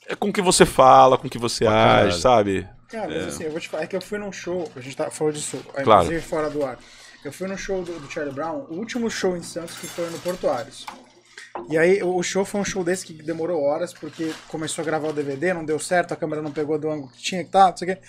é com o que você fala, com o que você caralho. age, sabe? Cara, mas assim, eu vou te falar, é que eu fui num show, a gente tá, falou disso, Claro. inclusive fora do ar. Eu fui no show do, do Charlie Brown, o último show em Santos que foi no Portuários. E aí o show foi um show desse que demorou horas, porque começou a gravar o DVD, não deu certo, a câmera não pegou do ângulo que tinha que tá, não sei o quê.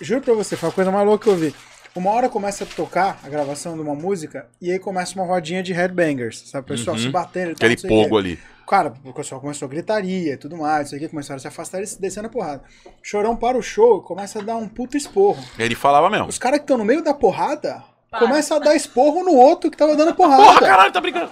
Juro pra você, foi a coisa mais louca que eu vi. Uma hora começa a tocar a gravação de uma música, e aí começa uma rodinha de headbangers, sabe? O pessoal se batendo e tal, Aquele pogo ali. Cara, o pessoal começou a gritaria e tudo mais, isso aqui, começaram a se afastar e descendo a porrada. Chorão para o show começa a dar um puto esporro. Ele falava mesmo. Os caras que estão no meio da porrada Para. começam a dar esporro no outro que tava dando porrada. Porra, caralho, tá brincando.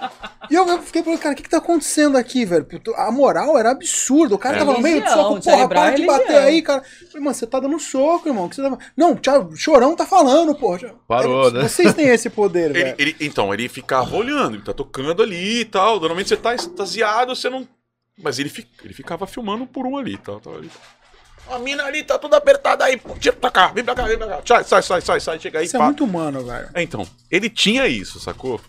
E eu, eu fiquei pensando, cara, o que, que tá acontecendo aqui, velho? A moral era absurda. O cara É. tava no meio do soco, porra, para é de bater aí, cara. Eu Falei, mano, você tá dando soco, irmão. que você tá... Não, tchau, chorão tá falando, porra. Parou, É, né? Vocês têm esse poder, Ele, velho. ele- então, ele ficava olhando, ele tá tocando ali e tal. Normalmente você tá extasiado, você não. Mas ele, fi- ele ficava filmando por um ali, tá? Tava ali. A mina ali tá toda apertada aí, pô, tira pra cá, vem pra cá, vem pra cá. Sai, sai, sai, sai, sai, chega aí, Isso é pá. muito humano, velho. É, então, ele tinha isso, sacou?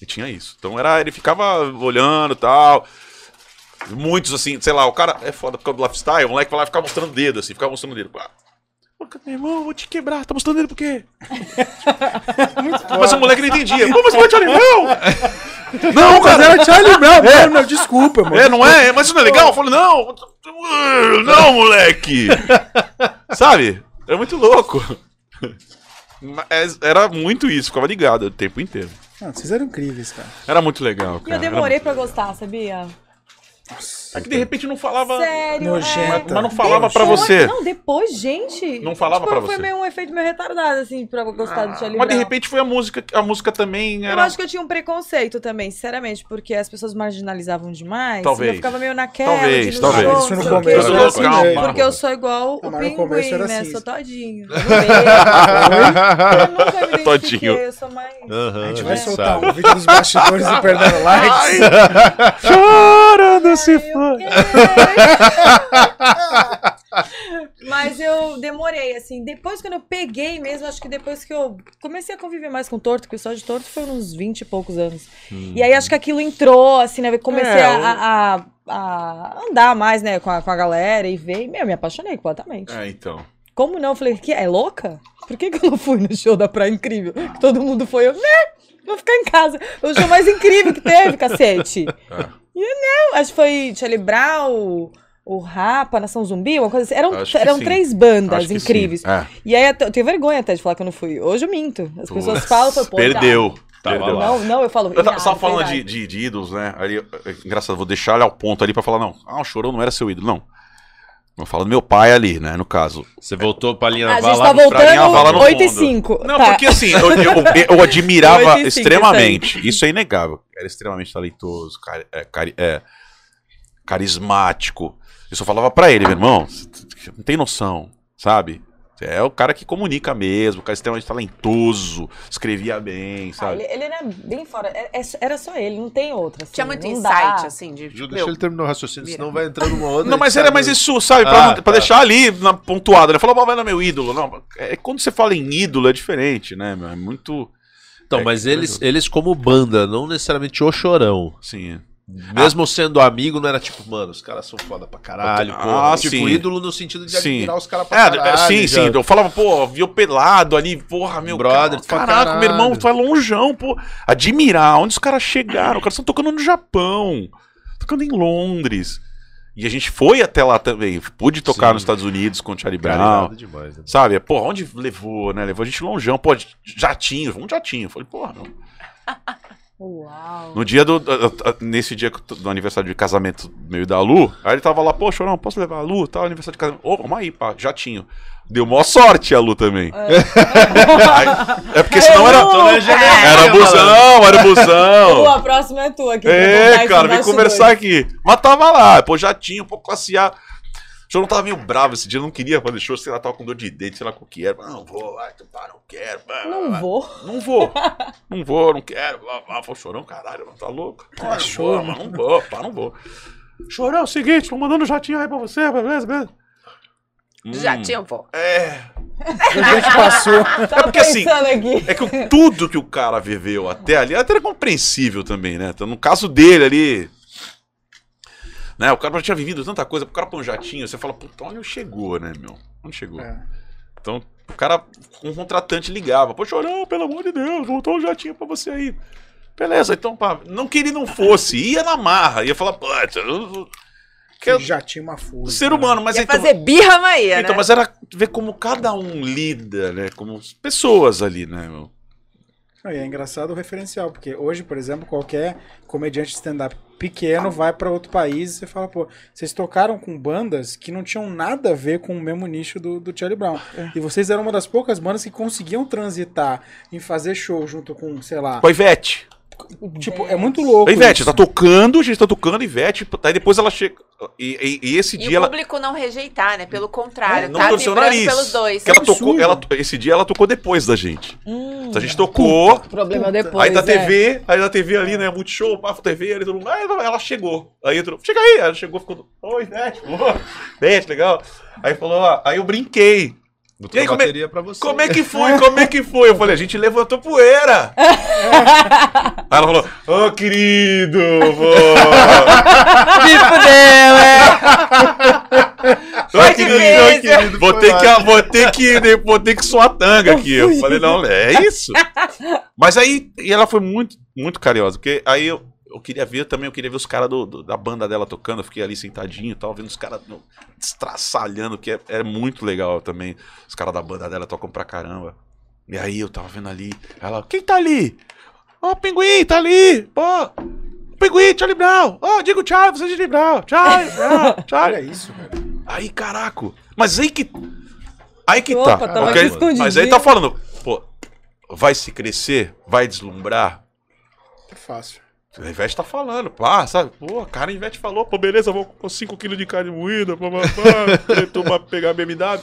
Ele tinha isso. Então era, ele ficava olhando e tal. Muitos assim, sei lá, o cara é foda por causa do lifestyle, o moleque vai lá ficar mostrando o dedo, assim, ficava mostrando o dedo. Pá. Meu irmão, vou te quebrar, tá mostrando ele por quê? mas o moleque não entendia. Mas não é Charlie Brown! Não, Mas cara! era Charlie Brown, é, não, desculpa, mano. É, não é? Mas isso não é legal? Eu falei, não! Não, moleque! Sabe? É muito louco. Mas era muito isso, ficava ligado o tempo inteiro. Não, vocês eram incríveis, cara. Era muito legal, E cara. eu demorei era pra muito gostar, sabia? É que de repente não falava. Sério, Nojenta. é. Mas não falava pra Depois- você. Não, depois, gente. Não falava tipo, pra Foi você. meio um efeito meio retardado, assim, pra eu gostar do Charlie Mas de repente foi a música, a música também Eu era. acho que eu tinha um preconceito também, sinceramente, porque as pessoas marginalizavam demais. Talvez. E eu ficava meio naquela. Talvez, de talvez. show, Isso no o começo era assim. Calma. Porque eu sou igual Não, o pinguim, né? assim. Sou todinho. Eu nunca me identifiquei, Todinho. Eu sou mais... A gente vai É. soltar sabe. um vídeo dos bastidores e perdendo likes. Chorando se Eu for. quero. Mas eu demorei, assim, depois quando eu peguei mesmo, acho que depois que eu comecei a conviver mais com o torto, que o só de torto foi uns 20 e poucos anos. E aí acho que aquilo entrou, assim, né? eu Comecei É, a, a- a andar mais, né, com a, com a galera e ver, e, meu, me apaixonei completamente. É, então. Como não? Eu falei, que é louca? Por que, que eu não fui no show da Praia Incrível? Que todo mundo foi, eu, né? Vou ficar em casa. Foi o show mais incrível que teve, cacete. É. E não, acho que foi Charlie Brown, o Rapa, Nação Zumbi, uma coisa assim. Eram, eram sim. três bandas incríveis. É. E aí eu tenho vergonha até de falar que eu não fui. Hoje eu minto. As pessoas falam, pô, Perdeu. Não, não, eu falo. Eu tava "Irado, só falando verdade." de, de, de ídolos, né? É engraçado, vou deixar ele ao ponto ali pra falar, não. Ah, o Chorão não era seu ídolo, não. Eu falo do meu pai ali, né? No caso. Você voltou pra linha A Vala gente tá voltando no 8 e fundo. 5. Não, tá. porque assim, eu, eu- eu admirava 85, extremamente. Isso é inegável. Era extremamente talentoso, cari- é, cari- é, carismático. Eu só falava pra ele, meu irmão, você não tem noção, sabe? Você é o cara que comunica mesmo, o cara extremamente talentoso, escrevia bem, Ah, sabe? ele, ele era bem fora. é- é- Era só ele, não tem outra. assim, Tinha muito insight, dá. assim, de. Ju, meu, deixa ele terminar o raciocínio, Vira. senão vai entrando uma outra. Não, mas ele era mais isso, sabe? Pra, Ah, não- pra tá. deixar ali na pontuada, né? Falou, vai no meu ídolo. Não, é, quando você fala em ídolo é diferente, né? meu? É muito. Então, É, mas eles, eles como banda, não necessariamente o chorão. Assim, Mesmo sendo amigo, não era tipo, mano, os caras são foda pra caralho. Ah, porra. tipo, sim. ídolo no sentido de Sim. admirar os caras pra É, caralho. é, sim, já. sim. Eu falava, pô, viu pelado ali, porra, meu Brother, cara, Caraca, caralho. meu irmão, tu vai longeão, pô. Admirar onde os caras chegaram. Os caras estão tocando no Japão, tocando em Londres. E a gente foi até lá também. Pude tocar Sim. nos Estados Unidos com o Charlie Brown. demais, né? Sabe? Pô, onde levou, né? Levou a gente longeão. Pô, jatinho, um jatinho. Falei, porra, meu. Uau. No dia do. Nesse dia do aniversário de casamento meio da Lu, aí ele tava lá, pô, Chorão, posso levar a Lu? Tal, aniversário de casamento. Ô, vamos aí, pá, jatinho. Deu maior sorte a Lu também. Aí- é porque senão era. Era busão, era Lu, busão. a próxima é tua aqui. É, cara, vem conversar aqui. Mas tava lá, pô, jatinho, pô, classe A. O Chorão tava meio bravo esse dia, não queria fazer show, sei lá, tava com dor de dente, sei lá o que era. Não vou, vai, tu pá, não quero. pá, Não pá. vou. Não vou. Não vou, não quero. Ah, foi chorão, caralho, mano, tá louco? Ah, não vou, mano, não vou, pá, não vou. Chorão, é o seguinte, tô mandando um jatinho aí pra você, beleza, beleza? Já Hum, tinha, pô. É. A gente passou. Tava porque assim, aqui. É que o- tudo que o cara viveu até ali é até compreensível também, né? Então, no caso dele ali. Né, o cara já tinha vivido tanta coisa, o cara põe um jatinho, você fala, puta, onde chegou, né, meu? Onde chegou? É. Então, o cara, um contratante ligava, pô, chorão, pelo amor de Deus, voltou um jatinho pra você aí. Beleza, então, pá, não que ele não fosse, ia na marra, ia falar, pô, eu- que eu- Já tinha uma fuga. ser humano, mas Ia então, fazer birra, mas ia, então, né? mas era ver como cada um lida, né, como pessoas ali, né, meu? E é engraçado o referencial, porque hoje, por exemplo, qualquer comediante de stand-up pequeno vai pra outro país e você fala, pô, vocês tocaram com bandas que não tinham nada a ver com o mesmo nicho do, do Charlie Brown. É. E vocês eram uma das poucas bandas que conseguiam transitar em fazer show junto com, sei lá. Com a Ivete. Tipo, é muito louco. A Ivete, isso. tá tocando, a gente tá tocando, Ivete, aí depois ela chega. E, e- e esse E dia o ela. público não rejeitar, né? Pelo contrário, Não tá torceu o vibrando nariz. pelos dois. Que ela tocou, ela, esse dia ela tocou depois da gente. Hum, Então a gente tocou, o problema Puta. depois. aí da é. TV, aí da TV ali, né? Multishow, Pafo TV, aí todo mundo. Aí ela chegou. Aí entrou, chega aí, ela chegou, ficou. Oi, Ivete, pô, Ivete, legal. Aí falou, ó, aí eu brinquei. Botou E aí, é- bateria pra você. Como é que foi? Como é que foi? Eu falei, a gente levantou poeira. Aí ela falou, ô querido, pô. Me fudeu, é. Foi querido, querido, Vou ter, que, ótimo. vou, ter que, vou ter que suar tanga aqui. Eu falei, não, é isso. Mas aí, e ela foi muito, muito carinhosa, porque aí eu, eu queria ver também, eu queria ver os caras do- do- da banda dela tocando, eu fiquei ali sentadinho e tal, vendo os caras estraçalhando, que é, é muito legal também. Os caras da banda dela tocam pra caramba. E aí eu tava vendo ali, ela, quem tá ali? Ó, o pinguim, tá ali, pô. Pinguim, Charlie Brown. Ó, digo tchau, você é Charlie Brown. Charlie Brown, Charlie. Olha isso, velho. Aí, caraca. Mas aí que. Aí que Opa, tá. tava Porque- aqui escondidinho. mas aí tá falando, pô, vai se crescer, vai deslumbrar. É fácil. A Ivete tá falando, pá, sabe? Pô, a cara a Ivete falou, pô, beleza, vou com 5kg de carne moída, pá, pá, pá, tentou pra pegar a BMW.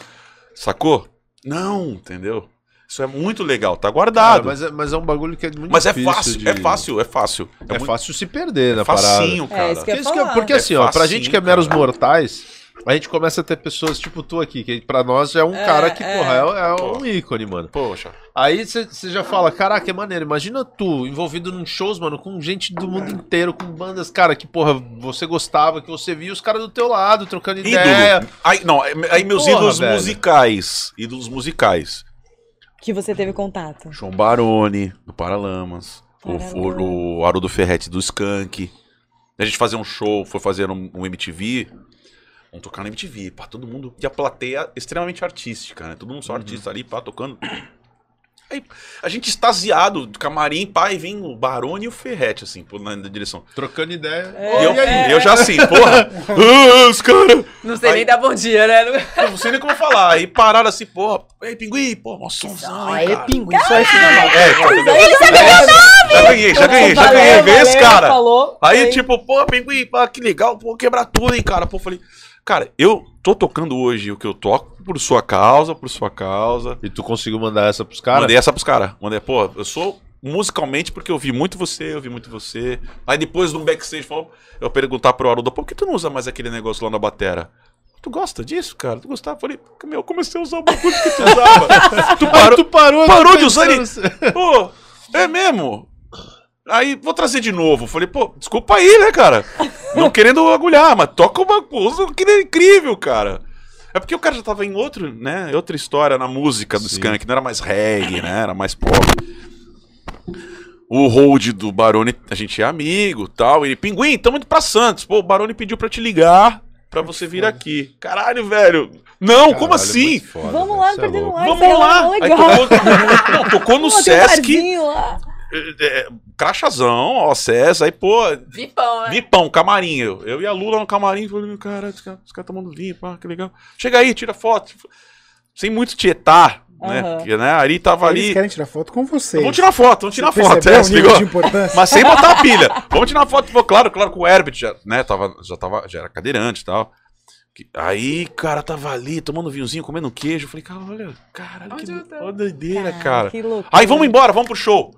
Sacou? Não, entendeu? Isso é muito legal, tá Cara, guardado. mas, é, mas é um bagulho que é muito mas é difícil fácil, de- é fácil, é fácil. É, muito fácil se perder é na parada. facinho, cara. isso que eu Porque, é- falar. porque É assim, ó, pra gente que é meros cara. mortais, a gente começa a ter pessoas tipo tu aqui, que pra nós é um É, cara que, é. porra, é, é Pô. um ícone, mano. Poxa. Aí você já fala, caraca, é maneiro. Imagina tu envolvido num shows, mano, com gente do mundo inteiro, com bandas, cara, que, porra, você gostava, que você via os caras do teu lado, trocando ideia. Aí, não, aí meus Porra, ídolos velho. musicais. Ídolos musicais. Que você teve contato. João Baroni, do Paralamas. O, Paralamas. o, o Haroldo Ferretti, do Skank. A gente fazia um show, foi fazer um, um MTV. Vamos tocar no MTV, pá, todo mundo. E a plateia extremamente artística, né? Todo mundo só Uhum. artista ali, pá, tocando. Aí, a gente extasiado, do camarim, pá, e vem o Baroni e o Ferretti, assim, pô, na, na direção. Trocando ideia. É. E eu, aí? eu já assim, porra, ah, os caras. Não sei Aí- nem dar bom dia, né? Não sei nem como falar. Aí pararam assim, porra, ei, pinguim, pô, mó somzão, Aí, cara. pinguim, só isso não. É, já ganhei, já ganhei, já ganhei, ganhei esse cara. Falou, Aí, tipo, pô, pinguim, pá, que legal, pô, quebrar tudo, hein, cara. Pô, falei, Cara, eu tô tocando hoje o que eu toco por sua causa, por sua causa. E tu conseguiu mandar essa pros caras? Mandei essa pros caras. Mandei, pô, eu sou musicalmente porque eu vi muito você, eu vi muito você. Aí depois no backstage falou, eu perguntar pro Aruda, por que tu não usa mais aquele negócio lá na batera? Tu gosta disso, cara? Tu gostava? Eu falei, meu, eu comecei a usar o bagulho que tu usava. tu parou, tu parou, parou de usar ele. pensando- Pô, é mesmo? Aí, vou trazer de novo. Falei, pô, desculpa aí, né, cara? Não querendo agulhar, mas toca uma coisa que é incrível, cara. É porque o cara já tava em outro, né? Outra história na música do Sim. Skank, não era mais reggae, né? Era mais pop. O hold do Barone, a gente é amigo tal. Ele, Pinguim, tamo indo pra Santos. Pô, o Barone pediu pra te ligar pra você vir aqui. Caralho, velho. Não, como Caralho, é assim? foda, Vamos lá, cê é perdendo louco. like. Vamos lá. é Aí tocou, tocou no Pô, um Sesc. É, é, crachazão, ó, Sesc. Aí, pô, Vipão, né? Vipão, camarim. Eu, eu e a Lula no camarim, falando, cara, os caras cara tomando vinho, pá, que legal. Chega aí, tira foto. Sem muito tietar, né? Aham. Porque, né? Ari tava Eles ali. querem tirar foto com vocês. Vamos tirar foto, vamos tirar Você foto. É, ligou? de importância? Mas sem botar a pilha. Vamos tirar foto. Pô, claro, claro que o Herbert já, né, tava, já, tava, já era cadeirante e tal. Aí, cara, tava ali tomando vinhozinho, comendo queijo. Eu falei, cara, olha, caralho, que doideira, Ah, cara. Que louco. Aí vamos embora, vamos pro show.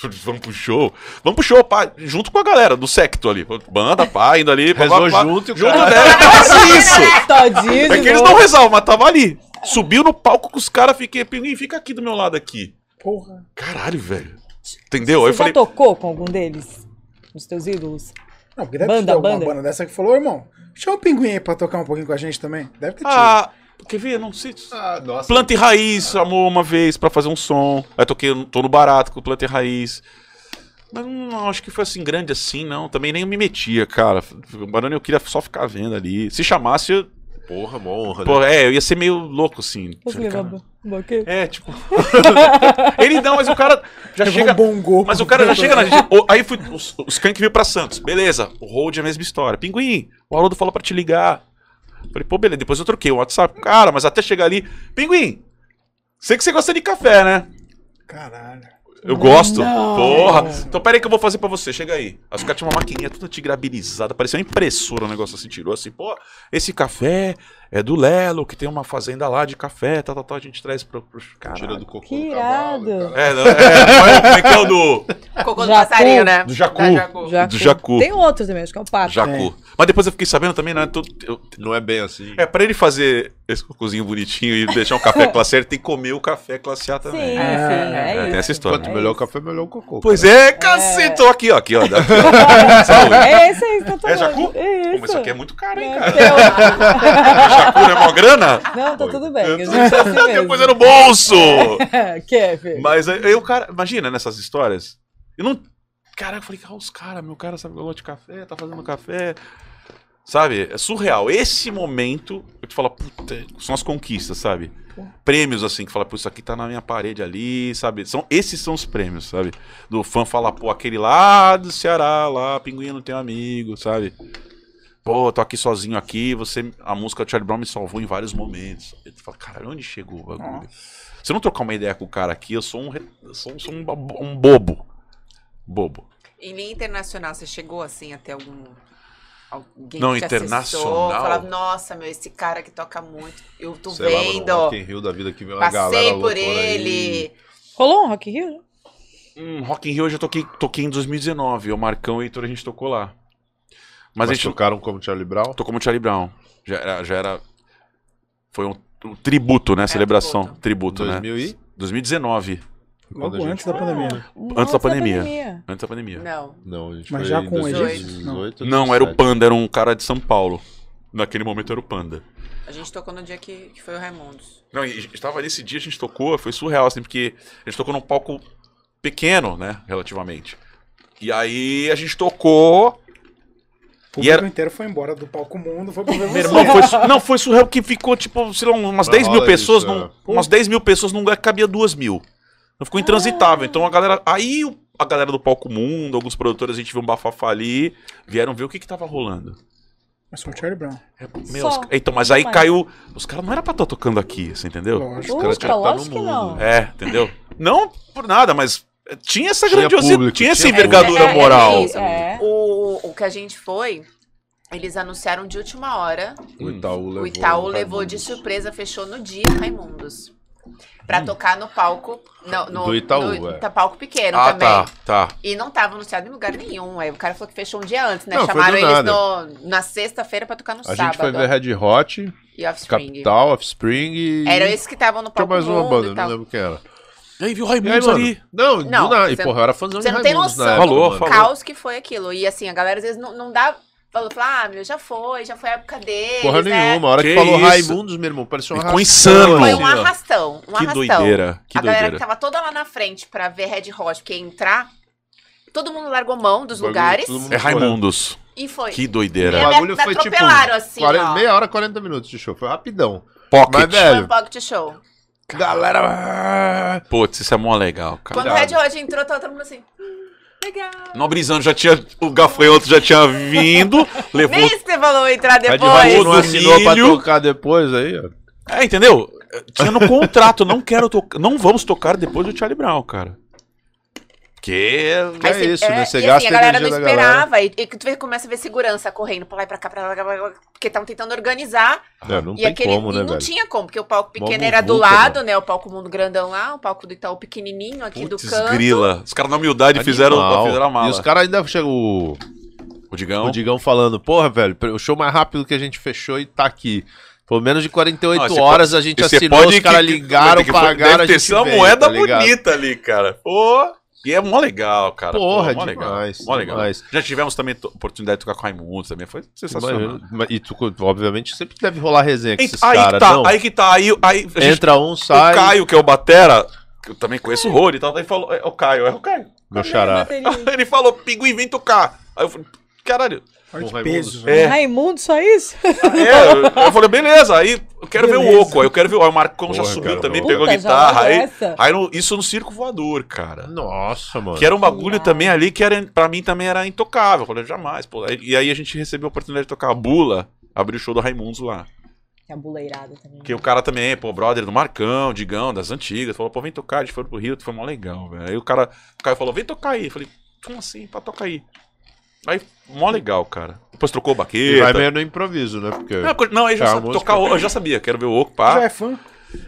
Vamos pro show. Vamos pro show, pá, junto com a galera do secto ali. Banda, pá, indo ali. pá, Rezou pá, pá. junto e o junto cara- né? Quase isso. Todinho É de que eles não rezavam, mas tava ali. Subiu no palco com os caras, fiquei, Pinguim, fica aqui do meu lado aqui. Porra. Caralho, velho. Entendeu? Você eu falei, já tocou com algum deles? Os teus ídolos? Não, porque deve Banda, ter alguma banda. banda dessa que falou, irmão, chama o pinguim aí pra tocar um pouquinho com a gente também. Deve ter tido. ah, quer ver? Não sei. Ah, nossa. Planta e Raiz chamou uma vez pra fazer um som. Aí toquei, tô no barato com o Planta e Raiz. Mas não acho que foi assim grande assim, não. Também nem me metia, cara. O Barone eu queria só ficar vendo ali. Se chamasse, eu, Porra, mó honra, pô, né? é, eu ia ser meio louco assim. Falei, cara? É, tipo. Ele não, mas o cara já Levar chega. um bongo. Mas o cara já chega na gente. o- Aí fui, os, os Skank veio pra Santos. Beleza. O Hold é a mesma história. Pinguim, o Haroldo falou pra te ligar. Falei, pô, beleza. Depois eu troquei o WhatsApp. Cara, mas até chegar ali. Pinguim, sei que você gosta de café, né? Caralho. Eu gosto. Não. Porra. Então pera aí que eu vou fazer pra você. Chega aí. Os caras tinham uma maquininha toda tigrabilizada. Parecia uma impressora um negócio assim. Tirou assim, pô, esse café é do Lelo, que tem uma fazenda lá de café, tal, tal, tal. A gente traz pro. pro... Caralho. Tira do cocô Que do cavalo, irado. É, não, é, é, como é que é o do. Cocô do Jacu. passarinho, né? Do jacu. Da jacu. Jacu. Do Jacu. Tem outro também, acho que é o pato. Jacu. Mas depois eu fiquei sabendo também, né? tu- eu- Não é bem assim. é, pra ele fazer esse cocôzinho bonitinho e deixar um café classe A, ele tem que comer o café classe A Sim, também. sim, É, é, tem isso. essa história. Quanto É melhor o café, melhor o cocô. Pois cara. é, cacete! Ó, Aqui, ó, aqui, ó. dá- Saúde. É esse aí que eu tô É jacu? É isso. mas isso aqui é muito caro, hein, É cara? não é mó grana? Não, tá tudo bem. A gente tá assim mesmo. Depois é no bolso! Quer, filho? Mas aí, o cara, imagina nessas histórias. Eu não. Caraca, eu falei, ah, os caras, meu cara sabe que eu gosto de café, tá fazendo café. Sabe? É surreal. Esse momento, eu te falo, puta, são as conquistas, sabe? Prêmios assim, que fala, pô, isso aqui tá na minha parede ali, sabe? São, esses são os prêmios, sabe? Do fã falar, pô, aquele lá do Ceará, lá, Pinguim não tem amigo, sabe? Pô, tô aqui sozinho aqui, você. A música do Charlie Brown me salvou em vários momentos. Eu falo, cara, onde chegou o bagulho? Se eu não trocar uma ideia com o cara aqui, eu sou um, eu sou, sou um, um bobo. Bobo. Em linha internacional, você chegou assim até algum. Alguém Não, que te internacional? acessou, falava, nossa, meu, esse cara que toca muito, eu tô Sei lá, vendo, no Rock in Rio da vida que galera passei por ele. aí. Rolou um Rock in Rio? Hum, Rock in Rio eu já toquei, toquei em 2019. O Marcão e o Heitor a gente tocou lá. Mas, Mas a gente tocaram como Charlie Brown? tocou como Charlie Brown. Já era. Já era foi um, um tributo, né? Celebração. Tributo, né? 2000 e? 2019. Logo antes da pandemia. Antes da pandemia. Antes da pandemia. Não. Não, a gente Mas foi já em com o Egito? 2018, Não, era o 2017. Panda, era um cara de São Paulo. Naquele momento era o Panda. A gente tocou no dia que, que foi o Raimundos. Não, e estava nesse dia, a gente tocou, foi surreal, assim, porque a gente tocou num palco pequeno, né, relativamente. E aí a gente tocou. O público era- inteiro foi embora do palco mundo, foi pra ver Meu você. irmão, foi, não, foi surreal que ficou, tipo, sei lá, umas Mas 10 mil pessoas, isso, num- é. umas 10 mil pessoas num lugar que cabia duas mil. Então ficou intransitável. Então a galera. Aí a galera do palco mundo, alguns produtores, a gente viu um bafafá ali, vieram ver o que que tava rolando. Mas foi o Charlie Brown. É, meu, Só. os- então, mas aí Mas- caiu. Os caras não era pra estar tocando aqui, você entendeu? Lógico. Os caras tinham que tá no mundo. não. É, entendeu? Não por nada, mas eh, tinha essa Tinha grandiosidade, público, tinha essa tinha envergadura É, é, moral. é isso. É. O, o que a gente foi, Eles anunciaram de última hora. O Itaú levou. o Itaú levou de surpresa, fechou no dia Raimundos. Pra tocar no palco. No, no- Do Itaú, no- é. tá palco pequeno Ah, também. tá, tá. E não tava anunciado em lugar nenhum. Aí o cara falou que fechou um dia antes, né? Não, foi Chamaram do eles nada. no- na sexta-feira pra tocar no A sábado. gente foi ver Red Hot, E Offspring. Capital, Offspring e. Eram esses que estavam no Tinha palco mais uma banda, não lembro quem era. E aí viu o aí, Raimundos ali. Não, Não, do nada. E você- porra, eu era fãzão Você de não tem Raimundos noção na época, Falou, mano. do falou. caos que foi aquilo. E assim, a galera às vezes não, não dá. Falou, falou, ah, meu, já foi, já foi a época deles. Porra né? nenhuma. A hora que, Que falou isso? Raimundos, meu irmão, parecia um Ficou arrastão, insano. Foi assim, um arrastão. Um Que arrastão. doideira, que a galera doideira. que tava toda lá na frente pra ver Red Hot, porque ia entrar, todo mundo largou mão dos Bagulho, lugares É Raimundos. e foi. Que O doideira. Me- bagulho me foi tipo. atropelaram, assim, 40 ó. meia hora, 40 minutos de show. Foi rapidão. Pocket. Mas, Foi velho, um pocket show. Galera. Putz, isso é mó legal, cara. Quando o Red Hot entrou, tava todo mundo assim. "Hum, Legal. Nobrizano já tinha. O gafanhoto já tinha vindo, levou. Nem isso que você falou entrar Red depois. Hot não assinou pra tocar depois aí, ó. É, entendeu? Tinha no contrato, não quero tocar. Não vamos tocar depois do Charlie Brown, cara. Que. É isso, né? Você e gasta assim, a galera não da galera. esperava. E, e que tu vê- começa a ver segurança correndo pra lá e pra cá, pra lá, pra lá, pra lá, porque estavam tentando organizar. É, não e tem aquele. como, e né, não velho? tinha como, porque o palco Mó pequeno era do lado, mano. né? O palco mundo grandão lá, o palco do Itaú pequenininho aqui Putz, do canto. grila. Os caras na humildade fizeram, fizeram a mala. E os caras ainda chegam. O, O Digão. o Digão falando, porra, velho, o show mais rápido que a gente fechou e tá aqui. Por menos de 48 Não, horas a gente assinou, os que- caras ligaram, que- pagaram, a Deve ter gente sido uma moeda tá bonita ali, cara. Pô. E é mó legal, cara. Porra, Pô, mó demais, legal. Mó legal. demais. Já tivemos também oportunidade de tocar com Raimundos também. Foi sensacional. Mas- E tu, obviamente, sempre deve rolar resenha com esses aí caras, que tá, não? aí que tá. Aí, aí gente- Entra um, o sai, Caio, que é o Batera, que eu também conheço o Rory e tal, daí falou. É o Caio, é o Caio. meu xará. Ele falou, pinguim, vem tocar. Aí eu falei, caralho. Que Raimundos. peso, velho. É. Raimundo, só isso? É, eu, eu falei, beleza, aí eu quero ver Beleza. o Oco, aí eu quero ver. Aí o Marcão já subiu cara, também, Puta, pegou a já guitarra. Aí, aí no- isso no circo voador, cara. Nossa, mano. Que era um bagulho também ali que era, pra mim também era intocável. Eu falei, jamais, pô. Aí- E aí a gente recebeu a oportunidade de tocar a Bula, abrir o show do Raimundos lá. Que é a buleirada também. Que o cara também, pô, brother do Marcão, Digão, das antigas, falou, pô, vem tocar, a gente foi pro Rio, foi mó legal, velho. Aí o cara, o cara falou, vem tocar aí. Eu falei, como assim, pra tocar aí? Aí, mó legal, cara. Depois trocou o E vai baqueta. meio no improviso, né? Porque... Não, não, aí já a sabe música- tocar, o- eu já sabia, quero ver o Oco, Já pá. é fã?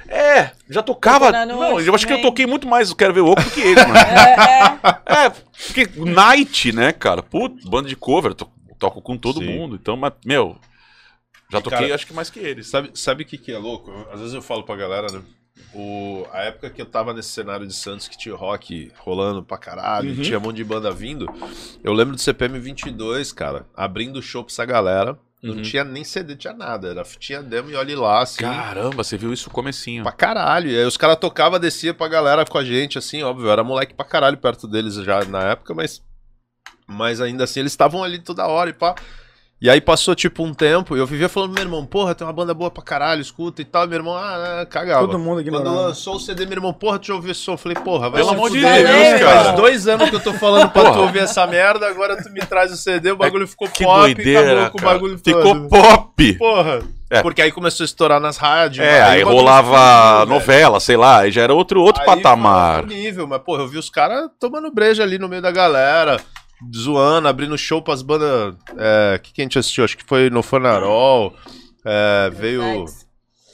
É, já tocava. Não, eu acho que eu também. toquei muito mais o Quero Ver o Oco do que ele, mano. É, é. É, porque Night, né, cara? Putz, banda de cover, to- toco com todo Sim. mundo. Então, mas, meu, já toquei cara, acho que mais que eles. Sabe, sabe o que, que é louco? Às vezes eu falo pra galera, né? O, a época que eu tava nesse cenário de Santos que tinha rock rolando pra caralho, Uhum. tinha um monte de banda vindo. Eu lembro do CPM 22, cara, abrindo show pra essa galera. Não Uhum. tinha nem CD, tinha nada. Era, tinha demo e olhe lá, assim. Caramba, você viu isso no comecinho. Pra caralho. E aí os caras tocavam, descia pra galera com a gente, assim, óbvio. Eu era moleque pra caralho perto deles já na época, mas. Mas ainda assim, eles estavam ali toda hora e pá. E aí passou tipo um tempo e eu vivia falando, meu irmão, porra, tem uma banda boa pra caralho, escuta e tal. E meu irmão, ah, ah, cagava. Todo mundo Quando ignorando. lançou o CD, meu irmão, porra, deixa eu ouvir esse som. Eu falei, porra, vai Pelo se amor de fuder. Deus, cara. Faz dois anos que eu tô falando pra tu Porra. ouvir essa merda, agora tu me traz o CD, o bagulho ficou Que pop, doideira, acabou o bagulho Ficou todo. pop. Porra. É. Porque aí começou a estourar nas rádios. É, aí bagulho rolava explodiu, velho. novela, sei lá, aí já era outro, outro Aí patamar. foi outro nível, mas, porra, eu vi os caras tomando breja ali no meio da galera, zoando, abrindo show pras bandas. É, que, que a gente assistiu? Acho que foi no Fanarol. É, veio.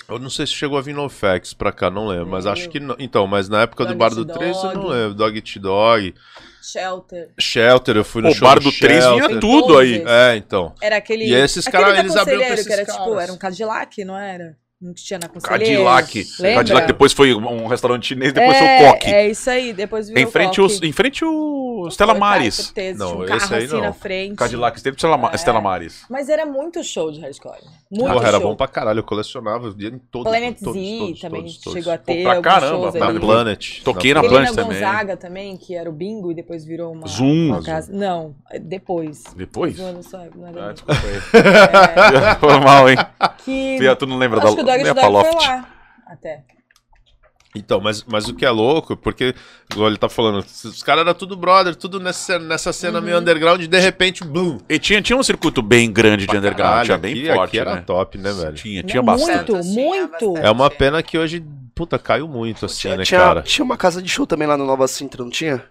Eu não sei se chegou a vir no Fax pra cá, não lembro. Mas acho que não. Então, mas na época do Dog Bar Eat do 3 eu não lembro. Dog Eat Dog. Shelter. Shelter, eu fui no Pô, show Bar do 3 Shelter. vinha tudo aí. É, então. Era aquele. E esses aquele caras, da eles abriram pra Conselheiro, esses que era tipo, caras. era um Cadillac, não era? Não tinha na Conselheiro. Cadillac. Lembra? Cadillac depois foi um restaurante chinês, depois é, foi o Coque. É isso aí, depois virou em, frente Coque. os, em frente o Stella Foi, Maris. Com certeza, Não, tinha um esse aí assim não. na frente. Cadillac esteve Stella, É. Stella Maris. Mas era muito show de hardcore. Muito Porra, era show. bom pra caralho. Eu colecionava o dia em todos. Planet todos, Z todos, também todos, todos. chegou a Pô, ter pra alguns caramba, shows tá Na ali. Planet. Toquei na Helena Planet também. Gonzaga também, que era o bingo e depois virou uma, Zoom. uma casa. Não, é depois. Depois? Não era Ah, não. desculpa aí. Foi mal, hein? que... Fia, tu não lembra Acho da que o Dog nem a Eat Dog Paloft. foi lá. Até. Então, mas, mas o que é louco, porque, igual ele tá falando, os caras eram tudo brother, tudo nessa, nessa cena Uhum. meio underground, e de repente, blum. E tinha, tinha um circuito bem grande de underground, Caralho, tinha bem aqui, forte, aqui era né? top, né, velho? Tinha, Não, tinha muito, bastante. Muito. bastante. É uma pena que hoje, puta, caiu muito assim, Tinha, né, tinha, cara? tinha uma casa de show também lá no Nova Sintra, não tinha?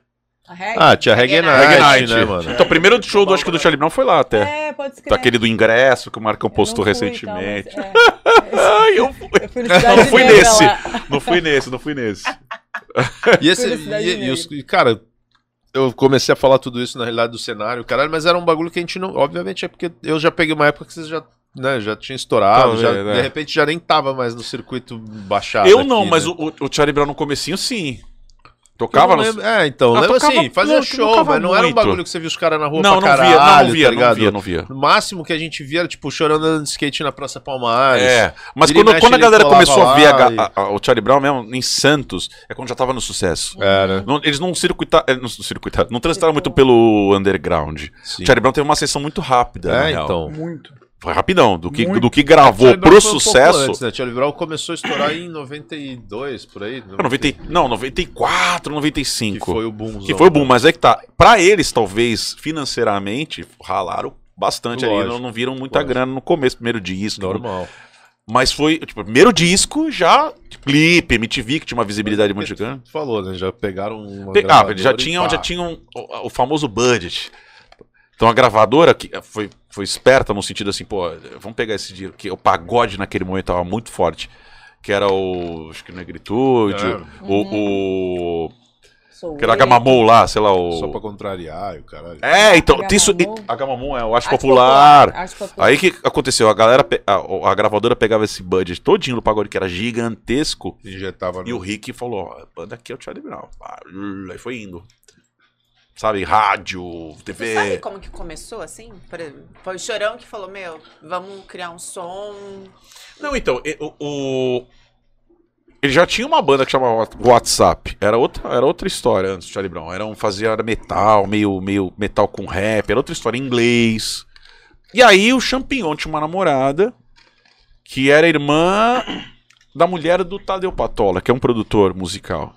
Ah, tinha Reggae Reggae Night, Reggae Night. né, mano? Então, o primeiro show do, acho que do Charlie Brown foi lá até. É, pode escrever. Daquele do ingresso que o Marcão postou recentemente. Ai, eu fui. Eu fui no Não fui Negra nesse. lá. Não fui nesse, não fui nesse. E esse. E, e os- cara, eu comecei a falar tudo isso na realidade do cenário, caralho, mas era um bagulho que a gente não. Obviamente é porque eu já peguei uma época que vocês já. Né, já tinha estourado, Talvez, já, né? de repente já nem tava mais no circuito baixado. Eu não, aqui, mas né? o, o Charlie Brown no comecinho, sim. Tocava no... É, então, Ah, lembra assim, fazia não, show, mas não era um muito. bagulho que você via os caras na rua Não, pra não caralho, via, não, via, tá não via, não via. No máximo que a gente via era, tipo, chorando andando de skate na Praça Palmares. É, mas quando, mexe, quando a galera começou a ver a e- a- a- o Charlie Brown mesmo em Santos, é quando já tava no sucesso. É, né? Não- eles não circuitaram, não circuitaram, não transitaram muito pelo underground. Sim. O Charlie Brown teve uma sessão muito rápida, É, real. então. Muito. Foi rapidão, do que, Muito. do que gravou pro foi um sucesso. Antes, né? Charlie Brown começou a estourar em 92, por aí. Não, 90, e- não, 94, Que 95. foi o boom. Que foi o boom, mas é que tá. Pra eles, talvez, financeiramente, ralaram bastante ali. Lógico, Não, não viram muita lógico. grana no começo, primeiro disco. Normal. Mas foi, tipo, primeiro disco já, clipe, MTV, que tinha uma visibilidade muito grande. Tu falou, né? Já pegaram uma Pe- Ah, já tinham, já tinham o, o famoso budget. Então a gravadora que foi, foi esperta no sentido assim, pô, vamos pegar esse dinheiro, que o pagode naquele momento tava muito forte. Que era o. Acho que Negritude, É. o. o Sou que era eu. Gamamon lá, sei lá, o. Só pra contrariar e o caralho. É, então, tem isso. Gamamon? A Gamamon é o Arte Arte Popular. Arte popular. Aí o que aconteceu? A galera, a, a gravadora pegava esse budget todinho do pagode, que era gigantesco, Injetava e o Rick falou: ó, a banda aqui é o Charlie Brown. Ah, Aí foi indo. Sabe, rádio, Tu sabe TV. como que começou, assim? Foi o Chorão que falou, meu, vamos criar um som. Não, então, o, o- Ele já tinha uma banda que chamava WhatsApp. Era outra, era outra história antes do Charlie Brown. Era um, fazia era metal, meio, meio metal com rap. Era outra história em inglês. E aí o Champignon tinha uma namorada que era irmã da mulher do Tadeu Patola, que é um produtor musical.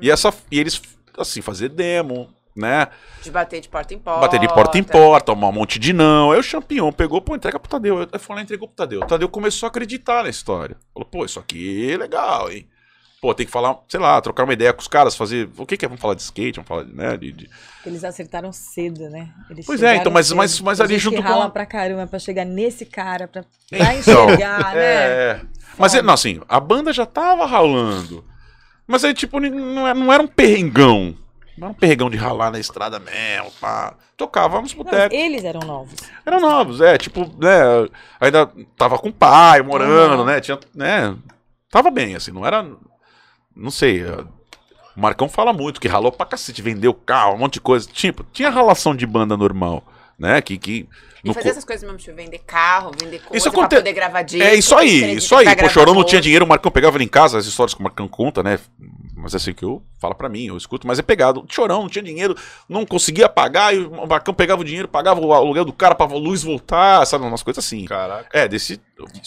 E, essa, e eles, assim, fazer demo, né? De bater de porta em porta. Bater de porta em porta, tomar um monte de não. Aí o Champignon pegou, pô, entrega pro Tadeu. Aí foi lá e entregou pro Tadeu. O Tadeu começou a acreditar na história. Falou, pô, isso aqui é legal, hein? Pô, tem que falar, sei lá, trocar uma ideia com os caras, fazer. O que que é? Vamos falar de skate, vamos falar de. Né, de, de- Eles acertaram cedo, né? Eles Pois é, então, mas- cedo. mas- mas ali junto que com rala a- pra caramba pra chegar nesse cara, pra, pra Então, enxergar, né? É. Mas, Foda. não, assim, a banda já tava ralando. Mas aí, tipo, não era, não era um perrengão. Não era um perrengão de ralar na estrada mesmo, pá. Tocava nos botecos. eles eram novos. Eram novos, é, tipo, né, ainda tava com o pai morando, Uhum. né, tinha, né, tava bem, assim, não era, não sei, eh, o Marcão fala muito que ralou pra cacete, vendeu carro, um monte de coisa, tipo, tinha relação de banda normal, né, que, que E fazer co- essas coisas mesmo, tipo, vender carro, vender coisa Isso pra aconte- poder gravar disco. É isso aí, isso aí. Pô, Chorão não tinha dinheiro, o Marcão pegava ele em casa, as histórias que o Marcão conta, né? Mas é assim que eu falo pra mim, eu escuto, mas é pegado. Chorão, não tinha dinheiro, não conseguia pagar, e o Marcão pegava o dinheiro, pagava o aluguel do cara pra luz voltar, sabe? Umas coisas assim. Caraca. É, desse.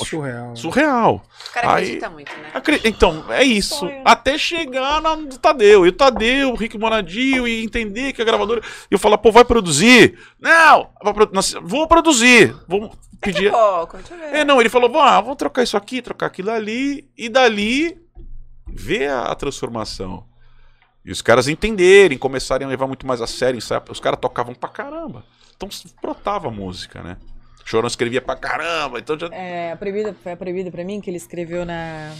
Surreal. Surreal. O cara Aí- acredita muito, né? Acre- Então, é isso. Sonho. Até chegar na, no Tadeu. E o Tadeu, o Rick Monadio, e entender que a gravadora. E eu falar, pô, vai produzir? Não! vou produzir. Vou pedir. Pouco, deixa eu ver. É, não, ele falou, "Vamos, ah, vamos trocar isso aqui, trocar aquilo ali, e dali ver a, a transformação. E os caras entenderem, começarem a levar muito mais a sério, sabe? Os caras tocavam pra caramba. Então brotava a música, né? Chorão escrevia pra caramba, então já. É, a proibida, foi a proibida pra mim que ele escreveu na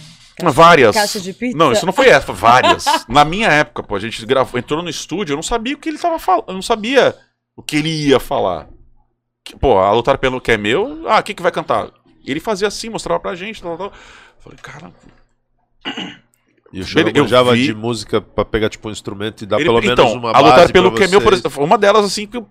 várias. caixa de pizza. Não, isso não foi essa, várias. Na minha época, pô, a gente gravou, entrou no estúdio, eu não sabia o que ele tava falando, eu não sabia o que ele ia falar. Que, pô, a lutar pelo que é meu, ah, quem que vai cantar? Ele fazia assim, mostrava pra gente, tal, tal. Falei, cara, E o Chorão eu manjava vi- de música pra pegar, tipo, um instrumento e dar ele- pelo menos então, uma a base lutar pelo que é meu, por exemplo, uma delas assim que eu-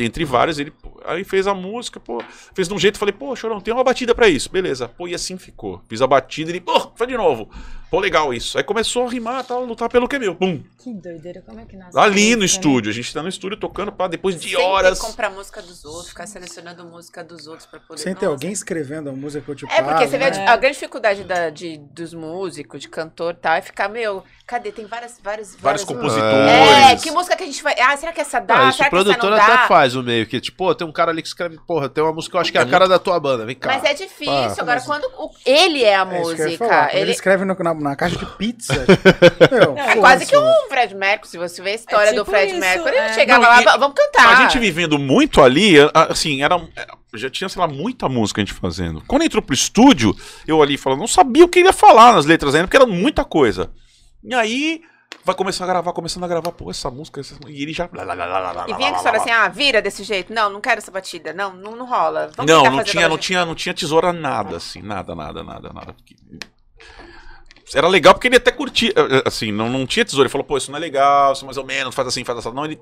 entre várias, ele aí fez a música, pô, fez de um jeito, falei, pô, Chorão, tem uma batida pra isso, beleza. Pô, e assim ficou. Fiz a batida, ele, pô, faz de novo. Pô, legal isso. Aí começou a rimar, tal, lutar pelo que é meu. Pum. Que doideira, como é que nasce? Ali no né? estúdio, a gente tá no estúdio tocando pá, depois de Sempre horas. comprar música dos outros, ficar selecionando música dos outros pra poder. Sem ter Nossa. alguém escrevendo a música que eu te É, porque você vê a, né? a grande dificuldade da, de, dos músicos, de cantor e tal, é ficar, meu, cadê? Tem várias, várias, Vários várias- compositores. É, que música que a gente vai. Ah, será que essa dá? Ah, isso será o produtor até faz o meio que, tipo, pô, tem um cara ali que escreve, porra, tem uma música que eu acho que é É a cara da tua banda, vem cá. Mas é difícil. Ah, Agora, mas- quando o- ele é a É música, falar. Ele ele escreve no- na, na caixa de pizza. Meu, é quase que um Fred Mercury. Se você vê a história É tipo do Fred isso, Mercury, é. ele chegava Não, lá, e- "Va- vamos cantar. A gente vivendo muito ali, assim, era. era- Já tinha, sei lá, muita música a gente fazendo. Quando entrou pro estúdio, eu ali falando, não sabia o que ele ia falar nas letras ainda, porque era muita coisa. E aí, vai começar a gravar, começando a gravar, pô, essa música, essa... e ele já. E vinha que história assim, ah, vira desse jeito. Não, não quero essa batida. Não, não, não rola. Vamos Não, não fazer tinha, não tinha, não tinha tesoura nada, assim, nada, nada, nada, nada. Era legal porque ele até curtia, eh, assim, não, não tinha tesoura. Ele falou, pô, isso não é legal, isso mais ou menos, faz assim, faz assim. Não, ele.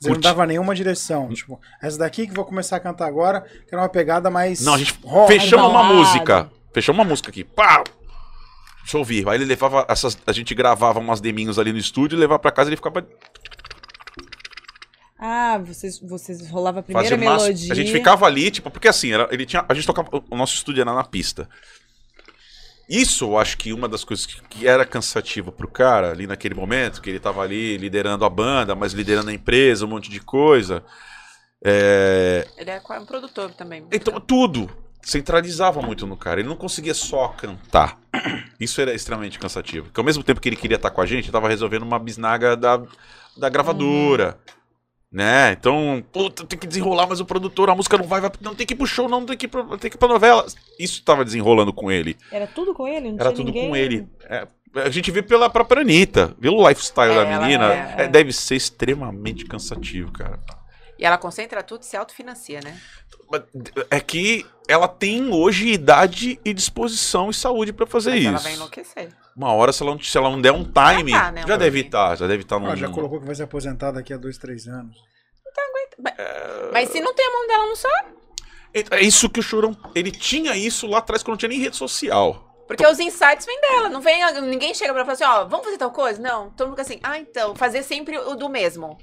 Você não dava nenhuma direção. Tipo, essa daqui que vou começar a cantar agora, que era uma pegada mais. Não, a gente rock, fechamos uma música. Fechamos uma música aqui. Pá! Deixa eu ouvir. Aí ele levava essas. A gente gravava umas deminhos ali no estúdio, levava pra casa e ele ficava. Ah, vocês, vocês rolava a primeira Fazia umas- melodia. A gente ficava ali, tipo, porque assim, era, ele tinha. A gente tocava. O nosso estúdio era na pista. Isso, eu acho que uma das coisas que, que era cansativa pro cara ali naquele momento, que ele tava ali liderando a banda, mas liderando a empresa, um monte de coisa. É, Ele é um produtor também. Então, tudo centralizava muito no cara. Ele não conseguia só cantar. Isso era extremamente cansativo. Porque ao mesmo tempo que ele queria estar com a gente, ele tava resolvendo uma bisnaga da, da gravadora. Né? Então, puta, tem que desenrolar, mas o produtor, a música não vai, vai não tem que ir pro show, não tem que ir pra, tem que ir pra novela. Isso tava desenrolando com ele. Era tudo com ele? Não Era tinha tudo ninguém? com ele. É, a gente vê pela própria Anitta, pelo lifestyle É, da menina. é, é, deve ser extremamente cansativo, cara. E ela concentra tudo e se autofinancia, né? É que ela tem hoje idade e disposição e saúde pra fazer Mas isso. ela vai enlouquecer. Uma hora, se ela não, se ela não der um time, já, tá, né, um deve estar, já deve estar num. Ah, já colocou que vai se aposentar daqui a dois, três anos. Mas se não tem a mão dela, não sabe. É isso que o Chorão. Ele tinha isso lá atrás quando não tinha nem rede social. Porque os insights vêm dela. Não vem, ninguém chega pra ela e fala assim, ó, vamos fazer tal coisa? Não. Todo mundo fica assim, ah, então, fazer sempre o do mesmo.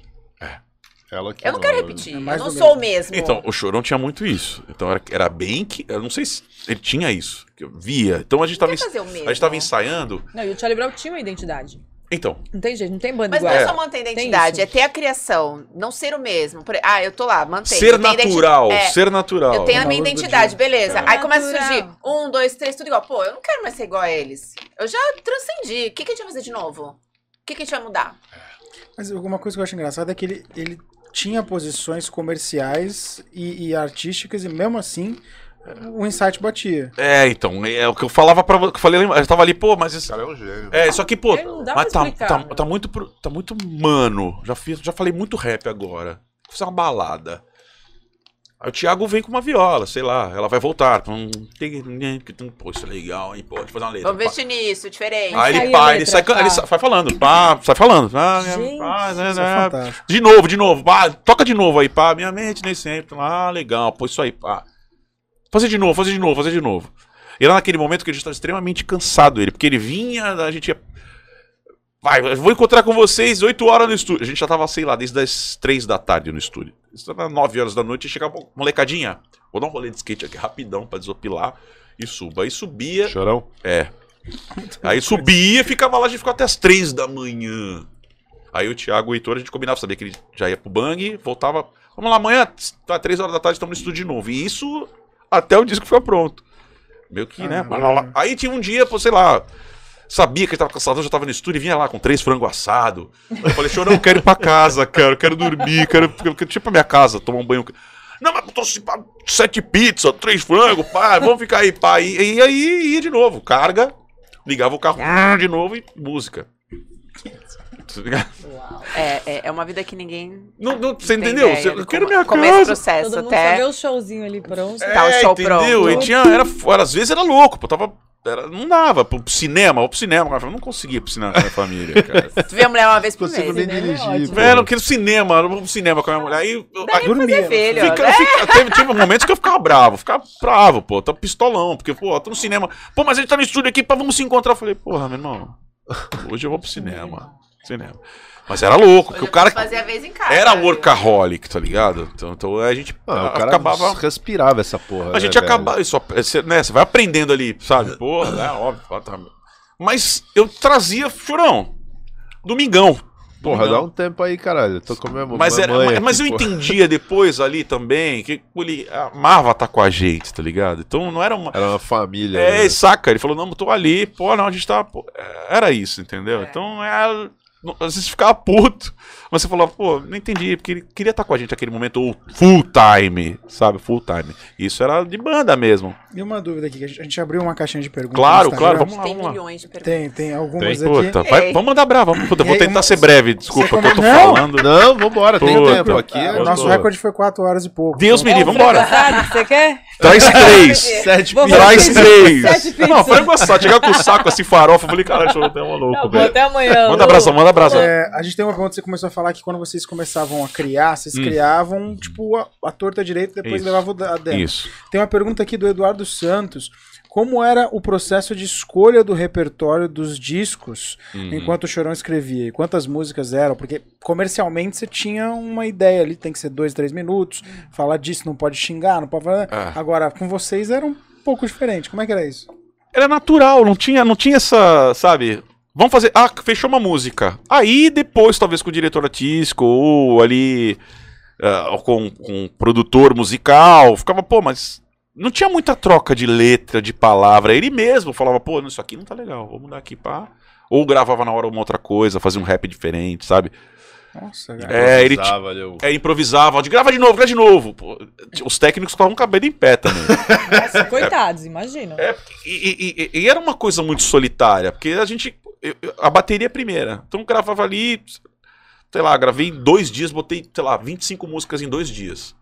Ela que Eu não quero manda. repetir. É eu não sou o mesmo. Então, o Chorão tinha muito isso. Então era, era bem que. Eu não sei se ele tinha isso. Que eu via. Então a gente Não tava. quer ens- fazer o mesmo. A gente tava ensaiando. Não, e o Charlie Brown tinha uma identidade. Então, Não tem jeito, não tem banda Mas não igual. é só manter a identidade, é ter a criação, não ser o mesmo. Por- Ah, eu tô lá, mantém. ser natural. É, Ser natural. Eu tenho a minha identidade, beleza. É. Aí começa a surgir um, dois, três, tudo igual. Pô, eu não quero mais ser igual a eles. Eu já transcendi. O que, que a gente vai fazer de novo? O que, que a gente vai mudar? Mas uma coisa que eu acho engraçada é que ele, ele tinha posições comerciais e, e artísticas, e mesmo assim o insight batia. É, então, é o que eu falava pra você. que Eu falei, eu tava ali, pô, mas Esse cara é um gênio. É, só que, pô, mas tá, explicar, tá, né? tá muito, tá muito mano. Já, fiz, já falei muito rap agora. Vou fazer uma balada. Aí o Thiago vem com uma viola, sei lá, ela vai voltar. Pô, isso é legal, hein? Pô, deixa eu fazer uma letra. Vamos investir nisso, diferente. Aí ele pá, ele sai, pá. ele sai, vai falando, pá, sai falando. Ah, Gente, pá, né, Isso é né, fantástico. de novo, de novo, pá, toca de novo aí, pá, minha mente nem sempre. Ah, legal, pô, isso aí, pá. Fazer de novo, fazer de novo, fazer de novo. E era naquele momento que a gente estava extremamente cansado ele, porque ele vinha, a gente ia. Vai, vou encontrar com vocês 8 horas no estúdio. A gente já tava, sei lá, desde as 3 da tarde no estúdio. Isso era 9 horas da noite e chegava, molecadinha, vou dar um rolê de skate aqui rapidão pra desopilar e suba. Aí subia. Chorão. É. Aí subia, ficava lá, a gente ficava até as três da manhã. Aí o Thiago e o Heitor, a gente combinava, sabia que ele já ia pro bang, voltava. Vamos lá, amanhã, tá três horas da tarde, estamos no estúdio de novo. E isso até o disco ficar pronto. Meio que, né? Caramba. Aí tinha um dia, pô, sei lá. Sabia que ele tava cansado, já tava no estúdio e vinha lá com três frango assado. Eu falei, senhor, não quero ir pra casa, cara, eu quero dormir, quero, quero, quero ir pra minha casa, tomar um banho. Não, mas eu trouxe pá, sete pizzas, três frangos, pá, vamos ficar aí, pá. E, e aí ia de novo, carga, ligava o carro hum, de novo e música. É, é, é uma vida que ninguém. Não, não, você entendeu? ideia eu quero minha como esse casa. processo Todo mundo só até. vê o showzinho ali pronto. Tá o show entendeu? pronto. E tinha, era, era, às vezes era louco, pô, tava, era, não dava pro cinema, ou pro cinema, eu não conseguia ir pro cinema com a minha família, cara. Tu vê a mulher uma vez por mês. né? É dirigir. pô. Velho, eu quero cinema, eu vou pro cinema com a minha mulher. Aí, eu, aí, Dormia. Filho, Fica- né? fica- teve, teve momentos que eu ficava bravo, ficava bravo, pô, tá pistolão, porque, pô, tô no cinema. Pô, mas a gente tá no estúdio aqui, pá, vamos se encontrar. Eu falei, porra, meu irmão, hoje eu vou pro cinema. Cinema. Mas era louco, porque Hoje o cara eu fazia a vez em casa. era viu? workaholic, tá ligado? Então, então a gente Ah, o cara acabava. respirava essa porra. A gente né, velho? acaba. Isso, você, né, você vai aprendendo ali, sabe? Porra, né? Óbvio. tá. Mas eu trazia churão. Domingão. Porra, Não. dá um tempo aí, caralho. Eu tô com a minha Mas, era, mas aqui, eu pô. entendia depois ali também que ele amava estar com a gente, tá ligado? Então não era uma. Era uma família. É, né? saca? Ele falou, não, eu tô ali, pô, não, a gente tá. pô, Era isso, entendeu? É. Então é. Às vezes ficava puto. Mas você falou, pô, não entendi, porque ele queria estar com a gente naquele momento, ou full time, sabe? Full time. Isso era de banda mesmo. E uma dúvida aqui, que a gente- abriu uma caixinha de perguntas. Claro, claro, vamos lá, Tem vamos lá. milhões de perguntas. Tem, tem algumas Tem. aqui. Puta, vai, Ei. vamos mandar brava. Vamos, puta, vou aí, tentar uma- ser breve, desculpa que eu tô não- falando. Não, vambora, tem tempo. Aqui é O nosso recorde foi 4 horas e pouco. Deus Então, me livre, vambora. Você quer? Traz três. Sete pilas. Traz Sete três. pizzas. Não, foi engraçado. Chegar com o saco assim, farofa. Eu falei, caralho, deixa eu ter um maluco, Não, vou velho. até amanhã. Manda Lu. abração, manda abração. É, a gente tem uma pergunta, você começou a falar que quando vocês começavam a criar, vocês Hum. criavam, tipo, a, a torta direita e depois Isso. levavam a dentro. Isso. Tem uma pergunta aqui do Eduardo Santos. Como era o processo de escolha do repertório dos discos Uhum. enquanto o Chorão escrevia? E quantas músicas eram? Porque comercialmente você tinha uma ideia ali, tem que ser dois, três minutos, falar disso, não pode xingar, não pode falar. Ah. Agora, com vocês era um pouco diferente. Como é que era isso? Era natural, não tinha, não tinha essa, sabe? Vamos fazer. Ah, fechou uma música. Aí depois, talvez com o diretor artístico ou ali ah, com, com o produtor musical, ficava, pô, mas não tinha muita troca de letra, de palavra. Ele mesmo falava, pô, isso aqui não tá legal, vamos mudar aqui pá. Ou gravava na hora uma outra coisa, fazia um rap diferente, sabe? Nossa, cara. É, ele É, improvisava, de grava de novo, grava de novo. Pô, os técnicos estavam cabelo em pé também. Nossa, coitados, imagina. É, e, e- e- e era uma coisa muito solitária, porque a gente. a bateria é primeira. Então eu gravava ali, sei lá, gravei em dois dias, botei, sei lá, 25 músicas em dois dias.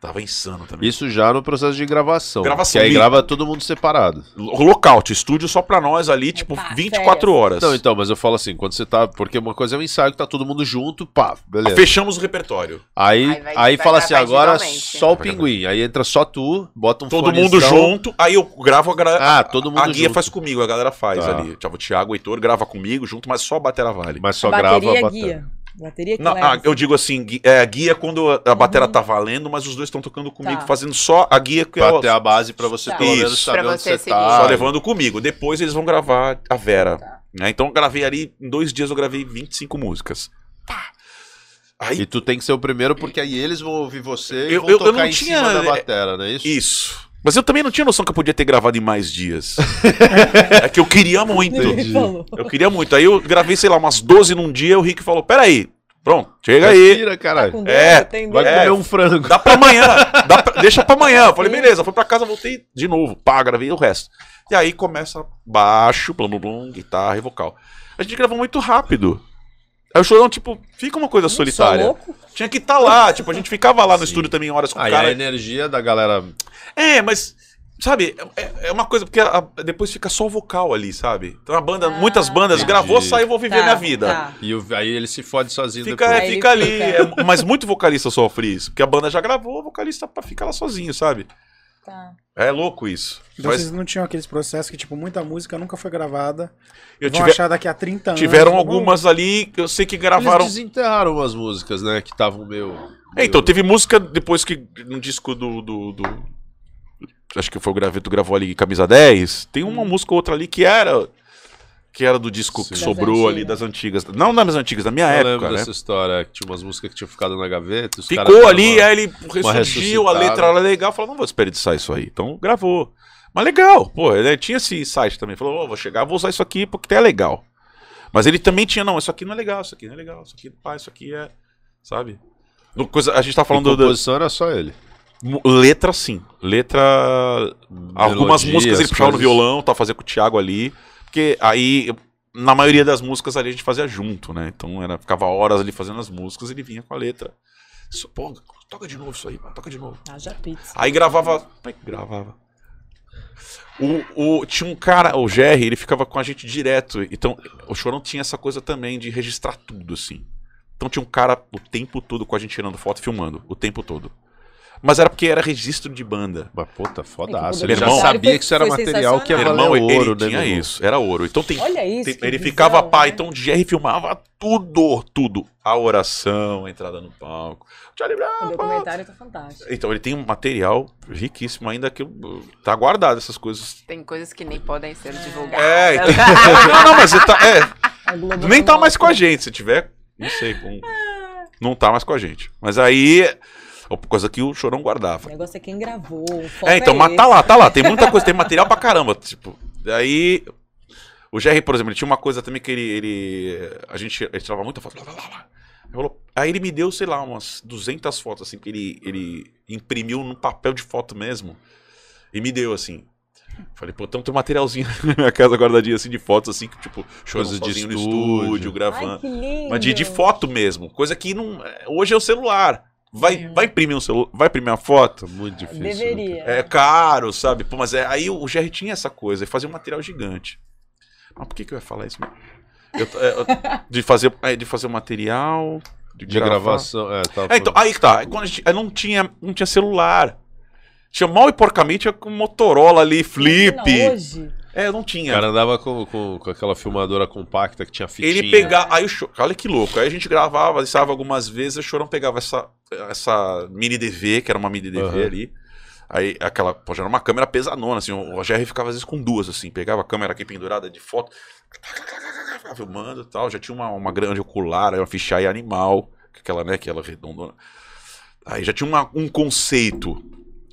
Tava insano também. Isso já no processo de gravação. Gravação, Que aí grava todo mundo separado. Lo- Lockout, estúdio só pra nós ali, tipo, Opa, 24 horas. Não, então, mas eu falo assim, quando você tá. Porque uma coisa é um ensaio que tá todo mundo junto, pá, beleza. Fechamos o repertório. Aí, Aí aí, vai- vai fala assim, agora só o Vai pinguim. Aí entra só tu, bota um Todo fonezão. mundo junto, aí eu gravo a gra... Ah, todo mundo A guia junto. faz comigo, a galera faz Tá. ali. Tipo, o Thiago, o Heitor grava comigo junto, mas só a batera vale. Mas só bateria grava a bateria. guia. Bateria que Não, leva, ah, eu digo assim, gui- é, guia quando a, a batera Uhum. tá valendo, mas os dois estão tocando comigo, Tá. fazendo só a guia que é Pra o- ter a base pra você Tá. pelo menos Isso. saber Pra onde você você tá. só levando comigo. Depois eles vão gravar a Vera. Tá. né? Então eu gravei ali, em dois dias eu gravei 25 músicas. Tá. Aí, E tu tem que ser o primeiro, porque aí eles vão ouvir você e Eu- vão eu- eu tocar não em tinha- cima da batera, não é isso? isso. Mas eu também não tinha noção que eu podia ter gravado em mais dias. é que eu queria muito. Falou. Eu queria muito. Aí eu gravei, sei lá, umas 12 num dia, o Rick falou: peraí, pronto, chega aí. Tá caralho. com dor, É, tem Vai dor. É. comer um frango. Dá pra amanhã. dá pra- deixa pra amanhã. Eu falei, beleza. Fui pra casa, voltei de novo. Pá, gravei o resto. E aí começa baixo, blum, blum, blum, guitarra e vocal. A gente gravou muito rápido. Aí o chorão, tipo, fica uma coisa solitária. louco? Tinha que estar lá. Tipo, a gente ficava lá no Sim. estúdio também horas com o Aí cara. a energia da galera. É, mas. Sabe, é, é uma coisa, porque a- depois fica só o vocal ali, sabe? Então a banda, Ah, muitas bandas entendi. gravou, saiu, vou viver Tá, minha vida. tá. E o- aí ele se fode sozinho Fica, depois. é, fica ali. fica. é, mas muito vocalista sofre isso. Porque a banda já gravou, o vocalista pra ficar lá sozinho, sabe? Tá. É louco isso. Então Mas vocês não tinham aqueles processos que, tipo, muita música nunca foi gravada. eu vão tive- achar daqui a 30 anos. tiveram Bom, algumas ali que eu sei que Eles gravaram. desenterraram umas músicas, né? Que estavam meio. É, então, teve música depois que no disco do. do- do- acho que foi o Graveto gravou ali Camisa 10. Tem uma música ou outra ali que era. Que era do disco que Sim. sobrou Das ali das antigas. Não das antigas, da minha Eu época, lembro né? dessa história, que tinha umas músicas que tinham ficado na gaveta. Ficou ali, uma- aí ele ressurgiu, a letra era legal, falou, não vou desperdiçar isso aí. Então gravou. Mas legal, pô, ele tinha esse site também. Falou, "Ô, vou chegar, vou usar isso aqui porque é legal. Mas ele também tinha, não, isso aqui não é legal, isso aqui não é legal, isso aqui, pá, isso aqui é. Sabe? No coisa, a gente tá falando da composição era só ele. letra, sim. Letra. Algumas Melodia, músicas ele puxava no coisas. violão, tá fazendo com o Thiago ali. Porque aí, na maioria das músicas ali a gente fazia junto, né? Então era, ficava horas ali fazendo as músicas ele vinha com a letra. Isso, Pô, toca de novo isso aí, toca de novo. Haja pizza. Aí gravava. Como é que gravava? O, o- tinha um cara, o Jerry, ele ficava com a gente direto. Então, o Chorão tinha essa coisa também de registrar tudo, assim. Então tinha um cara o tempo todo com a gente tirando foto e filmando. O tempo todo. Mas era porque era registro de banda. Mas puta, fodaço. Ele já sabia foi- que isso era material que ia valer Irmão, ele ouro, né, tinha irmão? isso. Era ouro. Então tem. Olha isso. tem- ele visão, ficava pá, né? então o Jerry filmava tudo, tudo. A oração, a entrada no palco. Charlie Brown, O pá. documentário tá fantástico. Então ele tem um material riquíssimo ainda que tá guardado essas coisas. Tem coisas que nem podem ser divulgadas. É, então- não, não, mas ele tá, é, nem tá mais com a gente. Se tiver, Não sei. com- Não tá mais com a gente. Mas aí. Coisa que o Chorão O guardava. negócio é quem gravou. o É, então, é mas tá esse. lá, tá lá. Tem muita coisa, tem material pra caramba. Tipo, daí. O GR, por exemplo, ele tinha uma coisa também que ele. ele a gente ele tirava muita foto. Lá, lá, lá, lá. Ele falou- Aí ele me deu, sei lá, umas 200 fotos, assim, que ele, ele imprimiu num papel de foto mesmo. E me deu, assim. Falei, pô, então tem um materialzinho na minha casa guardadinho, assim, de fotos, assim, que, tipo, chorando Coisa de sozinho no estúdio. estúdio, gravando. Ai, que lindo. Mas de, de foto mesmo. Coisa que não. Hoje é o celular. Vai, vai imprimir um celular. Vai imprimir uma foto? Tá muito difícil. né? Deveria. É caro, sabe? Pô, mas é, aí o GR tinha essa coisa, ele fazia um material gigante. Mas por que, que eu ia falar isso? Eu- é, eu- de, fazer, é, de fazer um material. De, De gravação. É, tava É, então, aí que tá. Quando a gente, aí não, tinha, não tinha celular. Tinha mal e porcamente tinha com Motorola ali, flip. Imagina, hoje. É, não O tinha. cara andava com, com, com aquela filmadora compacta que tinha fitinha. Ele pegava. Aí o Cho- Olha que louco. Aí a gente gravava, ensaiava algumas vezes, o Chorão pegava essa, essa mini DV, que era uma mini DV Aham. ali. Aí aquela. Pô, já era uma câmera pesadona, assim. O GR ficava às vezes com duas, assim. Pegava a câmera aqui pendurada de foto. Ficava filmando e tal. Já tinha uma, uma grande ocular, aí uma fisheye animal. Aquela, né? Aquela redondona. Aí já tinha uma- um conceito.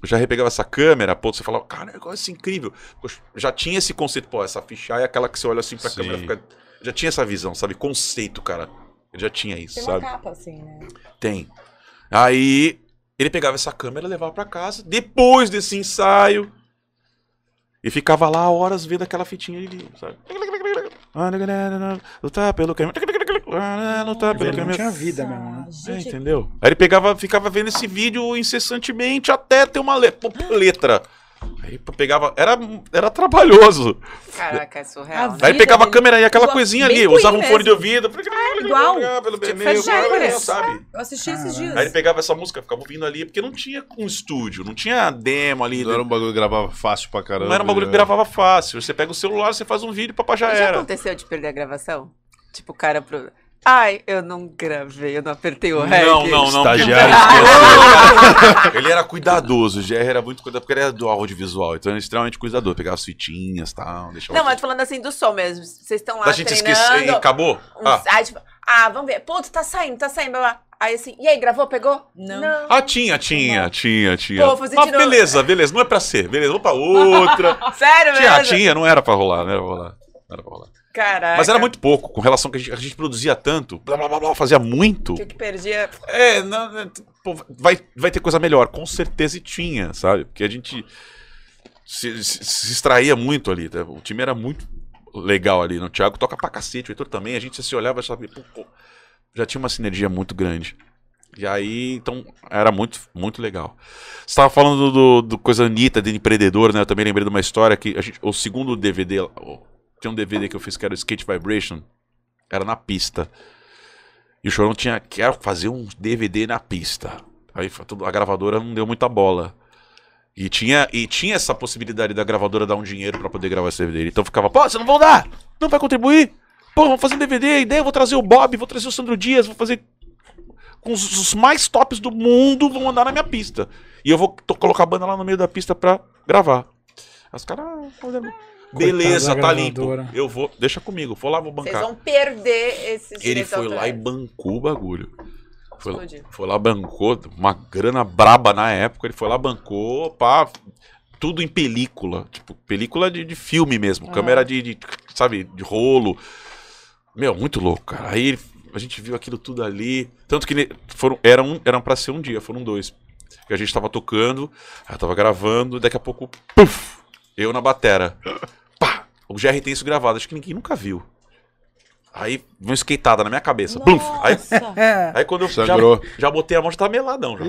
Eu já pegava essa câmera, pô, você falava, cara, negócio incrível. Poxa, já tinha esse conceito, pô, essa fisheye é aquela que você olha assim pra Sim. câmera. Fica... Já tinha essa visão, sabe? Conceito, cara. Eu já tinha isso, Tem uma sabe? capa assim, né? Tem. Aí ele pegava essa câmera, levava pra casa, depois desse ensaio, e ficava lá horas vendo aquela fitinha ali, sabe? Lutar pelo caminho. Lutar pelo Ele não caminho. tinha vida mesmo, né? É, entendeu? Aí ele pegava, ficava vendo esse vídeo incessantemente até ter uma le- letra. Aí pegava. Era, era trabalhoso. Caraca, é surreal. Né? Aí pegava a câmera e aquela Igual- coisinha ali, usava um fone de mesmo. ouvido. igual. Pelo Tipo, sabe? Eu assisti esses Caralho. dias. Aí ele pegava essa música, ficava ouvindo ali, porque não tinha um estúdio, não tinha demo ali. Não era um bagulho que gravava fácil pra caramba. não era um bagulho que né? gravava fácil. Você pega o celular, você faz um vídeo, papá já Já era. aconteceu de perder a gravação? Tipo, o cara pro. Ai, eu não gravei, eu não apertei o REC. Não, não, não. Estagiário Ele era cuidadoso, o GR era muito cuidadoso, porque ele era do audiovisual, então ele era extremamente cuidadoso. Pegava as fitinhas e tal, deixava. Não, mas falando assim do som mesmo. Vocês estão lá Da gente esquecer. e Acabou? um- Ah. aí, tipo, ah, vamos ver. Putz, tá saindo, tá saindo. blá, blá. Aí assim, e aí, gravou, pegou? Não. Ah, tinha, tinha, tinha, tinha. Pô, fazer Mas de novo. beleza, beleza, não é pra ser, beleza, vamos pra outra. Sério tinha, mesmo? tinha, não era pra rolar, não era pra rolar. Não era pra rolar. Caraca. Mas era muito pouco, com relação que a gente, a gente produzia tanto, blá blá blá blá, fazia muito. Que, que perdia? É, não, não, pô, vai, vai ter coisa melhor, com certeza e tinha, sabe? Porque a gente se, se- se extraía muito ali, tá? o time era muito legal ali. né? O Thiago toca pra cacete, o Heitor também, a gente se olhava e sabia, pô, pô, já tinha uma sinergia muito grande. E aí, então, era muito, muito legal. Você tava falando do, do coisa Anitta, de empreendedor, né? Eu também lembrei de uma história que a gente, o segundo DVD, tem um DVD que eu fiz que era o Skate Vibration, era na pista. E o Chorão tinha, quer fazer um DVD na pista. Aí a gravadora não deu muita bola. E tinha, e tinha essa possibilidade da gravadora dar um dinheiro pra poder gravar esse DVD. Então ficava, pô, vocês não vão dar? Não vai contribuir? Pô, vamos fazer um DVD, ideia, eu vou trazer o Bob, vou trazer o Sandro Dias, vou fazer com os, os mais tops do mundo, vão andar na minha pista. E eu vou colocar a banda lá no meio da pista pra gravar. Os caras, ah, beleza, tá limpo. Eu vou, deixa comigo, vou lá, vou Vocês bancar. vão perder esses Ele foi lá e bancou o bagulho. Foi, lá- foi lá, bancou, uma grana braba na época. Ele foi lá, bancou, pá, tudo em película. Tipo, película de, de filme mesmo. Câmera de, de, sabe, de rolo. Meu, muito louco, cara. Aí a gente viu aquilo tudo ali. Tanto que foram, eram, eram pra ser um dia, foram dois. Que a gente tava tocando, eu tava gravando, daqui a pouco, puf, eu na batera. O GR tem isso gravado, acho que ninguém nunca viu. Aí, uma skateada na minha cabeça. Bum! Aí. Aí quando eu já, Sangrou. já botei a mão, já tava meladão. Já.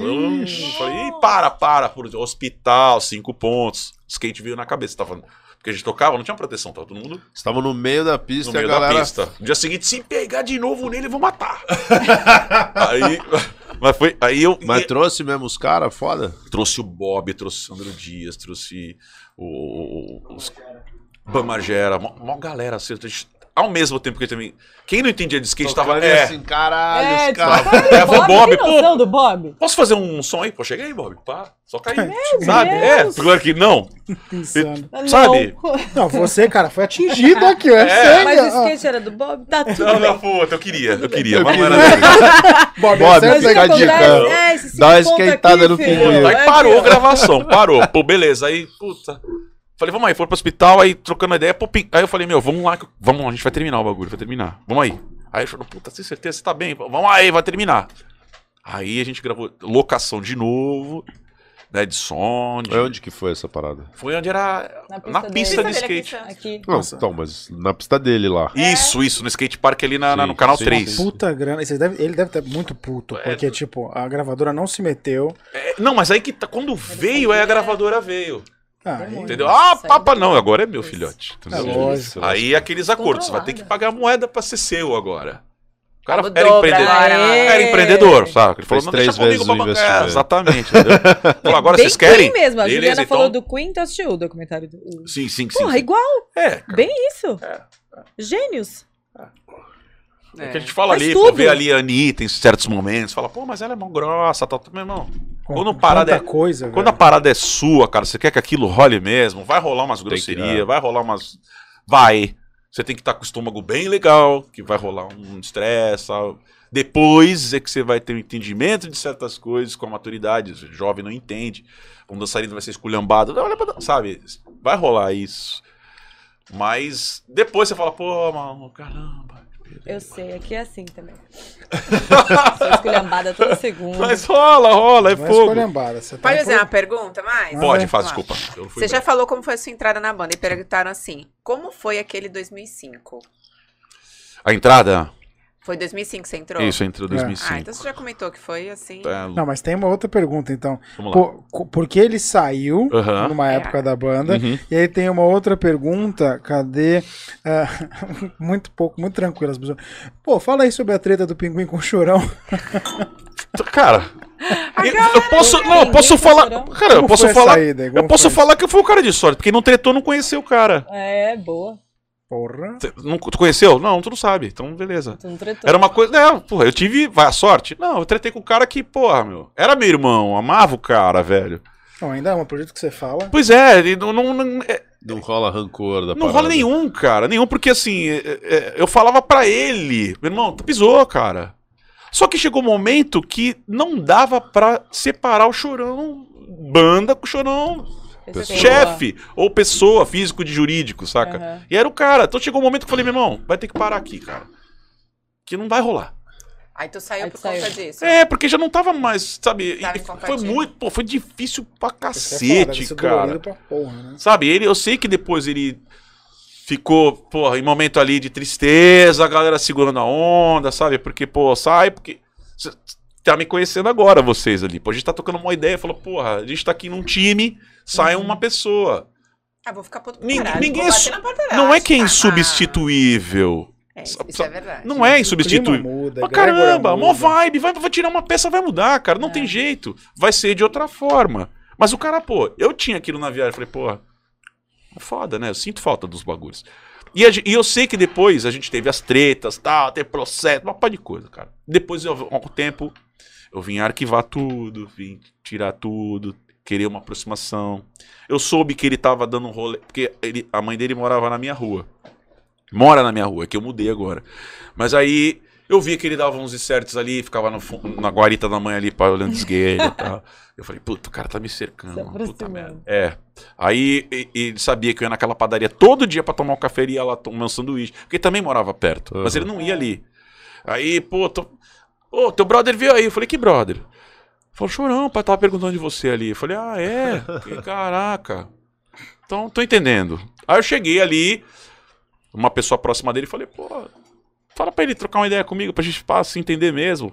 Falei, Ih, para, para, por hospital, cinco pontos. Skate veio na cabeça, tava. Porque a gente tocava, não tinha proteção, tava todo mundo Estavam no meio da pista no a meio galera. da pista. No dia seguinte, se pegar de novo nele, eu vou matar. aí, mas foi, aí eu Mas trouxe mesmo os caras, foda. trouxe o Bob, trouxe o Sandro Dias, trouxe o, o- os Bamagera, mó, mó galera. Assim, ao mesmo tempo que eu também. Quem não entendia de skate tava. e É, assim, caralho, É, os caras. tipo, É, foi Bob, pô. do Bob? posso fazer um som aí? Pô, chega aí, Bob. Pá, só cair. Sabe? Deus. É, claro que não. Insano. Sabe? Não. Não, você, cara, foi atingido aqui, eu É. Mas o skate era do Bob? Tá tudo Não, bem. não, puta, eu queria, eu queria, Eu mas não era. Bob, Bob, que fica a dica. É, esse Dá uma aqui, no pinguim. Aí parou a gravação, parou. Pô, beleza. Aí, puta. Falei, vamos aí, foi pro hospital, aí trocando ideia. Pô, pin- aí eu falei, meu, vamos lá, que- vamos lá, a gente vai terminar o bagulho, vai terminar. Vamos aí. Aí ele falou, puta, tem certeza, você tá bem? Vamos aí, vai terminar. Aí a gente gravou locação de novo, né, de som. De... Onde que foi essa parada? Foi onde era Na na pista de Pista dele skate. aqui. Não, Nossa. então, mas na pista dele lá. Isso, isso, no skate park ali na, na- Sim, no canal sim, 3. sim. Puta grana. E devem- ele deve estar muito puto, porque, tipo, a gravadora não se meteu. É, não, mas aí que tá, quando veio, aí a gravadora veio. Ah, Entendeu? Ah, papa depois- não, agora é meu filhote. É lógico. Aí aqueles acordos, você vai ter que Controlada. pagar moeda pra ser seu agora. O cara era empreendedor. Era empreendedor, sabe? Ele falou, não três deixa comigo vezes pra o bancar. É, exatamente. Falou, agora Bem vocês querem? Queen mesmo. A Beleza, Juliana então- falou do Queen, tu assistiu o documentário do... o- Sim, sim, sim. Porra, sim. igual. É, cara. Bem isso. É, Gênios. É que a gente fala Faz ali, tudo. pô, vê ali a Anitta em certos momentos, fala, pô, mas ela é mão grossa, tal, meu irmão. Quando a parada é- coisa, Quando a velho. parada é sua, cara, você quer que aquilo role mesmo, vai rolar umas grosserias, vai rolar umas. Vai. Você tem que estar com o estômago bem legal, que vai rolar um estresse. tal. Depois é que você vai ter um entendimento de certas coisas com a maturidade. O jovem não entende. Um dançarino vai ser esculhambado. Olha pra dan- Sabe? Vai rolar isso. Mas depois você fala, pô, mano, caramba. Eu sei, aqui é assim também. Sou esculhambada toda segunda. Mas rola, rola, é Não é fogo. escolhambada. Você tá Pode fazer por- uma pergunta mais? Pode, Ah, faz, desculpa. Você já breve. falou como foi a sua entrada na banda e perguntaram assim: como foi aquele 2005? A entrada? Foi 2005 que você entrou? Isso, entre 2005. Ah, então você já comentou que foi assim. É, Não, mas tem uma outra pergunta, então. vamos lá. Por, co- porque ele saiu numa É. época da banda. Uhum. E aí tem uma outra pergunta, cadê? Ah, muito pouco, muito tranquilo as pessoas. Pô, fala aí sobre a treta do pinguim com o chorão. Cara, eu, posso, não, eu posso tá falar, cara, eu posso falar, eu posso foi? falar que eu fui o cara de sorte, porque quem não tretou não conheceu o cara. É, boa. Porra. Cê- não- tu conheceu? Não, tu não sabe. Então, beleza. Tu não tretou. Era uma coisa, né, porra, eu tive, vai a sorte? Não, eu tretei com o cara que, porra, meu, era meu irmão, amava o cara, velho. Não, ainda é um projeto que você fala. Pois é, ele não, não, não, é, Não rola rancor da não parada. rola nenhum, cara, nenhum, porque assim, é, é, eu falava pra ele, meu irmão, tu pisou, cara. Só que chegou um momento que não dava pra separar o chorão banda com o chorão Pessoa. chefe ou pessoa, físico de jurídico, saca? Aham. E era o cara. Então chegou um momento que eu falei, meu irmão, vai ter que parar aqui, cara. Que não vai rolar. Aí tu saiu Aí por saiu. conta disso. É, porque já não tava mais, sabe? Tava e foi muito, pô, foi difícil pra falar, cacete, ser cara. pra porra, né? Sabe, ele, eu sei que depois ele ficou, porra, em momento ali de tristeza, a galera segurando a onda, sabe? Porque, pô, sai, porque. Tá me conhecendo agora, vocês ali. Pô, a gente tá tocando uma ideia, falou, porra, a gente tá aqui num time, sai uma pessoa. Ah, vou ficar puto Ninguém- caralho. ninguém é Não é que é tá? insubstituível. Ah, é, isso, é verdade. Não é insubstituível. Mas caramba, mó vibe, vai, vai tirar uma peça, vai mudar, cara. Não É. tem jeito. Vai ser de outra forma. Mas o cara, pô, eu tinha aquilo na viagem, falei, pô, é foda, né? Eu sinto falta dos bagulhos. E, a e eu sei que depois a gente teve as tretas, tal, teve processo, uma pá de coisa, cara. Depois, eu, com o tempo, eu vim arquivar tudo, vim tirar tudo, querer uma aproximação. Eu soube que ele tava dando um rolê, porque ele, a mãe dele morava na minha rua. Mora na minha rua, que eu mudei agora. Mas aí eu vi que ele dava uns inserts ali, ficava no na guarita da mãe ali, pá, olhando esguelho e tal. Eu falei, puta, o cara tá me cercando. Puta merda. É. Aí e- e ele sabia que eu ia naquela padaria todo dia pra tomar um café e ia lá tomar um sanduíche. Porque ele também morava perto. Mas Uhum. ele não ia ali. Aí, pô, tô... Ô, teu brother veio aí. Eu falei, que brother? Falou, chorão, pai, tava perguntando de você ali. Eu falei, ah, é? Que caraca. Então, tô entendendo. Aí eu cheguei ali, uma pessoa próxima dele, falei, pô, fala pra ele trocar uma ideia comigo, pra gente pá, se entender mesmo.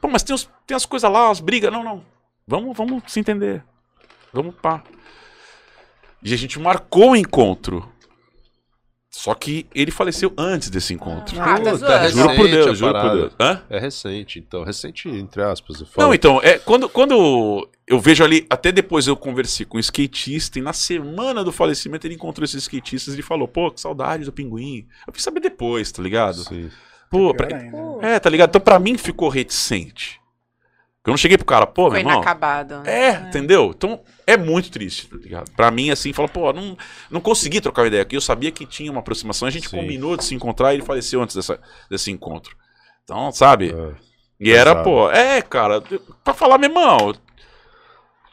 Pô, mas tem, uns- tem as coisas lá, as brigas. Não, não. Vamos, vamos se entender. Vamos pá. E a gente marcou o encontro. Só que ele faleceu antes desse encontro. Ah, tá Puta, é juro por recente Deus, juro por. Deus. Hã? É recente, então. Recente, entre aspas. eu Não, então, é, quando, quando eu vejo ali, até depois eu conversei com um skatista e na semana do falecimento ele encontrou esses skatistas e ele falou, pô, que saudade do pinguim. Eu fui saber depois, tá ligado? Sim. Pô, Pior pra-. Pô, é, tá ligado? Então pra mim ficou reticente. Eu não cheguei pro cara, pô, meu Foi irmão. inacabado. É, entendeu? Então é muito triste, tá ligado? Pra mim, assim, falou, pô, não, não consegui trocar uma ideia aqui. Eu sabia que tinha uma aproximação, a gente Sim. combinou de se encontrar e ele faleceu antes dessa, desse encontro. Então, sabe? É. E era, Pesado. pô, é, cara, pra falar, meu irmão,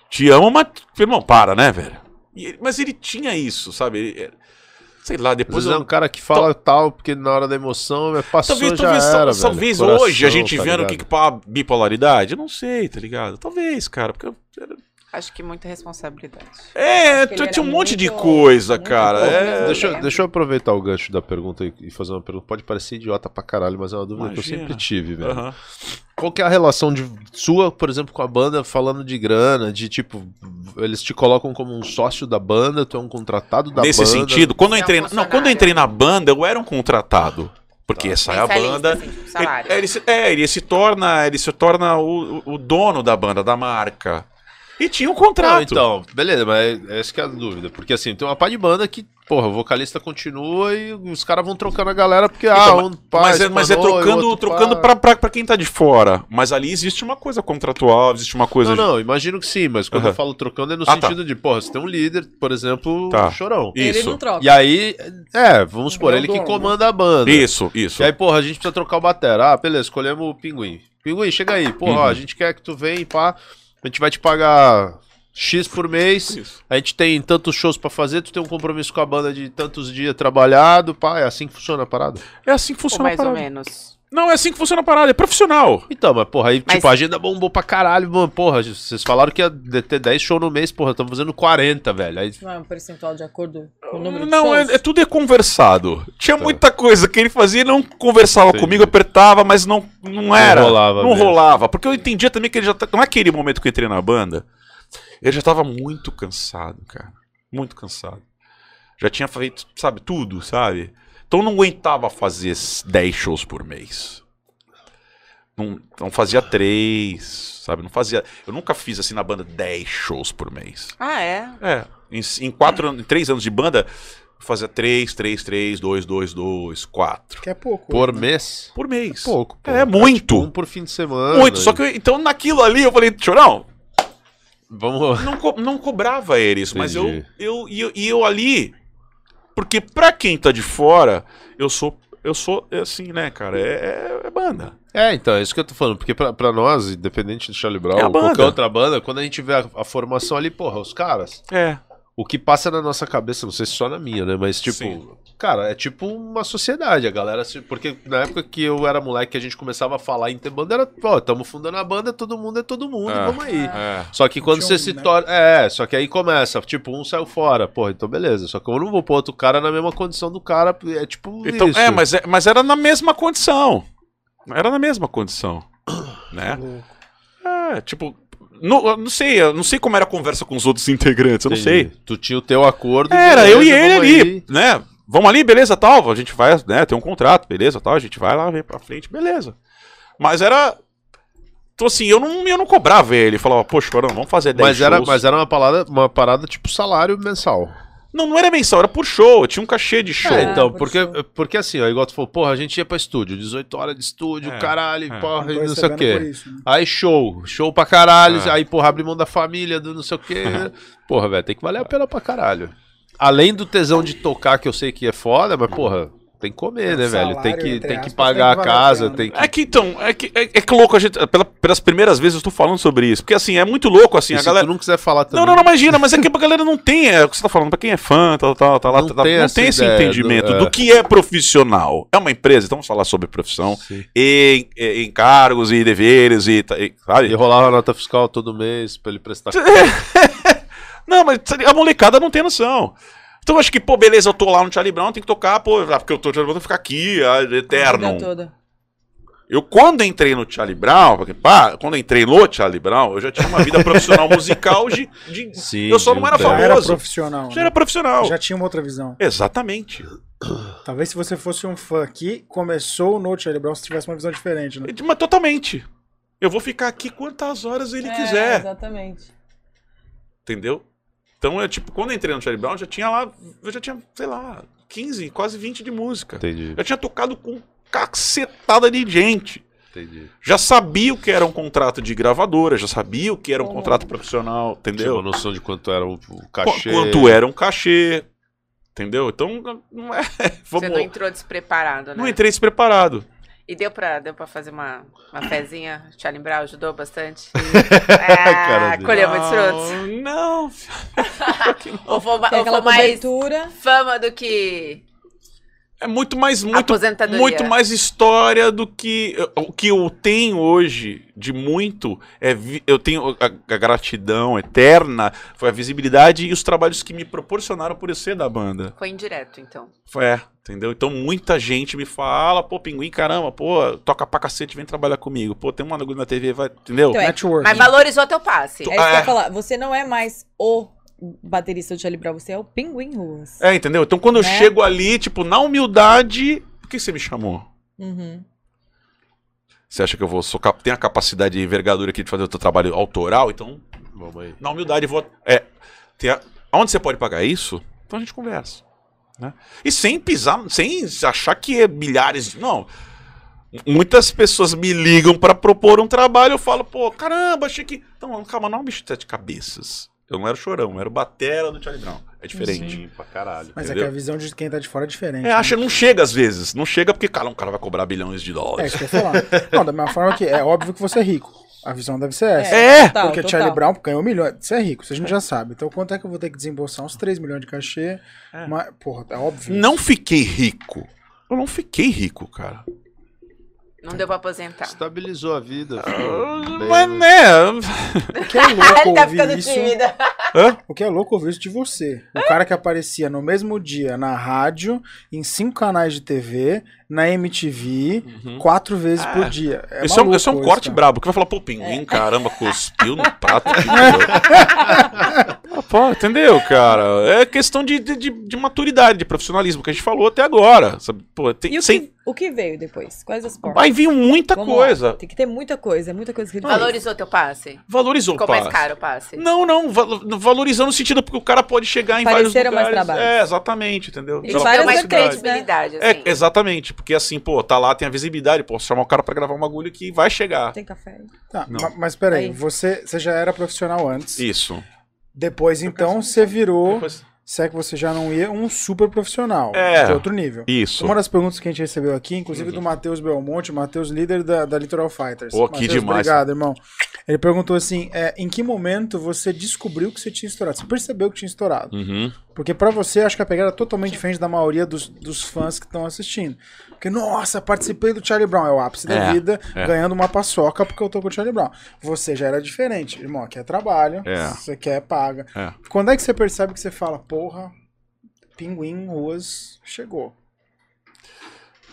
te amo, mas, meu irmão, para, né, velho? E mas ele tinha isso, sabe? Ele- é- sei lá, Às depois é eu, um cara que fala tal, porque na hora da emoção é, passou, Talvez, já talvez, era, tal- velho. talvez Coração, hoje a gente tá vendo o que que é bipolaridade, eu não sei, tá ligado? Talvez, cara, porque eu- Acho que muita responsabilidade. é, ele tinha um monte de coisa, muito cara. é- né? Deixa, eu- lembro. deixa eu aproveitar o gancho da pergunta e- fazer uma pergunta. Pode parecer idiota pra caralho, mas é uma dúvida que eu Imagina. sempre tive, velho. Aham. Qual que é a relação de sua, por exemplo, com a banda falando de grana, de tipo, eles te colocam como um sócio da banda, tu é um contratado da Nesse banda. sentido, quando eu é um entrei, na- não, quando eu entrei na banda, eu era um contratado. Porque essa é a banda. assim, tipo, salário. Ele, ele se, é, ele se torna, ele se torna o- o dono da banda, da marca. E tinha um Não, contrato. então, beleza, mas é essa que é a dúvida. Porque assim, tem uma pá de banda que, porra, o vocalista continua e os caras vão trocando a galera porque, ah, Então, um pá, mas é, mas é trocando, trocando pá. pra, pra, pra quem tá de fora. Mas ali existe uma coisa contratual, existe uma coisa. Não, não, imagino que sim, mas quando Aham. eu falo trocando é no Ah, tá. sentido de, porra, você tem um líder, por exemplo, Tá. o Chorão. Ele Isso. não troca. E aí, é, vamos supor, É ele que dono, comanda a banda. Isso, isso. E aí, porra, a gente precisa trocar o batera. Ah, beleza, escolhemos o Pinguim. Pinguim, chega aí. Porra, Uhum. ó, a gente quer que tu venha e pá. A gente vai te pagar X por mês. Isso. A gente tem tantos shows pra fazer, tu tem um compromisso com a banda de tantos dias trabalhado, pá. É assim que funciona a parada. É assim que Ou funciona a mais ou parada. menos. Não, é assim que funciona a parada, é profissional. Então, mas porra, aí, Mas- tipo, a agenda bombou pra caralho, mano. Porra, vocês falaram que ia de- ter 10 shows no mês, porra, estamos fazendo 40, velho. Aí, Não é um percentual de acordo com o número de Não, shows? é, é tudo é conversado. Tinha Tá. muita coisa que ele fazia e não conversava Entendi. comigo, apertava, mas não, não era. rolava Não mesmo. rolava. Porque eu entendia também que ele já tá. Naquele momento que eu entrei na banda, ele já tava muito cansado, cara. Muito cansado. Já tinha feito, sabe, tudo, sabe? Então não aguentava fazer 10 shows por mês. Não, não fazia três, sabe? Não fazia. Eu nunca fiz assim na banda 10 shows por mês. Ah, é? É, em, em quatro, em três anos de banda, eu fazia três, três, três, dois, dois, dois, quatro. Que é pouco. por né? mês? Por mês. Pouco. pô. É muito. tipo um por fim de semana. Muito. Só que eu- então naquilo ali eu falei, Chorão, Vamos. não, co- não cobrava ele isso, mas eu, Entendi. eu, e eu, e eu ali, porque pra quem tá de fora, eu sou, eu sou assim, né, cara, é, é- é banda. É, então, é isso que eu tô falando. Porque pra, pra nós, independente de Charlie Brown É ou qualquer outra banda, quando a gente vê a, a formação ali, porra, os caras. É. O que passa na nossa cabeça, não sei se só na minha, né? Mas, tipo, Sim. cara, é tipo uma sociedade. A galera. Porque na época que eu era moleque, a gente começava a falar em ter banda, era, ó, tamo fundando a banda, todo mundo é todo mundo, É. vamos aí. É. Só que quando Tinha você se né? torna. É, só que aí começa, tipo, um saiu fora. Porra, então beleza. Só que eu não vou pôr outro cara na mesma condição do cara. É tipo. Então, isso. é, mas, é, mas era na mesma condição. Era na mesma condição. Né? É, tipo, não, não sei, eu não sei como era a conversa com os outros integrantes, eu não sei. Entendi. Tu tinha o teu acordo. Era, beleza, eu e ele ali, aí. né? Vamos ali, beleza, tal. A gente vai, né? Tem um contrato, beleza, tal. A gente vai lá, vem pra frente, beleza. Mas era. Então, assim, eu não, eu não cobrava ele. Falava, poxa, Chorão, vamos fazer 10 Mas era, shows. mas era uma, parada, uma parada tipo salário mensal. Não, não era mensal, era por show. Tinha um cachê de show. É, então, por porque, show. porque assim, ó, igual tu falou, porra, a gente ia pra estúdio, 18 horas de estúdio, É, caralho, é. porra, e não sei o quê. isso, né? Aí show, show pra caralho, É. aí, porra, abre mão da família, do não sei o quê. Porra, velho, tem que valer a pena pra caralho. Além do tesão de tocar, que eu sei que é foda, mas, porra, tem que comer, né, velho? Tem salário, que, tem que pagar tem que a casa, tem que. É que então, é que, é, é que louco a gente. Pela, pelas primeiras vezes eu estou falando sobre isso. Porque assim, é muito louco, assim, E a se galera. tu não quiser falar também. Não, não, não, imagina, mas é que a galera não tem, é o que você tá falando, pra quem é fã, tal, tal, tá lá, Não tá- tem não tem esse ideia do- entendimento é. do que é profissional. É uma empresa, então vamos falar sobre profissão, Sim. e, e- encargos e deveres e, ta- e sabe? E rolava a nota fiscal todo mês pra ele prestar. Não, mas a molecada não tem noção. Então eu acho que, pô, beleza, eu tô lá no Charlie Brown, tem que tocar, pô, ah, porque eu tô no Charlie Brown, tem que ficar aqui, ah, A vida eterno. toda. Eu, quando entrei no Charlie Brown, porque, pá, quando entrei no Charlie Brown, eu já tinha uma vida profissional musical de. de- Sim, eu só de não era tempo. Já era famoso. profissional. Já né? era profissional. Já tinha uma outra visão. Exatamente. Talvez se você fosse um fã que começou no Charlie Brown, você tivesse uma visão diferente, né? Mas totalmente. Eu vou ficar aqui quantas horas ele É, quiser. Exatamente. Entendeu? Então, eu, tipo, quando eu entrei no Charlie Brown, já tinha lá. Eu já tinha, sei lá, 15, quase 20 de música. Entendi, Eu tinha tocado com cacetada de gente. entendi. Já sabia o que era um contrato de gravadora, já sabia o que era um contrato profissional, Tinha entendeu? uma noção de quanto era o, cachê. Quanto era um cachê. Entendeu? Então, não é. Vamos, Você não entrou despreparado, né? não entrei despreparado. E deu pra, deu pra fazer uma, uma fezinha? Charlie Brown ajudou bastante? Ah, colheu muitos frutos? Não, Ou foi, ou foi mais fama do que É muito mais muito, muito mais história do que o que eu tenho hoje de muito é vi- eu tenho a, a gratidão eterna foi a visibilidade e os trabalhos que me proporcionaram por eu ser da banda. Foi indireto, então. Foi, é, entendeu? Então muita gente me fala, pô, pinguim, caramba, pô, toca pra cacete, vem trabalhar comigo. Pô, tem um bagulho na TV, vai, entendeu? Então, é, Network. Mas valorizou teu passe. É isso que eu É. ia falar. Você não é mais o baterista do Charlie Brown, você é o Pinguim Ruas. É, entendeu? Então quando eu Né? chego ali, tipo, na humildade, por que você me chamou? Uhum. Você acha que eu vou sou cap- tenho a capacidade e envergadura aqui de fazer o teu trabalho autoral? Então Vamos aí. na humildade, vou. É. Tem a, aonde você pode pagar isso? Então a gente conversa. Né? E sem pisar, sem achar que é milhares de. Não. Muitas pessoas me ligam pra propor um trabalho, eu falo, pô, caramba, achei que. Então, calma, não é um bicho de sete cabeças. Eu não era o chorão, eu era o batera do Charlie Brown. É diferente. Sim, pra caralho. Mas é entendeu? que a visão de quem tá de fora é diferente. É, né? acha, não chega às vezes. Não chega porque, cara, um cara vai cobrar bilhões de É dólares. isso que eu ia falar. Não, da mesma forma que é óbvio que você é rico. A visão deve ser essa. É, total, Porque total. Charlie Brown ganhou milhões. Você é rico, isso a gente já sabe. Então quanto é que eu vou ter que desembolsar? Uns 3 milhões de cachê. É. Mas, porra, é óbvio. Não fiquei rico. Eu não fiquei rico, cara. Não deu pra aposentar. Estabilizou a vida. Mas, né? O que é louco tá ouvir isso. tímida. Hã? O que é louco ouvir isso de você. O cara que aparecia no mesmo dia na rádio, em cinco canais de TV, na MTV, quatro vezes Ah, por dia. É Esse é, um, esse é um corte cara. brabo, que vai falar, pô, pinguim, caramba, cuspiu no prato. aqui, pô. pô, entendeu, cara? É questão de, de, de- de maturidade, de profissionalismo, que a gente falou até agora. Sabe? Pô, tem, E o, sem, que, o que veio depois? Quais as portas? Aí vinha muita Vamos lá. coisa. Tem que ter muita coisa, é muita coisa que. Valorizou teu passe? Valorizou Ficou o mais passe. caro o passe? Não, não, val- valorizando no sentido porque o cara pode chegar em vários Pareceram mais lugares. trabalhos. É, exatamente, entendeu? E várias mais né? credibilidade, É, assim. exatamente, porque assim, pô, tá lá, tem a visibilidade, posso chamar o cara pra gravar um bagulho que vai chegar. Tem café. Tá, Não. ma- mas peraí, Aí. você, você já era profissional antes. Isso. Depois, então, você virou, Depois- se é que você já não ia, um super profissional. É. De outro nível. Isso. Uma das perguntas que a gente recebeu aqui, inclusive do Matheus Belmonte, Matheus, líder da, da Litoral Fighters. Pô, que demais. Obrigado, irmão. Ele perguntou assim: é, em que momento você descobriu que você tinha estourado? Você percebeu que tinha estourado? Uhum. Porque pra você, acho que a pegada é totalmente diferente da maioria dos, dos fãs que estão assistindo. Porque, nossa, participei do Charlie Brown, é o ápice da É, vida, é. ganhando uma paçoca porque eu tô com o Charlie Brown. Você já era diferente, irmão, aqui é trabalho, É. você quer, paga. É. Quando é que você percebe que você fala, porra, Pinguim Ruas chegou?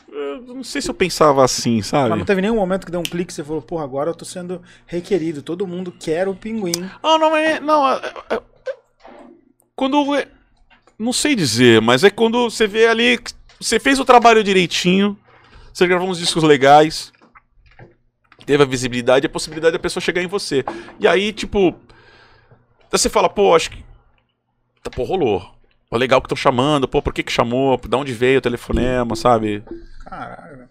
Eu não sei se eu pensava assim, Mas sabe? não teve nenhum momento que deu um clique e você falou, porra, agora eu tô sendo requerido, todo mundo quer o Pinguim. Ah, não, é. Não, é, é- é- quando. é- não sei dizer, mas é quando você vê ali. Você fez o trabalho direitinho, você gravou uns discos legais, teve a visibilidade e a possibilidade da pessoa chegar em você. E aí, tipo. Você fala, pô, acho que. Tá, pô, rolou. Pô, legal que estão chamando, pô, por que que chamou? Da onde veio o telefonema, sabe? Caralho.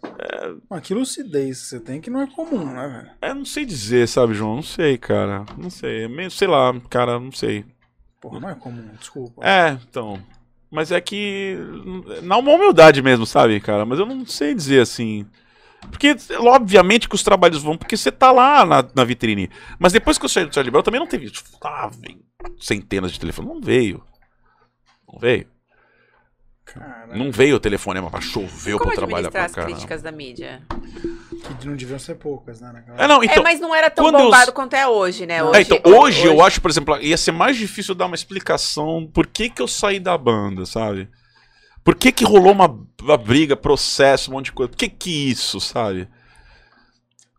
Que lucidez que você tem que não é comum, né, velho? É, não sei dizer, sabe, João? Não sei, cara. Não sei. É meio, sei lá, cara, não sei. Porra, não é comum, desculpa. É, então. Mas é que. Na uma humildade mesmo, sabe, cara? Mas eu não sei dizer assim. Porque, obviamente, que os trabalhos vão, porque você tá lá na, na vitrine. Mas depois que eu saí do Charlie Brown, também não teve. Ah, vem centenas de telefones. Não veio. Não veio. Não veio o telefonema pra chover Como pra trabalhar pra as caramba. críticas da mídia? Que não deviam ser poucas, né? naquela- É, não, então. é, mas não era tão quando eu- bombado quanto é hoje, né? Não. É, então, hoje, eu acho, por exemplo, ia ser mais difícil dar uma explicação por que, que eu saí da banda, sabe? Por que, que rolou uma, uma briga, processo, um monte de coisa? Por que que isso, sabe?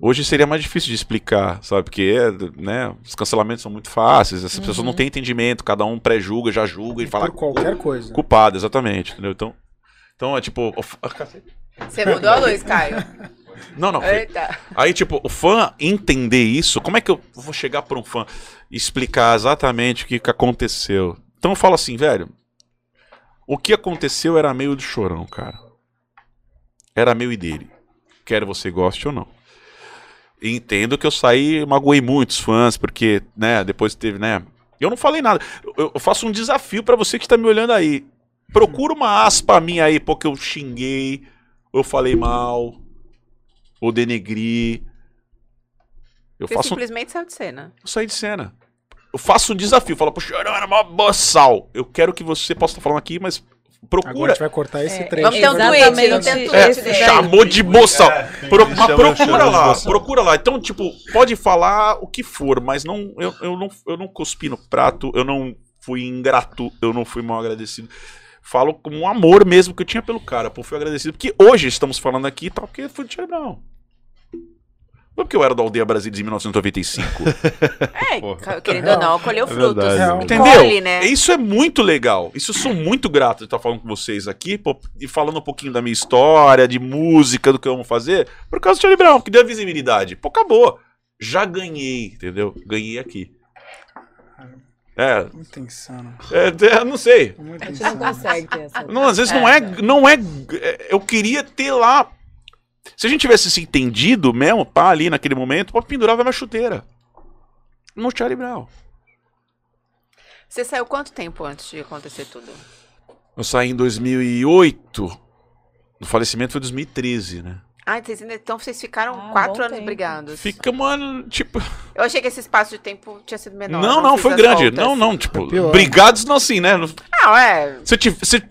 Hoje seria mais difícil de explicar, sabe? Porque né, os cancelamentos são muito fáceis, essas pessoas não têm entendimento, cada um pré-julga, já julga e fala Por qualquer coisa. culpado, exatamente, entendeu? Então, então é tipo. Você mudou a luz, Caio. Não, não. Eita. Aí, tipo, o fã entender isso, como é que eu vou chegar pra um fã e explicar exatamente o que, que aconteceu? Então eu falo assim, velho. O que aconteceu era meio do chorão, cara. Era meu e dele. Quer você goste ou não. Entendo que eu saí, magoei muitos fãs, porque, né, depois teve, né. Eu não falei nada. Eu, eu faço um desafio pra você que tá me olhando aí. Procura uma aspa minha aí, porque eu xinguei, eu falei mal, ou denegri. Eu Você faço um simplesmente saiu de cena. eu saí de cena. Eu faço um desafio, falo, poxa, eu era uma boçal. Eu quero que você possa estar falando aqui, mas Agora a procura. gente vai cortar esse É, trecho. Vamos ter um tweet, ter um É, tweet dele. chamou de boçal. Pro- mas chama- procura lá, procura lá. Então, tipo, pode falar o que for, mas não, eu, eu não, eu não cuspi no prato, eu não fui ingrato, eu não fui mal agradecido. Falo com um amor mesmo que eu tinha pelo cara, pô, fui agradecido. Porque hoje estamos falando aqui e tal, porque foi de Charlie Brown. Não porque eu era da Aldeia Brasília em 1995. É, Pô. ca- querendo ou não, colheu frutos. verdade, Real. E Entendeu? colhe, né? Isso é muito legal. Isso eu sou muito grato de estar falando com vocês aqui pô, e falando um pouquinho da minha história, de música, do que eu amo fazer, por causa do Charlie Brown, que deu a visibilidade. Pô, acabou. Já ganhei, entendeu? Ganhei aqui. É, Muito insano. é, é, não sei. Muito A gente não insano. consegue ter essa. Não, às vezes não é, não é. é, Eu queria ter lá. Se a gente tivesse se entendido mesmo, pá, ali naquele momento, pô, pendurava minha chuteira. No Charlie Brown. Você saiu quanto tempo antes de acontecer tudo? Eu saí em 2008. O falecimento foi em 2013, né? Ah, vocês ainda- então vocês ficaram Ah, quatro anos tempo. brigados. Fica, mano, tipo. Eu achei que esse espaço de tempo tinha sido menor. não, não, fiz foi grande. contas. Não, não, tipo, pior. brigados não assim, né? Não, é. Você tive. Você...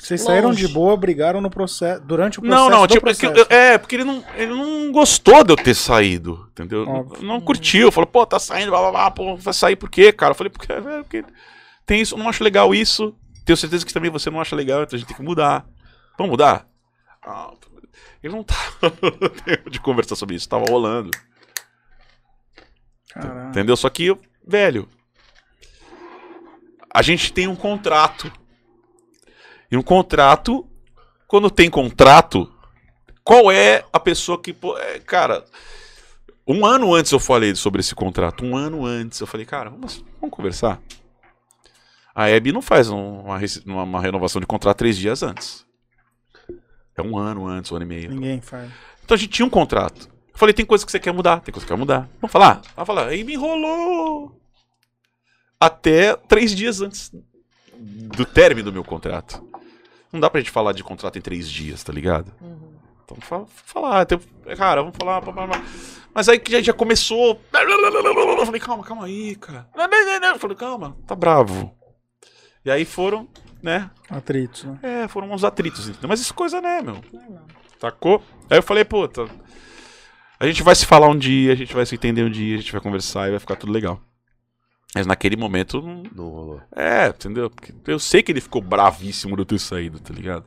Vocês saíram de boa, brigaram no processo, durante o processo. Não, não, tipo, é é, porque ele não, ele não gostou de eu ter saído, entendeu? Óbvio. Não, não curtiu, falou, pô, tá saindo, blá blá blá, pô, vai sair por quê, cara? Eu falei, porque, é, porque tem isso, eu não acho legal isso, tenho certeza que também você não acha legal, então a gente tem que mudar. Vamos mudar? Ah, ele não tava no tempo de conversar sobre isso, tava rolando, Caralho. entendeu? Só que, velho, a gente tem um contrato. E um contrato, quando tem contrato, qual é a pessoa que. pô, é, cara, um ano antes eu falei sobre esse contrato. Um ano antes eu falei, cara, vamos, vamos conversar. A Hebe não faz um- uma- uma renovação de contrato três dias antes. É um ano antes, um ano e meio. Ninguém faz. Então a gente tinha um contrato. Eu falei, tem coisa que você quer mudar, tem coisa que quer mudar. Vamos falar? Ela falou, aí me enrolou. Até três dias antes do término do meu contrato. Não dá pra gente falar de contrato em três dias, tá ligado? Então fala, falar, tem- cara, vamos falar. blá, blá, blá. Mas aí que já, já começou. Eu falei, calma, calma aí, cara. Eu falei, calma, tá bravo. E aí foram, né? Atritos, né? É, foram uns atritos, entendeu? Mas isso é coisa, né, meu? Sacou? Aí eu falei, puta, a gente vai se falar um dia, a gente vai se entender um dia, a gente vai conversar e vai ficar tudo legal. Mas naquele momento, não... Não rolou. é, entendeu? Porque eu sei que ele ficou bravíssimo de eu ter saído, tá ligado?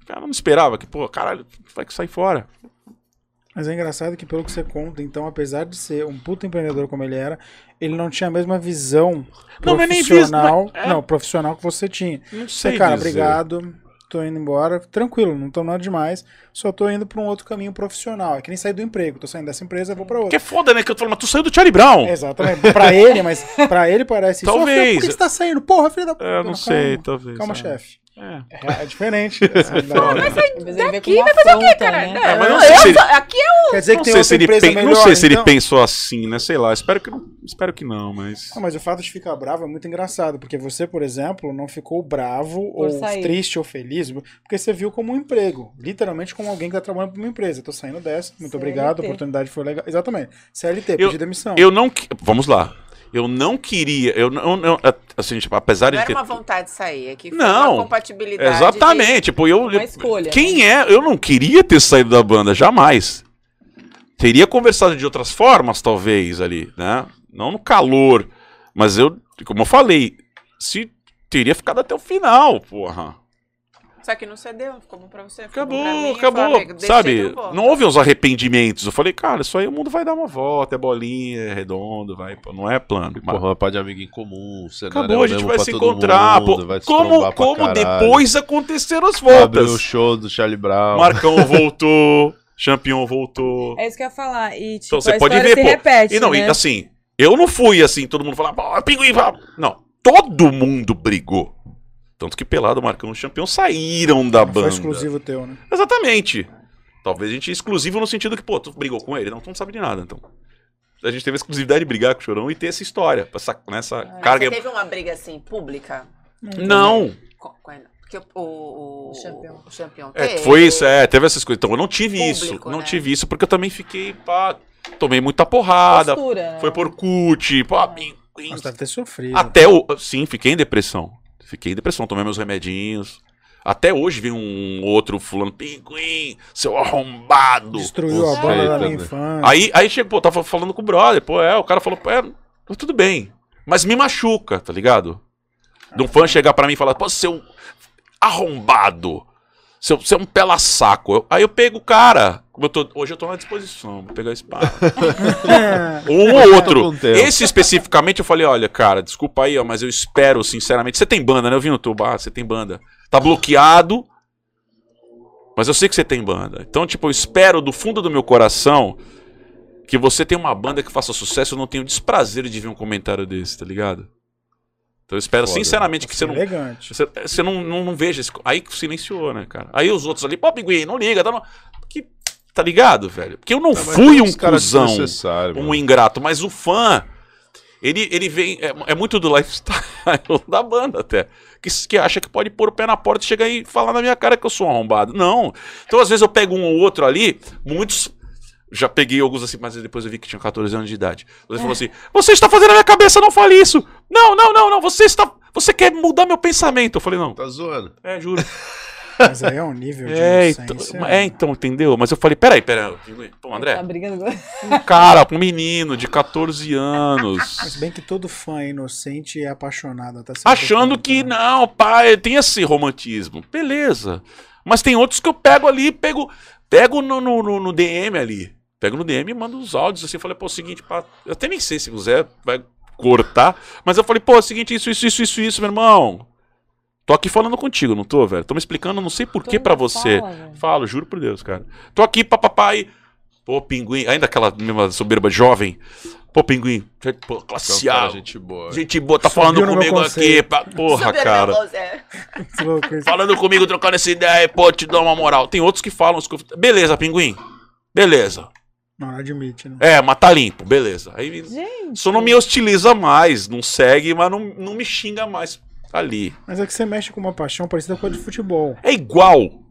O cara não esperava que, pô, caralho, vai que sai fora. Mas é engraçado que, pelo que você conta, então, apesar de ser um puta empreendedor como ele era, ele não tinha a mesma visão Não, não é profissional. visão, é- Não, profissional que você tinha. Não Você, sei cara, dizer. obrigado. Tô indo embora. Tranquilo, não tô nada demais. Só tô indo pra um outro caminho profissional. É que nem sair do emprego. Tô saindo dessa empresa, vou pra Que outra. é foda, né? Que eu tô falando, mas tu saiu do Charlie Brown. Exatamente. Pra ele, mas pra ele parece Talvez. Por que você tá saindo? Porra, filho da puta. É, eu não sei, calma. talvez. Calma, é. chefe. É. É, é diferente. realidade. Às vezes ele vê Daqui vai fazer o quê, cara? né? Não, mas não sei se ele- Aqui é Quer dizer que Não tem sei, se ele pen- melhor, não sei se ele então? pensou assim, né? Sei lá, espero que, não- espero que não, mas. Ah, mas o fato de ficar bravo é muito engraçado, porque você, por exemplo, não ficou bravo ou sair. triste ou feliz, porque você viu como um emprego, literalmente como alguém que tá trabalhando para uma empresa. Tô saindo dessa, muito CLT. obrigado, a oportunidade foi legal. Exatamente. CLT, Eu- pedi demissão. Eu não. Vamos lá. Eu não queria. Eu não. não- assim, tipo, apesar Não de era ter. uma vontade de sair, é que Não. uma compatibilidade. Exatamente. Tipo, eu. Uma escolha, Quem é? Eu não queria ter saído da banda, jamais. Teria conversado de outras formas, talvez, ali, né? Não no calor. Mas eu, como eu falei, se teria ficado até o final, porra. Só que não cedeu, ficou bom pra você. ficou bom pra Acabou, mim, acabou. falei, Sabe? não houve uns arrependimentos. Eu falei, cara, isso aí o mundo vai dar uma volta, é bolinha, é redondo, vai, pô, não é plano. Mas- Porra, pode de amigo em comum. é Acabou, a gente mesmo vai se encontrar. mundo, pô. vai se como como depois aconteceram as Abriu voltas. o show do Charlie Brown. Marcão voltou, Champion voltou. É isso que eu ia falar. E, tipo, Então você a pode ver, se pô. repete, E não, e né? assim, eu não fui assim, todo mundo falava, pô, pinguim, vá." não. Todo mundo brigou. Tanto que Pelado, Marcão e Champion saíram da Foi banda. exclusivo teu, né? Exatamente. Talvez a gente é exclusivo no sentido que, pô, tu brigou com ele? Não, tu não sabe de nada, então. A gente teve a exclusividade de brigar com o Chorão e ter essa história, essa, nessa Mas carga. Você teve uma briga assim, pública? Não, Com, com ele? Porque o, o, o, O Champion. o Champion É, teve. foi isso, é, teve essas coisas. Então eu não tive Público, isso. Não né? tive isso porque eu também fiquei, pá, tomei muita porrada. Postura, né? Foi por cut, pô, pinguim. Mas deve ter sofrido. Até o. Sim, fiquei em depressão. Fiquei em depressão, tomei meus remedinhos. Até hoje vem um outro fulano, pinguim, seu arrombado. Destruiu a Você banda da também. minha infância. Aí, aí chega, pô, tava falando com o brother, pô, é, o cara falou, pô, é, tudo bem. Mas me machuca, tá ligado? De um fã chegar pra mim e falar, pô, seu arrombado. Seu, você é um pela saco. Eu- aí eu pego o cara. Eu tô- hoje eu tô na disposição. Vou pegar esse papo. Um ou outro. com tempo. Esse especificamente eu falei, olha, cara, desculpa aí, ó, mas eu espero, sinceramente. Você tem banda, né? Eu vi no tubo, ah, você tem banda. Tá bloqueado. Mas eu sei que você tem banda. Então, tipo, eu espero do fundo do meu coração que você tenha uma banda que faça sucesso. Eu não tenho desprazer de ver um comentário desse, tá ligado? Então eu espero Foda. sinceramente que você não. Elegante. Você, você não, não, não veja esse. Aí que silenciou, né, cara? Aí os outros ali, pô, pinguim, não liga, tá, no... que, tá ligado, velho? Porque eu não Tá, mas fui um cuzão, um ingrato, mas o fã, ele, ele vem. É, é muito do lifestyle da banda até. Que, que acha que pode pôr o pé na porta e chegar e falar na minha cara que eu sou um arrombado. Não. Então, às vezes, eu pego um ou outro ali, muitos. Já peguei alguns assim, mas depois eu vi que tinha 14 anos de idade. Ele falou assim: Você está fazendo a minha cabeça, não fale isso! Não, não, não, não, você está. Você quer mudar meu pensamento. Eu falei, não. Tá zoando. É, juro. Mas aí é um nível de É então, inocência. é, então, entendeu? Mas eu falei, peraí, peraí. Pô, Tá André, brigando com... um cara, um menino de 14 anos. Mas bem que todo fã é inocente e é apaixonado. Tá achando que também. não, pai, tem esse romantismo. Beleza. Mas tem outros que eu pego ali, pego, pego no, no, no- no DM ali. Pego no DM e mando os áudios assim. Falei, pô, é o seguinte, pá, eu até nem sei se o Zé vai cortar. Mas eu falei, pô, é o seguinte, isso, isso, isso, isso, isso, meu irmão. Tô aqui falando contigo, não tô, velho? Tô me explicando, não sei por que Todo pra mundo você. fala. Falo, juro por Deus, cara. Tô aqui, papai. Pô, pinguim, ainda aquela mesma soberba jovem. Pô, pinguim, pô, Então, classe A. gente boa. Gente boa, tá Subiu falando comigo aqui. pá, Porra, Super cara. é. Que louco isso. Falando comigo, trocando essa ideia, pô, te dou uma moral. Tem outros que falam. Beleza, pinguim. Beleza. Não, não admite, né? É, mas tá limpo, beleza. Aí Gente. só não me hostiliza mais, não segue, mas não, não me xinga mais ali. Mas é que você mexe com uma paixão parecida com a de futebol. É igual.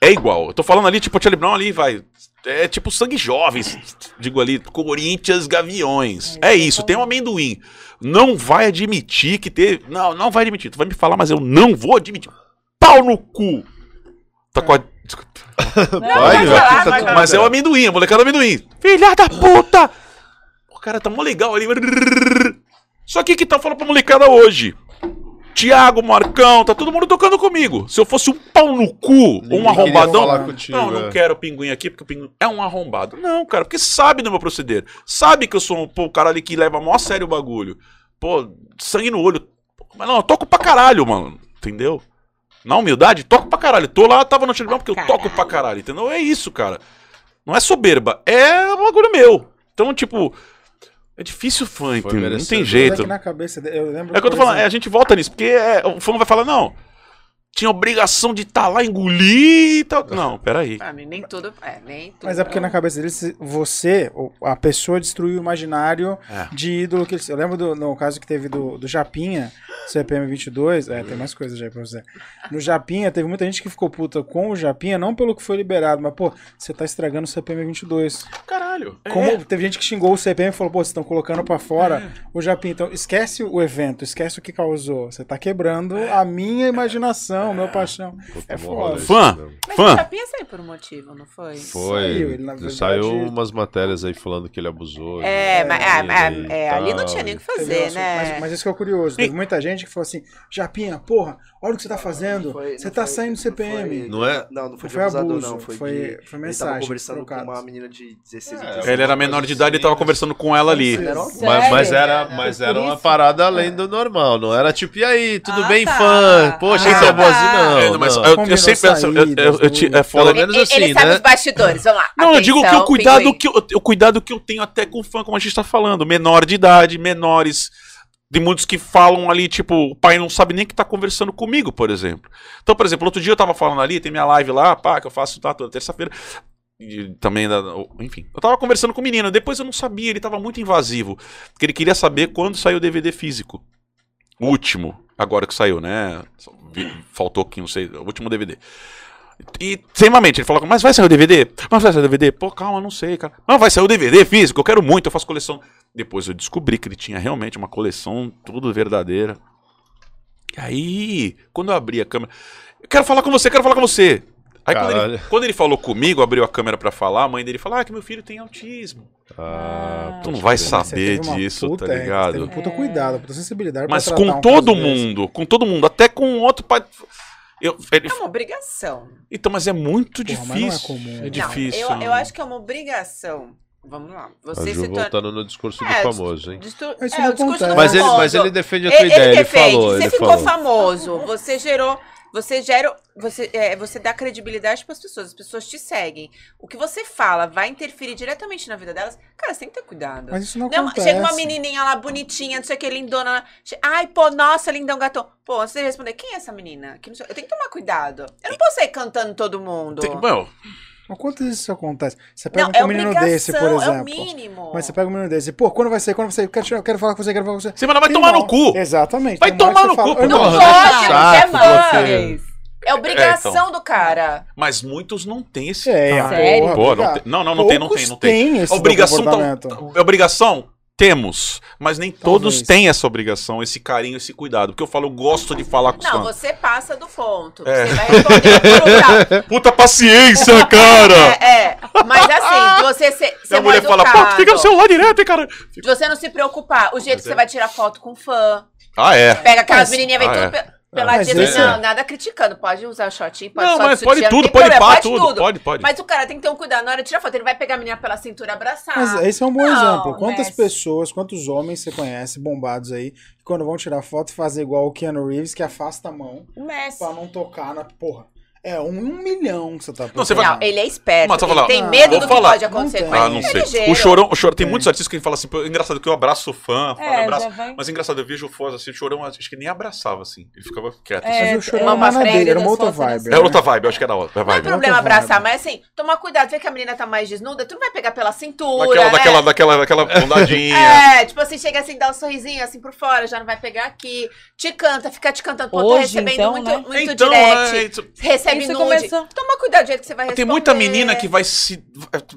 É igual. Eu tô falando ali, tipo, o Charlie Brown ali, vai. É tipo sangue jovem, digo ali, Corinthians Gaviões. É É isso tem um amendoim. Não vai admitir que teve. Não, não vai admitir. Tu vai me falar, mas eu não vou admitir. Pau no cu! Tá com a. Não, Vai, vai vai, falar, vai. Mas é o amendoim, a molecada do amendoim. Filha da puta! O cara tá mó legal ali. Só que que tá falando pra molecada hoje? Tiago, Marcão, tá todo mundo tocando comigo. Se eu fosse um pau no cu, Ninguém um arrombadão. falar contigo, Não, não é. quero o pinguim aqui, porque o pinguim é um arrombado. Não, cara, porque sabe do meu proceder. Sabe que eu sou um pô, o cara ali que leva mó sério o bagulho. Pô, sangue no olho. Mas não, eu toco pra caralho, mano. Entendeu? Na humildade, toco pra caralho. Tô lá, tava no Telegram porque eu toco pra caralho, entendeu? É isso, cara. Não é soberba, é um bagulho meu. Então, tipo, é difícil fã, entendeu? Não tem é jeito. que na cabeça dele, eu lembro É o que eu tô falando, é, a gente volta nisso, porque é, o fã vai falar, não, tinha obrigação de estar lá, engolir e tal. Não, peraí. Mim, nem tudo. É, nem tudo. Mas é porque na cabeça dele, se- você, ou a pessoa destruiu o imaginário É. de ídolo que ele. Eu lembro do no caso que teve do, do Japinha, CPM 22. É, tem mais coisas aí pra você. No Japinha, teve muita gente que ficou puta com o Japinha, não pelo que foi liberado, mas, pô, você tá estragando o CPM 22. Caralho. Caralho. Como É. teve gente que xingou o CPM e falou, pô, vocês estão colocando pra fora o Japim. Então, esquece o evento, esquece o que causou. Você tá quebrando a minha imaginação, meu paixão. Puta, É foda. isso Fã. Mas Fã. o Japinha saiu por um motivo, não foi? Foi. Saiu, ele, verdade- Saiu umas matérias aí falando que ele abusou. É, mas é, é, é, ali não tinha nem o que fazer, né? Mas, mas isso que é o curioso. Teve muita gente que falou assim: Japinha, porra, olha o que você tá fazendo. Foi- você não tá foi- saindo do CPM. foi- Não é? Não, não foi de Foi abusador, abuso, não. Foi, foi- foi Ele tava mensagens conversando com uma menina de 16 É, anos. Ele era menor de idade e tava conversando com ela ali. Ele Mas, mas era, mas Por era uma parada além do normal, não era tipo, e aí, tudo Ah, bem, tá. fã? Poxa, Ah, você é boazinho, tá. não. É, mas não. eu, eu sempre. essa- eu- eu- eu- é foda. Pelo menos Ele- assim, ele sabe né? os bastidores, vamos lá. Não, eu digo que o Atenção, cuidado que eu, o cuidado que eu tenho até com fã, como a gente tá falando, menor de idade, menores. De muitos que falam ali, tipo, o pai não sabe nem que tá conversando comigo, por exemplo. Então, por exemplo, outro dia eu tava falando ali, tem minha live lá, pá, que eu faço tá, toda terça-feira. Também, enfim, eu tava conversando com o menino, depois eu não sabia, ele tava muito invasivo. Porque ele queria saber quando saiu o DVD físico. O último, agora que saiu, né? Faltou aqui, não sei, o último DVD. E, extremamente, ele falou, mas vai sair o DVD? Mas vai sair o DVD? Pô, calma, não sei, cara. Não, vai sair o DVD físico, eu quero muito, eu faço coleção. Depois eu descobri que ele tinha realmente uma coleção tudo verdadeira. E aí, quando eu abri a câmera, eu quero falar com você, quero falar com você. Aí quando ele, quando ele falou comigo, abriu a câmera pra falar, a mãe dele falou, ah, que meu filho tem autismo. Ah, Tu não vai saber disso, puta- tá é, ligado? Um puta cuidado, puta sensibilidade pra Mas com um todo caso desse. mundo, com todo mundo, até com outro pai. Eu, ele- É uma obrigação. então, mas é muito Porra, mas não é difícil. comum. É difícil. Não, eu, eu acho que é uma obrigação. Vamos lá. A Você Ju se torna. voltando no discurso do É, famoso, hein? Isso é, o discurso do. Mas ele, mas ele defende a tua Ele, ideia, ele, defende. falou. Você Ele ficou falou. famoso, você gerou. Você gera. Você, é, você dá credibilidade para as pessoas, as pessoas te seguem. O que você fala vai interferir diretamente na vida delas. Cara, você tem que ter cuidado. Mas isso não, Não, acontece. chega uma menininha lá bonitinha, não sei o que, lindona. Ai, pô, nossa, lindão gatão. Pô, antes de responder, quem é essa menina? Eu tenho que tomar cuidado. Eu não posso sair cantando todo mundo. Tem- Meu, Mas quantas vezes isso acontece? Você pega não, é um menino obrigação, desse, por é o exemplo. mínimo. mas você pega um menino desse, pô, quando vai sair? Quando vai sair? Eu quero, eu quero falar com você, quero falar com você. Você vai Tem tomar no cu. Exatamente. Vai tem tomar no fala, cu, "Irmão, Não pode, não Chato, é porque- É obrigação do cara. mas muitos não têm esse. É, Ah, Sério? porra, Pô, não, tem- não, não, não tem, não tem, não tem. têm esse Obrigação, tá- comportamento. obrigação temos, mas nem todos Talvez. têm essa obrigação, esse carinho, esse cuidado. Porque eu falo, eu gosto de falar com os Não, fãs. você passa do ponto. É. Você vai responder por um Puta paciência, cara! É, é. Mas assim, você ser, ser Minha mulher mal fala, pô, fica no celular direto, hein, cara? De você não se preocupar. O jeito Mas que é. você vai tirar foto com fã. Ah, é. Pega aquelas Mas- menininhas, vem Ah, tudo é. pe- peladinha. Esse Não, é. nada criticando. Pode usar o shortinho, pode Não, só mas de pode tudo, pode problema, pá, tudo. Pode, pode. Mas o cara tem que ter um cuidado. Na hora de tirar foto, ele vai pegar a menina pela cintura abraçar. Mas esse é um bom Não, exemplo. Quantas mas- pessoas, quantos homens você conhece, bombados aí, que quando vão tirar foto fazem igual o Keanu Reeves, que afasta a mão Messi. pra não tocar na. Porra. É um, um milhão que você tá Não, você procurando. Não, ele é esperto. Mas ele falar, tem ah, medo do que falar. pode acontecer Não com tem. Ah, não é sei. ligeiro. O chorão, o chorão tem Tem. muitos artistas que falam assim, pô, engraçado que eu abraço o fã, falo, É, abraço. vai. Mas engraçado, eu vejo fãs assim, o chorão acho que nem abraçava assim. Ele ficava quieto. É, assim. Mas o chorão não é na frente dele, era uma outra né? vibe. É outra vibe, eu acho que era outra Não é vibe. problema abraçar, vibe. mas assim, tomar cuidado, vê que a menina tá mais desnuda, tu não vai pegar pela cintura, Daquela, né? daquela, daquela, daquela bondadinha. É, tipo assim, chega assim, dá um sorrisinho assim por fora, já não vai pegar aqui. Te canta, fica te cantando. Pô, tô recebendo então, muito, né? muito então, direct. né, isso- Recebe Isso nude. começou- Toma cuidado do jeito que você vai responder. Tem muita menina que vai se.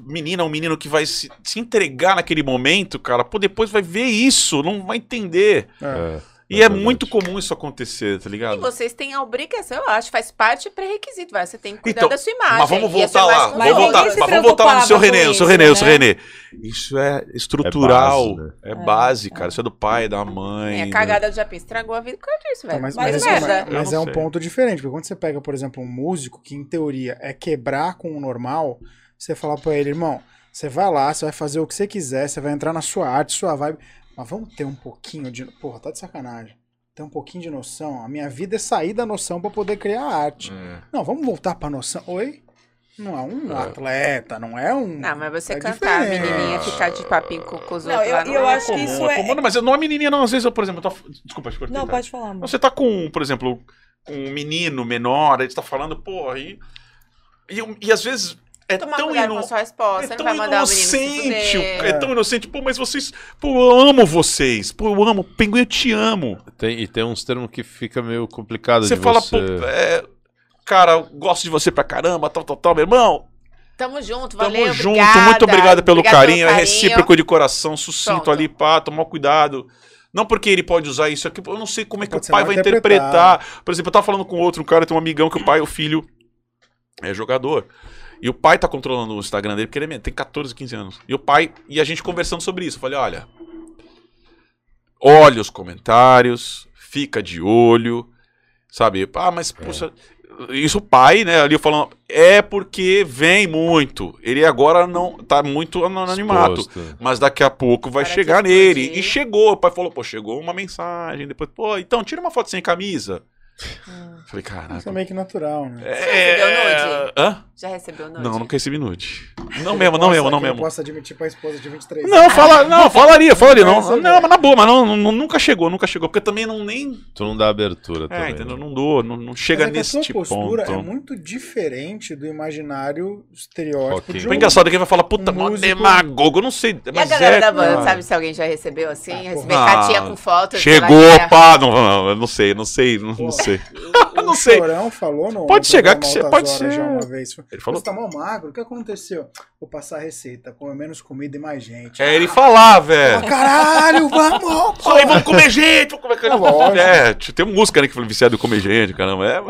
Menina ou menino que vai se, se entregar naquele momento, cara. Pô, depois vai ver isso, não vai entender. É. É, E é, verdade. muito comum isso acontecer, tá E ligado? vocês têm a obrigação, eu acho, faz parte pré-requisito, vai. Você tem que cuidar Então, da sua imagem. Mas vamos E voltar lá. Vamos Mas voltar, mas vamos voltar lá no seu Renê, no seu isso, Renê, no né? seu Renê. Isso é estrutural. base, né? É base, cara. Isso é do pai, da mãe. É, a né? cagada do Japim estragou a vida por causa disso, velho. Então, mas mas, mas, isso- merda. mas é um sei. ponto diferente, porque quando você pega, por exemplo, um músico que em teoria é quebrar com o normal, você fala pra ele, irmão, você vai lá, você vai fazer o que você quiser, você vai entrar na sua arte, sua vibe, mas vamos ter um pouquinho de. Porra, tá de sacanagem. Ter um pouquinho de noção. A minha vida é sair da noção pra poder criar arte. É. Não, vamos voltar pra noção. Oi? Não é um É. atleta, não é um. Não, mas você É cantar, a menininha ficar de papinho com, com os Não, outros eu- lá. eu não é acho que comum. isso é- comum, Mas eu não é menininha, não. Às vezes eu, por exemplo, eu tô... Desculpa, te cortei, Não, vai. pode falar, mano. Você tá com, por exemplo, com um menino menor, aí você tá falando, porra, e, e, e às vezes é Tomar tão, cuidado ino, com a sua resposta, é tão inocente, é tão inocente, pô, mas vocês, pô, eu amo vocês, pô, eu amo, Pinguim, eu te amo. Tem, e tem uns termos que fica meio complicado Você de fala, você... pô, é, cara, eu gosto de você pra caramba, tal, tal, tal, meu irmão, Tamo junto, Tamo valeu, junto, obrigada. muito obrigado pelo Obrigada carinho, é recíproco de coração, sucinto Pronto. ali, pá, tomar cuidado. Não porque ele pode usar isso aqui, eu não sei como é que Pode o pai vai interpretado. interpretar. Por exemplo, eu tava falando com outro um cara, tem um amigão que o pai, o filho é jogador. E o pai tá controlando o Instagram dele, porque ele é- tem 14, 15 anos. E o pai, e a gente conversando sobre isso. Eu falei, olha, olha os comentários, fica de olho, sabe? Ah, mas, puxa, isso o pai, né, ali falando, é porque vem muito. Ele agora não tá muito anonimato. Exposto. Mas daqui a pouco vai Para chegar nele. E chegou. O pai falou, pô, chegou uma mensagem. Depois, pô, então tira uma foto sem camisa. Falei, Isso caraca. é meio que natural, né? recebeu nude? Hã? Já recebeu nude? Não, nunca recebi nude. Não mesmo, não mesmo, não mesmo. posso admitir pra esposa de 23 Não, fala, não, falaria, falaria. Não, Não, não, não, mas na boa, mas não, não- nunca chegou, nunca chegou. Porque também não nem. Tu não dá abertura É, também. entendeu? né? Não dou, não, não chega Mas é a nesse sua postura ponto. é muito diferente do imaginário estereótipo Ok. de um... engraçado é que vai falar, puta, um músico- demagogo, eu não sei. E a Mas galera é, da banda, sabe se alguém já recebeu assim? Ah, Receber porra. cartinha com fotos. Chegou, sei lá, pá, não, não, eu não sei, não sei, não, não sei. O, não sei. Chorão falou no Pode chegar que você- pode ser. já uma vez. Ele falou. Você tá mal magro? O que aconteceu? Vou passar a receita, comer menos comida e mais gente. É ele falar, Ah, velho. caralho, vamos! Só aí, vamos comer gente, vamos comer É lógico. É, tem música, né, que foi viciado em comer gente, caramba. É,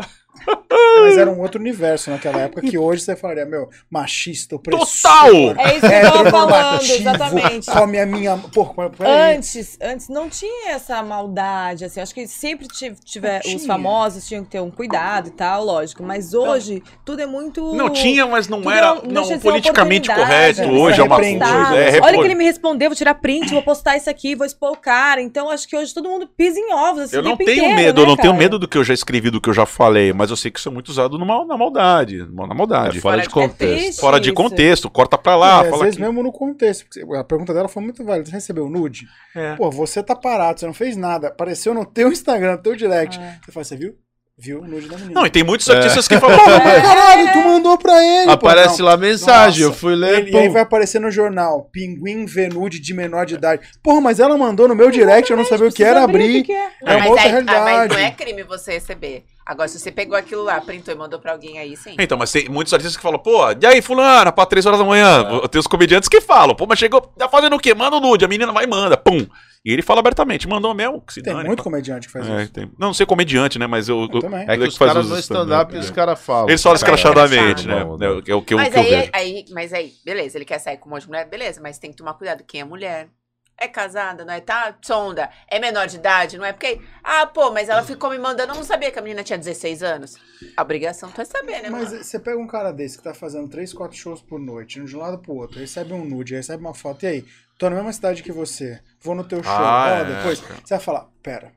Mas era um outro universo naquela época que hoje você falaria, meu, machista, opressor. Total! É isso que eu tava falando, exatamente. Come a minha. Porra, peraí. Antes, antes não tinha essa maldade, assim. Acho que sempre tive, tiver, Não os famosos tinham que ter um cuidado e tal, lógico. Mas hoje tudo é muito. Não tinha, mas não tudo era não, ser politicamente correto. né? Hoje é uma coisa. É, Olha que ele me respondeu, vou tirar print, vou postar isso aqui, vou expor o cara. Então acho que hoje todo mundo pisa em ovos. Assim, Eu não tenho inteiro, medo, né, eu não tenho cara? medo do que eu já escrevi, do que eu já falei, mas eu sei que isso é muito usado numa, na maldade. Na maldade. É fora Fora de contexto. Fora de contexto, corta pra lá, às fala vezes aqui. mesmo no contexto. porque A pergunta dela foi muito válida. Você recebeu nude? É. Pô, você tá parado, você não fez nada. Apareceu no teu Instagram, no teu direct. É. Você fala, você viu? Viu o nude da menina. Não, e tem muitos artistas que falam. É. Caralho, tu mandou pra ele. pô. Aparece Não. lá a mensagem, Nossa. eu fui ler. Ele- e aí vai aparecer no jornal, Pinguim vê nude de menor de idade. Porra, mas ela mandou no meu direct, eu não sabia o que era, abrir, que que é? É uma mas, outra aí- ah, realidade. mas não é crime você receber. Agora, se você pegou aquilo lá, printou e mandou pra alguém aí, sim. Então, mas tem muitos artistas que falam, pô, e aí, fulana, pra três horas da manhã. Tem os comediantes que falam, pô, mas chegou, tá fazendo o quê? Manda o nude, a menina vai e manda, pum. E ele fala abertamente, mandou mesmo, que se Tem dane, muito comediante que faz É, isso. tem- Não, não sei comediante, né, mas eu... Eu também. É que ele os faz caras os no stand-up, os caras falam. Eles falam é escrachadamente, né? É o que, é o que eu, mas, que eu aí, vejo. aí, mas aí, beleza, ele quer sair com um monte de mulher, beleza, mas tem que tomar cuidado. Quem é mulher? É casada, não é? Tá? Sonda. É menor de idade, não é? Porque, ah, pô, mas ela ficou me mandando, eu não sabia que a menina tinha 16 anos. A obrigação tu é saber, né, Mas mano? você pega um cara desse que tá fazendo 3, 4 shows por noite, de um lado pro outro, recebe um nude, recebe uma foto, e aí? Tô na mesma cidade que você, vou no teu show, Ah, ó, é, depois. cara. Você vai falar, pera,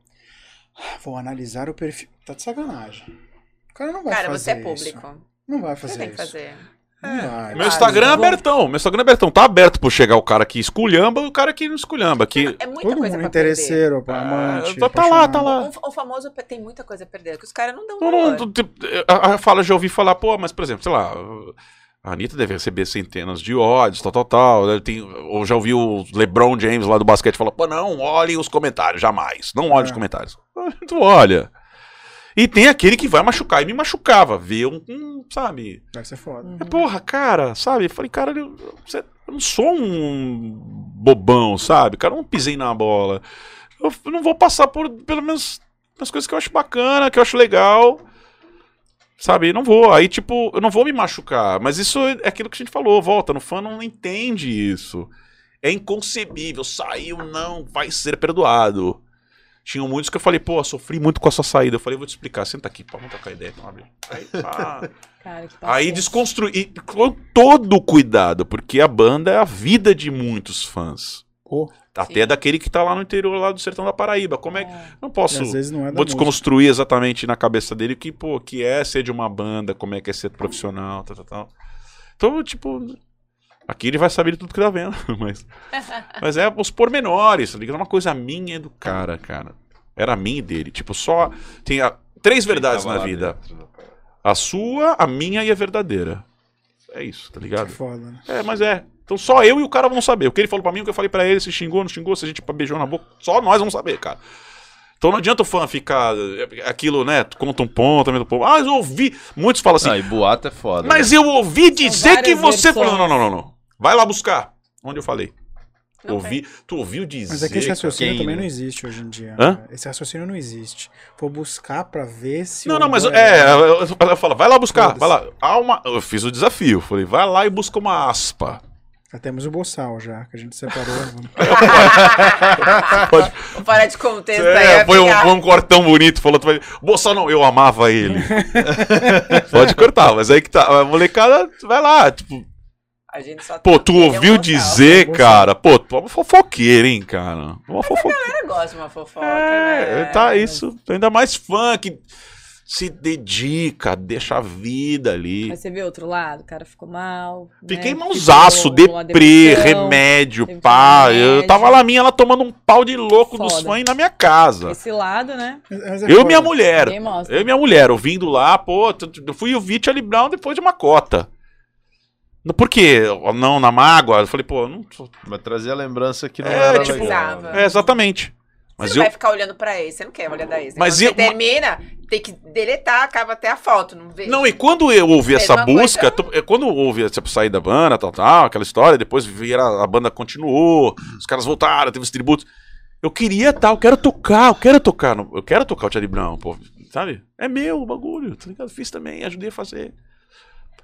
vou analisar o perfil. Tá de sacanagem. O cara não vai Cara, fazer você é isso. público. Não vai Você fazer tem que isso. fazer. Não vai. Meu Ah, Instagram é abertão, meu Instagram é abertão. Tá aberto por chegar o cara que esculhamba e o cara que não esculhamba. Que... É muita Todo coisa mundo pra perder. interesseiro, pá, Ah, amante. tá lá, tá lá. O, o famoso tem muita coisa a perder, que os caras não dão Todo valor. tipo, a, a fala, já ouvi falar, pô, mas por exemplo, sei lá, a Anitta deve receber centenas de ódios, tal, tal, tal. né, Tem, ou já ouvi o LeBron James lá do basquete falar, pô, não olhe os comentários, jamais. Não olhe É. os comentários. Tu olha. E tem aquele que vai machucar, e me machucava, ver um, um, sabe? Deve ser foda. É, Porra, cara, sabe? Eu falei, cara, eu, eu não sou um bobão, sabe? Cara, eu não pisei na bola. Eu, eu não vou passar por, pelo menos, as coisas que eu acho bacana, que eu acho legal. Sabe? Não vou. Aí, tipo, eu não vou me machucar. Mas isso é aquilo que a gente falou, volta. No fã não entende isso. É inconcebível. Saiu, não vai ser perdoado. Tinham muitos que eu falei, pô, sofri muito com essa saída. Eu falei, vou te explicar, senta aqui, pá, vamos trocar ideia. Então, abre. Aí, pá. Cara, que Aí e com todo o cuidado, porque a banda é a vida de muitos fãs. Pô, Até Sim. daquele que tá lá no interior lá do sertão da Paraíba. Como é que. Não e posso. às vezes não é Vou música. desconstruir exatamente na cabeça dele o que, pô, que é ser de uma banda, como é que é ser profissional, tal, tal, tal. Então, tipo. Aqui ele vai saber de tudo que tá vendo, mas. Mas é os pormenores, tá ligado? É uma coisa minha e do cara, cara. Era minha e dele. Tipo, só. Tem a- três verdades na vida: dentro. a sua, a minha e a verdadeira. É isso, tá Que ligado? foda, né? É, mas é. Então só eu e o cara vão saber. O que ele falou pra mim, o que eu falei pra ele, se xingou, não xingou, se a gente beijou na boca, só nós vamos saber, cara. Então não adianta o fã ficar é, aquilo, né? Tu conta um ponto, também do ponto. Ah, eu ouvi. Muitos falam assim, Ah, e boato é foda. mas eu ouvi dizer que você versões. Não, não, não, não. Vai lá buscar. Onde eu falei? Não ouvi, tu ouviu dizer. Mas é que esse raciocínio quem- também não existe hoje em dia. Hã? né? Esse raciocínio não existe. Vou buscar pra ver se. Não, não, mas humor é, ela ela fala, vai lá buscar, vai lá. Há uma, eu fiz o desafio, falei, vai lá e busca uma aspa. Já temos o boçal já, que a gente separou. Pode- Fora de contexto aí. É, vai foi um, foi um cortão bonito, falou, tu vai, Bolsonaro não, eu amava ele. Pode cortar, mas aí que tá, a molecada, vai lá, tipo, A gente só pô, tá- tu um ouviu boçal. dizer, Boçal. cara, pô, tu é uma fofoqueira, hein, cara. Uma fofoqueira. Eu gosto de uma fofoca, É, né? tá isso, ainda mais fã que se dedica, deixa a vida ali. Mas você vê outro lado, o cara ficou mal. Fiquei né? mãozaço, Ficou uma deprê, remédio, pá. remédio. Eu tava lá minha, ela tomando um pau de louco nos Foda. fãs na minha casa. Esse lado, né? É Eu e minha mulher. Eu e minha mulher, ouvindo lá, pô, eu fui ouvir Charlie Brown depois de uma cota. Por quê? Não, na mágoa. Eu falei, pô, não. Mas trazer a lembrança que não É, era tipo, legal. Né? É, exatamente. Mas você não eu. vai ficar olhando pra ele, você não quer olhar da ex. Mas você eu- termina, tem que deletar, acaba até a foto, não vê? Não, e quando eu ouvi essa busca, coisa. tu- é, quando eu ouvi essa sair da banda, tal, tal, aquela história, depois vieram, a banda continuou, os caras voltaram, teve os tributos. Eu queria tal, eu quero tocar, eu quero tocar, eu quero tocar o Charlie Brown, pô, sabe? É meu o bagulho, tá ligado? Fiz também, ajudei a fazer.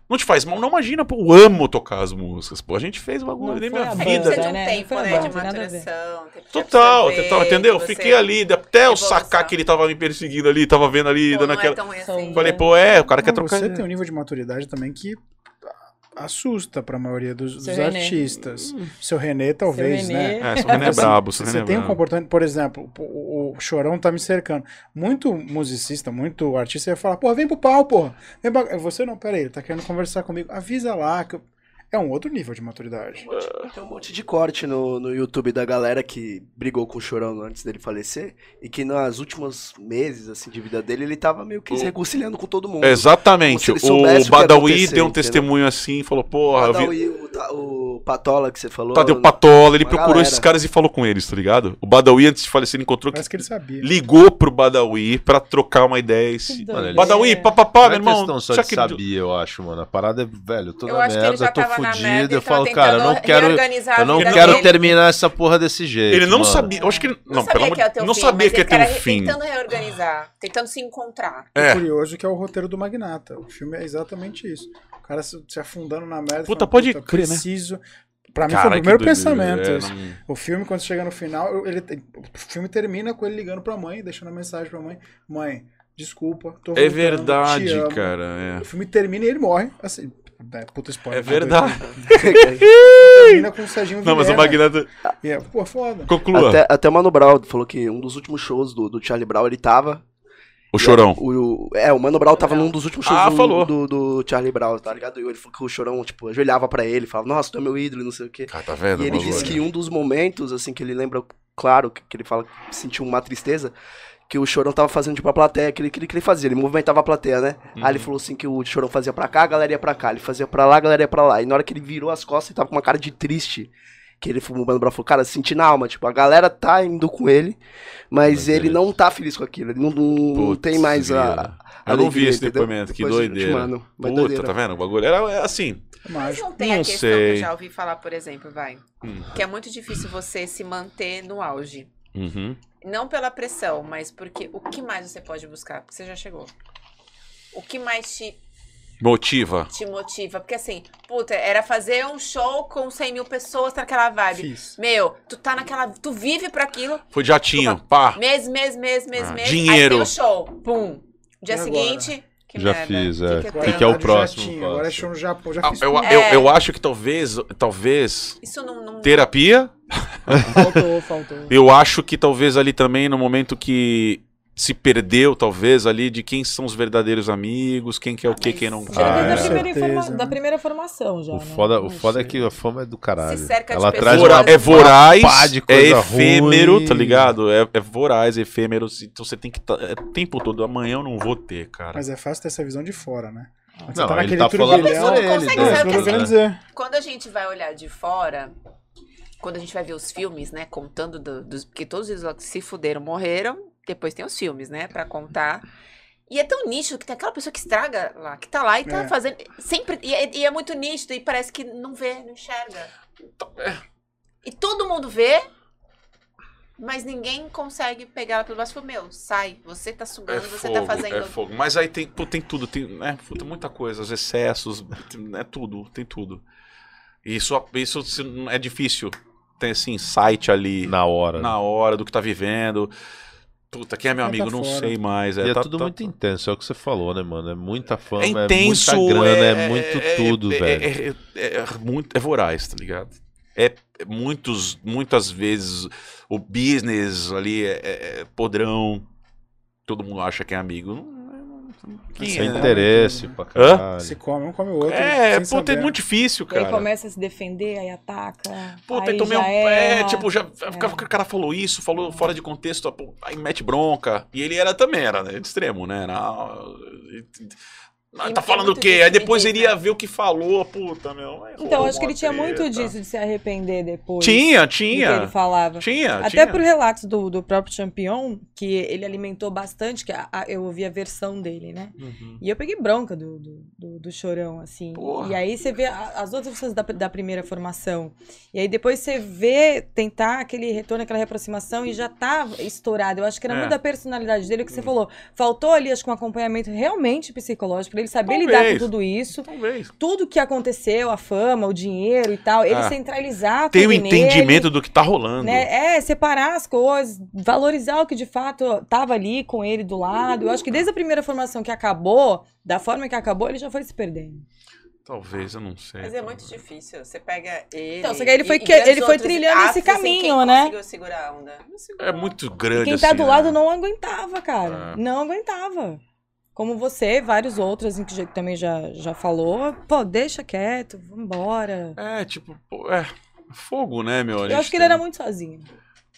Não te faz mal, não imagina, pô, eu amo tocar as músicas, pô, a gente fez o bagulho, foi minha vida. De banda, um né? tempo, né, de maturação. tempo de Total, absorver, total, entendeu? você- Fiquei ali, até eu sacar que ele tava me perseguindo ali, tava vendo ali, Pô, dando é aquela. tão ruim São- assim. Falei, pô, é, o cara quer Não, trocar. Você tem um nível de maturidade também que assusta pra maioria dos, dos artistas. Seu René, talvez, Seu né? René. É, seu René é Você- brabo, seu Você René é tem um brabo. comportamento, por exemplo, o, o- o Chorão tá me cercando. Muito musicista, muito artista ia falar, porra, vem pro pau, porra. Vem pra... Você não, peraí, ele tá querendo conversar comigo. Avisa lá que eu... É um outro nível de maturidade. Tem um monte de corte no, no YouTube da galera que brigou com o Chorão antes dele falecer e que nos últimos meses assim, de vida dele ele tava meio que se reconciliando com todo mundo. Exatamente. O o Badawi deu um entendeu? testemunho assim, falou, O porra, eu vi... Badawi, o, Ta- o Patola que você falou. Tadeu Patola, ele procurou galera. esses caras e falou com eles, tá ligado? O Badawi, antes de falecer, ele encontrou Parece que ele sabia. ligou pro Badawi pra trocar uma ideia. E se... Que Mano, ele- Badawi, papapá, Não meu é irmão. questão só de que- sabia, eu acho, mano. A parada é, velho, eu tô Eu na acho que ele já merda, tô tava na merda fudido. e Eu falo, cara, eu não quero. Eu não quero dele. terminar essa porra desse jeito. Ele não mano. sabia, eu acho que ele... Não, Não, pelo sabia amor que ia ter um não fim, sabia que ia ele ter um fim. Tentando reorganizar, tentando se encontrar. O É, curioso que é o roteiro do Magnata. O filme é exatamente isso. O cara se, se afundando na merda. Puta, falando, pode crer, né? preciso. Pra mim Cara, foi o primeiro pensamento. é, isso. não- O filme, quando chega no final, ele, o filme termina com ele ligando pra mãe, deixando a mensagem pra mãe: Mãe, desculpa, tô É voltando, verdade, amo." cara. O filme termina e ele morre. Assim, é, puta spoiler. É verdade. Termina com o Serginho Não, mas o. E é, pô, foda. Conclua. Até, até o Mano Brown falou que um dos últimos shows do, do Charlie Brown ele tava. O chorão. O, o- é, o Mano Brown tava num dos últimos shows Ah, do, falou. do, do Charlie Brown, tá ligado? E ele falou que o Chorão, tipo, ajoelhava pra ele, falava, nossa, tu é meu ídolo, e não sei o quê. Cara, tá vendo? E ele disse que um dos momentos, assim, que ele lembra, claro, que, que ele fala que sentiu uma tristeza, que o Chorão tava fazendo, tipo, a plateia, que ele, que ele, que ele fazia, ele movimentava a plateia, né? Aí ele falou assim que o Chorão fazia pra cá, a galera ia pra cá, ele fazia pra lá, a galera ia pra lá. E na hora que ele virou as costas, ele tava com uma cara de triste. Que ele falou, o Mano Brown falou, cara, senti na alma, tipo, a galera tá indo com ele, mas, Mas ele ele- não tá feliz com aquilo, ele não, não Putz, tem mais a... grila. Eu não vi esse entendeu? depoimento, que Depois doideira. mando, mas Puta, doideira. tá vendo? O bagulho era é assim. Mas não tem Não a questão que sei. eu já ouvi falar, por exemplo, vai. Hum. Que é muito difícil você se manter no auge. Uhum. Não pela pressão, mas porque o que mais você pode buscar? Porque você já chegou. O que mais te, Motiva. te motiva? Porque assim, puta, era fazer um show com 100 mil pessoas tá naquela vibe. Fiz. Meu, tu tá naquela. Tu vive pra aquilo. Foi de jatinho, pá. Mês, mês, mês, mês, Ah, mês. dinheiro. Aí o show. Pum. Dia E agora? seguinte. Que Já merda. fiz, Que é. que Que tenho? que é o próximo? Agora é show no Japão, já Ah, fiz eu, tudo. eu, É. eu acho que talvez, talvez, Isso não. não terapia. Faltou, faltou. Eu acho que talvez ali também, no momento que se perdeu, talvez, ali, de quem são os verdadeiros amigos, quem quer o que, quem não quer. Ah, é. a primeira, Certeza, né? da primeira formação já. O né? foda, o Não foda é que a fama é do caralho. Se cerca de Ela pessoas. traz Vora- uma é voraz, de é efêmero, ruim. tá ligado? É, é voraz, é efêmero. Então você tem que. tá- é o tempo todo. Amanhã eu não vou ter, cara. Mas é fácil ter essa visão de fora, né? Quando Não, você ele tá falando por ele. É, o querendo assim, dizer. Quando a gente vai olhar de fora, quando a gente vai ver os filmes, né, contando do- dos. Porque todos eles se fuderam, morreram, depois tem os filmes, né, pra contar. E é tão nítido que tem aquela pessoa que estraga lá, que tá lá e tá É. fazendo. Sempre. E é, e é muito nítido e parece que não vê, não enxerga. É. E todo mundo vê, mas ninguém consegue pegar ela pelo braço e falar, meu, sai, você tá É sugando, você fogo, tá fazendo. é fogo. Mas aí tem, pô, tem tudo, tem, né, puta, muita coisa, os excessos, é tudo, tem tudo. E Isso, isso se- é difícil. Tem esse insight ali Na hora. na hora do que tá vivendo. Puta, quem é meu Tá amigo? Não fora. sei mais. E é tá- tudo tá- muito intenso, é o que você falou, né, mano? É muita fama, É é, intenso, muita grana, é, muito tudo, é, velho. É, é- é muito, é voraz, tá ligado? É, é muitos, muitas vezes o business ali é, é- é podrão. Todo mundo acha que é amigo. Não- quem Sem é, né? interesse pra Hã? caralho. Se come um, come o outro. É, puta, é saber. muito difícil, E aí cara. começa a se defender, aí ataca. Puta, aí meu. já É, erra. tipo, já que o cara falou isso, falou fora de contexto, aí mete bronca. E ele era também, era né, de extremo, né? Era, ah, tá falando o muito quê? Aí depois ele irrita. ia ver o que falou, puta, meu. Então, acho que ele tinha muito treta. disso de se arrepender depois. Tinha, do que ele tinha. falava. Tinha, Até tinha. por relatos do, do próprio Champion, que ele alimentou bastante, que a- a- eu ouvi a versão dele, né? Uhum. E eu peguei bronca do, do, do, do chorão, assim. Porra. E aí você vê a- as outras pessoas da, da primeira formação. E aí depois você vê tentar aquele retorno, aquela reaproximação e já tá estourado. Eu acho que era É. muito da personalidade dele, o que você falou. Faltou ali, acho que um acompanhamento realmente psicológico, pra ele saber Talvez. lidar com tudo isso. Talvez. Tudo que aconteceu, a fama, o dinheiro e tal, ele Ah. centralizar Tem o tudo entendimento nele, do que tá rolando. né? É, separar as coisas, valorizar o que de fato tava ali com ele do lado. Eu acho que desde a primeira formação que acabou, da forma que acabou, ele já foi se perdendo. Talvez, eu não sei. Mas é muito difícil. Você pega ele. Então, só que ele foi e- e ele foi trilhando esse assim, caminho, quem né? conseguiu segurar a onda? Segurou. É muito E grande quem tá assim, do né? lado não aguentava, cara. É. Não aguentava. Como você, vários outros assim, que também já, já falou. Pô, deixa quieto, vambora. É, tipo, pô, é. Fogo, né, meu? Eu acho que ele tem- era muito sozinho.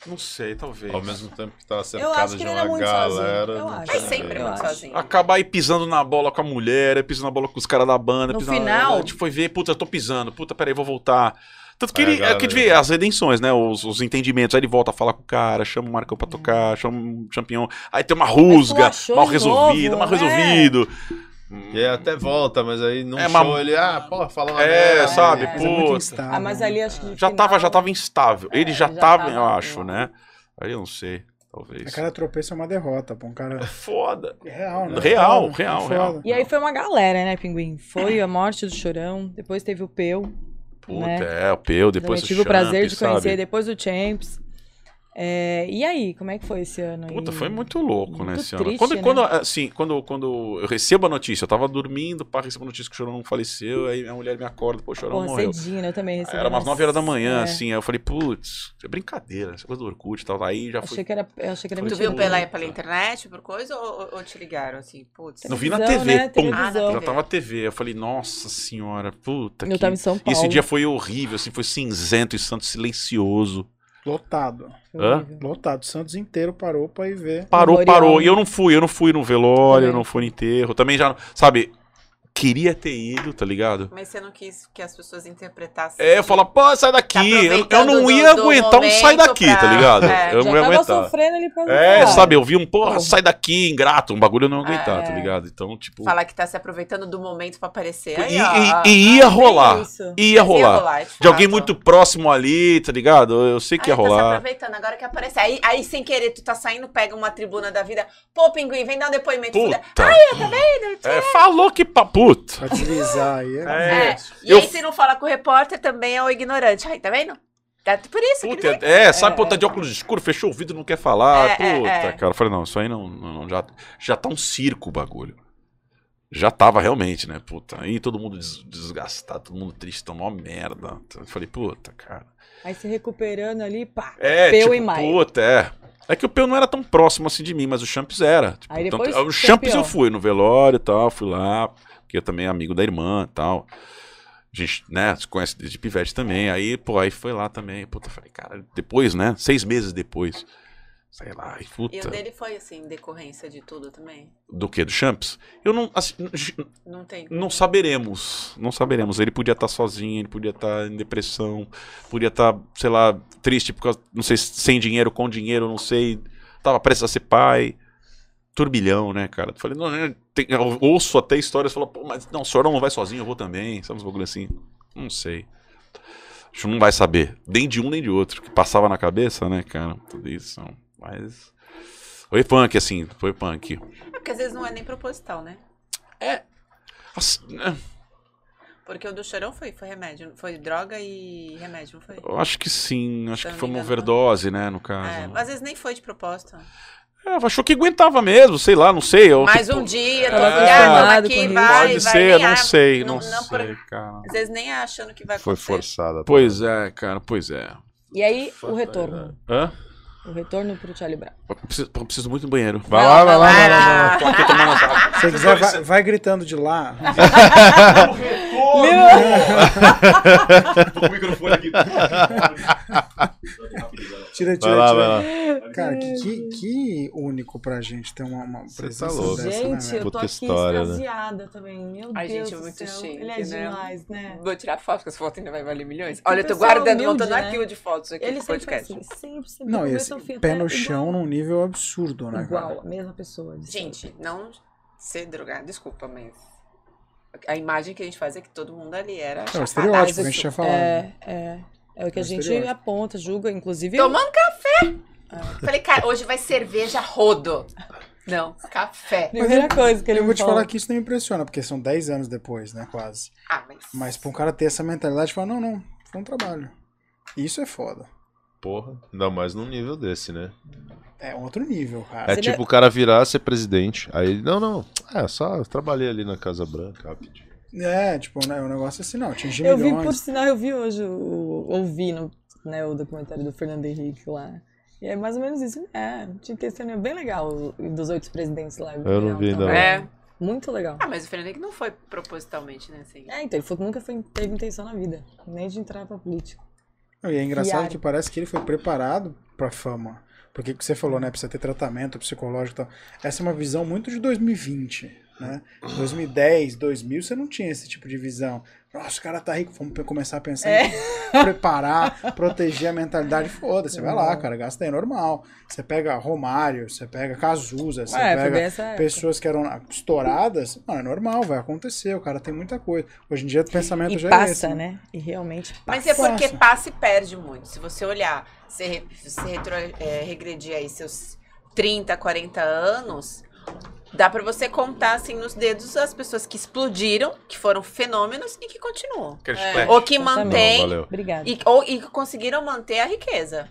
Não sei, talvez. Ao mesmo tempo que tava Eu cercado acho que de ele uma era muito sozinho. galera. Eu não acho. Mas sempre muito sozinho. Acabar aí pisando na bola com a mulher, pisando na bola com os caras da banda. No pisando final- A gente foi ver, puta, eu tô pisando. Puta, peraí, vou voltar. Tanto que Aí a ele. É galera- que gente vê as redenções, né? Os, os entendimentos. Aí ele volta a falar com o cara, chama o Marcão pra tocar, chama o campeão. Aí tem uma rusga, mal resolvida, novo, mal é. resolvido. E aí até volta, mas aí num É, show mas- ele, ah, porra, fala uma É, merda. sabe? É. É instável. Ah, mas ali acho que. Já tava, final- já tava instável. Ele É, já, já tava, tava, eu acho, né? Aí eu não sei, talvez. A cada tropeço é uma derrota, pô. Um cara. Foda. Real, né? Real, real, foda. real. E aí foi uma galera, né, Pinguim? Foi a morte do Chorão, depois teve o Peu. Puta, né? é, o Peu, depois Também tive o prazer de Champ, conhecer sabe? depois do Champs. É, e aí, como é que foi esse ano aí? Puta, foi muito louco, né, Muito esse ano. triste, Quando, né? quando, assim, quando, quando eu recebo a notícia, eu tava dormindo, pá, recebo a notícia que o Chorão faleceu, aí a mulher me acorda, pô, o Chorão Porra, morreu. cedinho, né? Eu também recebi. Era umas 9 horas da manhã, É. assim, aí eu falei, putz, é brincadeira, essa coisa do Orkut e tal. Aí já fui. Achei que era, eu achei que era Foi Tu viu Puta. pela, pela internet, por coisa, ou, ou- te ligaram, assim? Putz. Não vi na TV, né? pum. Televisão. Já tava na TV. Eu falei, nossa senhora, puta Eu que... tava em São Paulo. Esse dia foi horrível, assim, foi cinzento e Santos silencioso. Lotado. Hã? Lotado. Santos inteiro parou pra ir ver. Parou, Memorial, parou. E eu não fui, eu não fui no velório, eu Também. não fui no enterro. Também já, sabe, queria ter ido, tá ligado? Mas você não quis que as pessoas interpretassem. É, eu falo, pô, sai daqui. Tá Eu, eu não ia do aguentar um sai daqui, pra- tá ligado? É, eu não ia tava aguentar. sofrendo ali pra É, sabe, eu vi um, porra, Porra. sai daqui, ingrato. Um bagulho eu não ia aguentar, É. tá ligado? Então, tipo. Falar que tá se aproveitando do momento pra aparecer. Aí, E, ó, e- e ia rolar. isso. Ia Mas rolar. é De alguém muito próximo ali, tá ligado? Eu sei que ia Aí tá se rolar. aproveitando, agora que aparece. Aí, aí, sem querer, tu tá saindo, pega uma tribuna da vida. Pô, pinguim, vem dar um depoimento. Puta. Eu também, É, falou que pa... Puta. Pra deslizar aí. É. É. É. E Eu- aí, se não fala com o repórter, também é o ignorante. Aí, tá vendo? Tá por isso que Puta, ele é, sabe, pô, tá de óculos escuros, fechou o vidro, não quer falar. É, é, Puta, é. cara. Eu falei, não, isso aí não, não- não- já, já tá um circo o bagulho. Já tava realmente, né? Puta, aí todo mundo des- desgastado, todo mundo triste, tão mó merda. Eu falei, puta, cara. Aí se recuperando ali, pá. É, Peu tipo, e Maia. puta, é. É que o Peu não era tão próximo assim de mim, mas o Champs era. Tipo, Aí tanto- depois o Champs eu fui no velório e tal, fui lá, porque eu também é amigo da irmã e tal. A gente, né, se conhece desde pivete também. Aí, pô, aí foi lá também. Puta, falei, cara, depois, né? Seis meses depois. Sei lá, e E o puta. dele foi, assim, decorrência de tudo também. Do que? Do Champs? Eu não. assim, Não tem. não saberemos. Não saberemos. Ele podia estar sozinho, ele podia estar em depressão, podia estar, sei lá, triste por causa, não sei, se sem dinheiro, com dinheiro, não sei. tava prestes a ser pai. Turbilhão, né, cara? Eu falei, não, né, tem- eu ouço até histórias, falo, pô, mas não, o senhor não vai sozinho, eu vou também. Sabe uns bagulho assim? Não sei. Acho que não vai saber. Nem de um nem de outro. Que passava na cabeça, né, cara? Tudo isso. Mas. Foi punk, assim, foi punk. É porque às vezes não é nem proposital, né? Assim, né, Porque o do chorão foi, foi remédio. Foi droga e remédio, não foi? eu acho que sim. Acho que foi uma overdose, né, no caso. É, mas às vezes nem foi de propósito. É, achou que aguentava mesmo, sei lá, não sei. Eu, Mais tipo, um dia, tô Ela tamo formada aqui, vai, Pode vai. ser, não sei, não, não por- sei, cara. Às vezes nem achando que vai Foi acontecer. forçada. Pois é, cara, pois é. E aí, o retorno. Hã? O retorno pro Charlie Brown. Eu preciso, eu preciso muito do banheiro. Vai lá, vai lá, vai lá. vai lá. Essa- Se você quiser, vai, vai gritando de lá. Tô com o microfone aqui. Tira, tira, Vai lá, tira. vai lá. Cara, que, que, que único pra gente ter uma, uma Cê presença tá louco. dessa, né, Gente, velho? eu tô Puta aqui história, né? extasiada também. Meu Ai, Deus gente, é do muito céu. chique, Ele é né? demais, né? Vou tirar foto, porque essa foto ainda vai valer milhões. Olha, eu tô pessoa guardando, humilde, montando né? arquivo de fotos aqui Ele sempre podcast. assim, sempre, sempre. Não, do esse pé no igual. chão num nível absurdo, né, Igual, a mesma pessoa. Gente, não ser drogado, desculpa, mas a imagem que a gente faz é que todo mundo ali era É o estereótipo que a gente tinha falado. né? É, é. É o que É a gente aponta, julga, inclusive. Tomando café. Falei, cara, hoje vai cerveja rodo. Não, café. Primeira coisa que ele Eu vou me te falou. falar que isso não me impressiona, porque são 10 anos depois, né, quase. Ah, mas... Mas pra um cara ter essa mentalidade, falar, não, não, foi um trabalho. Isso é foda. Porra, ainda mais num nível desse, né? É outro nível, cara. É ele tipo o cara virar ser presidente. Aí ele, não, não. É, só eu trabalhei ali na Casa Branca rapidinho. É, tipo, né, um negócio assim, não, atingir Eu vi, milhões. por sinal, eu vi hoje, o, ouvi no, né, o documentário do Fernando Henrique lá. E é mais ou menos isso. É, tinha testemunho bem legal o- dos oito presidentes lá. é Eu não vi ainda. É. Muito legal. Ah, mas o Fernando Henrique não foi propositalmente, né? Assim. É, então, ele falou que nunca foi, teve intenção na vida, nem de entrar pra política. E é engraçado Fiar. que parece que ele foi preparado pra fama. Porque o que você falou, né? Precisa ter tratamento psicológico e tal. Essa é uma visão muito de 2020, né? 2010, 2000, você não tinha esse tipo de visão. Nossa, o cara tá rico, vamos começar a pensar É. em preparar, proteger a mentalidade. Foda-se, vai lá, cara, gasta aí, normal. Você pega Romário, você pega Cazuza, você É, foi pega pessoas que eram estouradas. Mano, é normal, vai acontecer, o cara tem muita coisa. Hoje em dia o pensamento E já é passa, esse. né? E realmente passa. Mas é porque Passa. passa e perde muito. Se você olhar, você, re- você retro, é, regredir aí seus 30, 40 anos, dá pra você contar assim nos dedos as pessoas que explodiram, que foram fenômenos e que continuam. É. Ou que. Obrigada. e, ou, e que conseguiram manter a riqueza.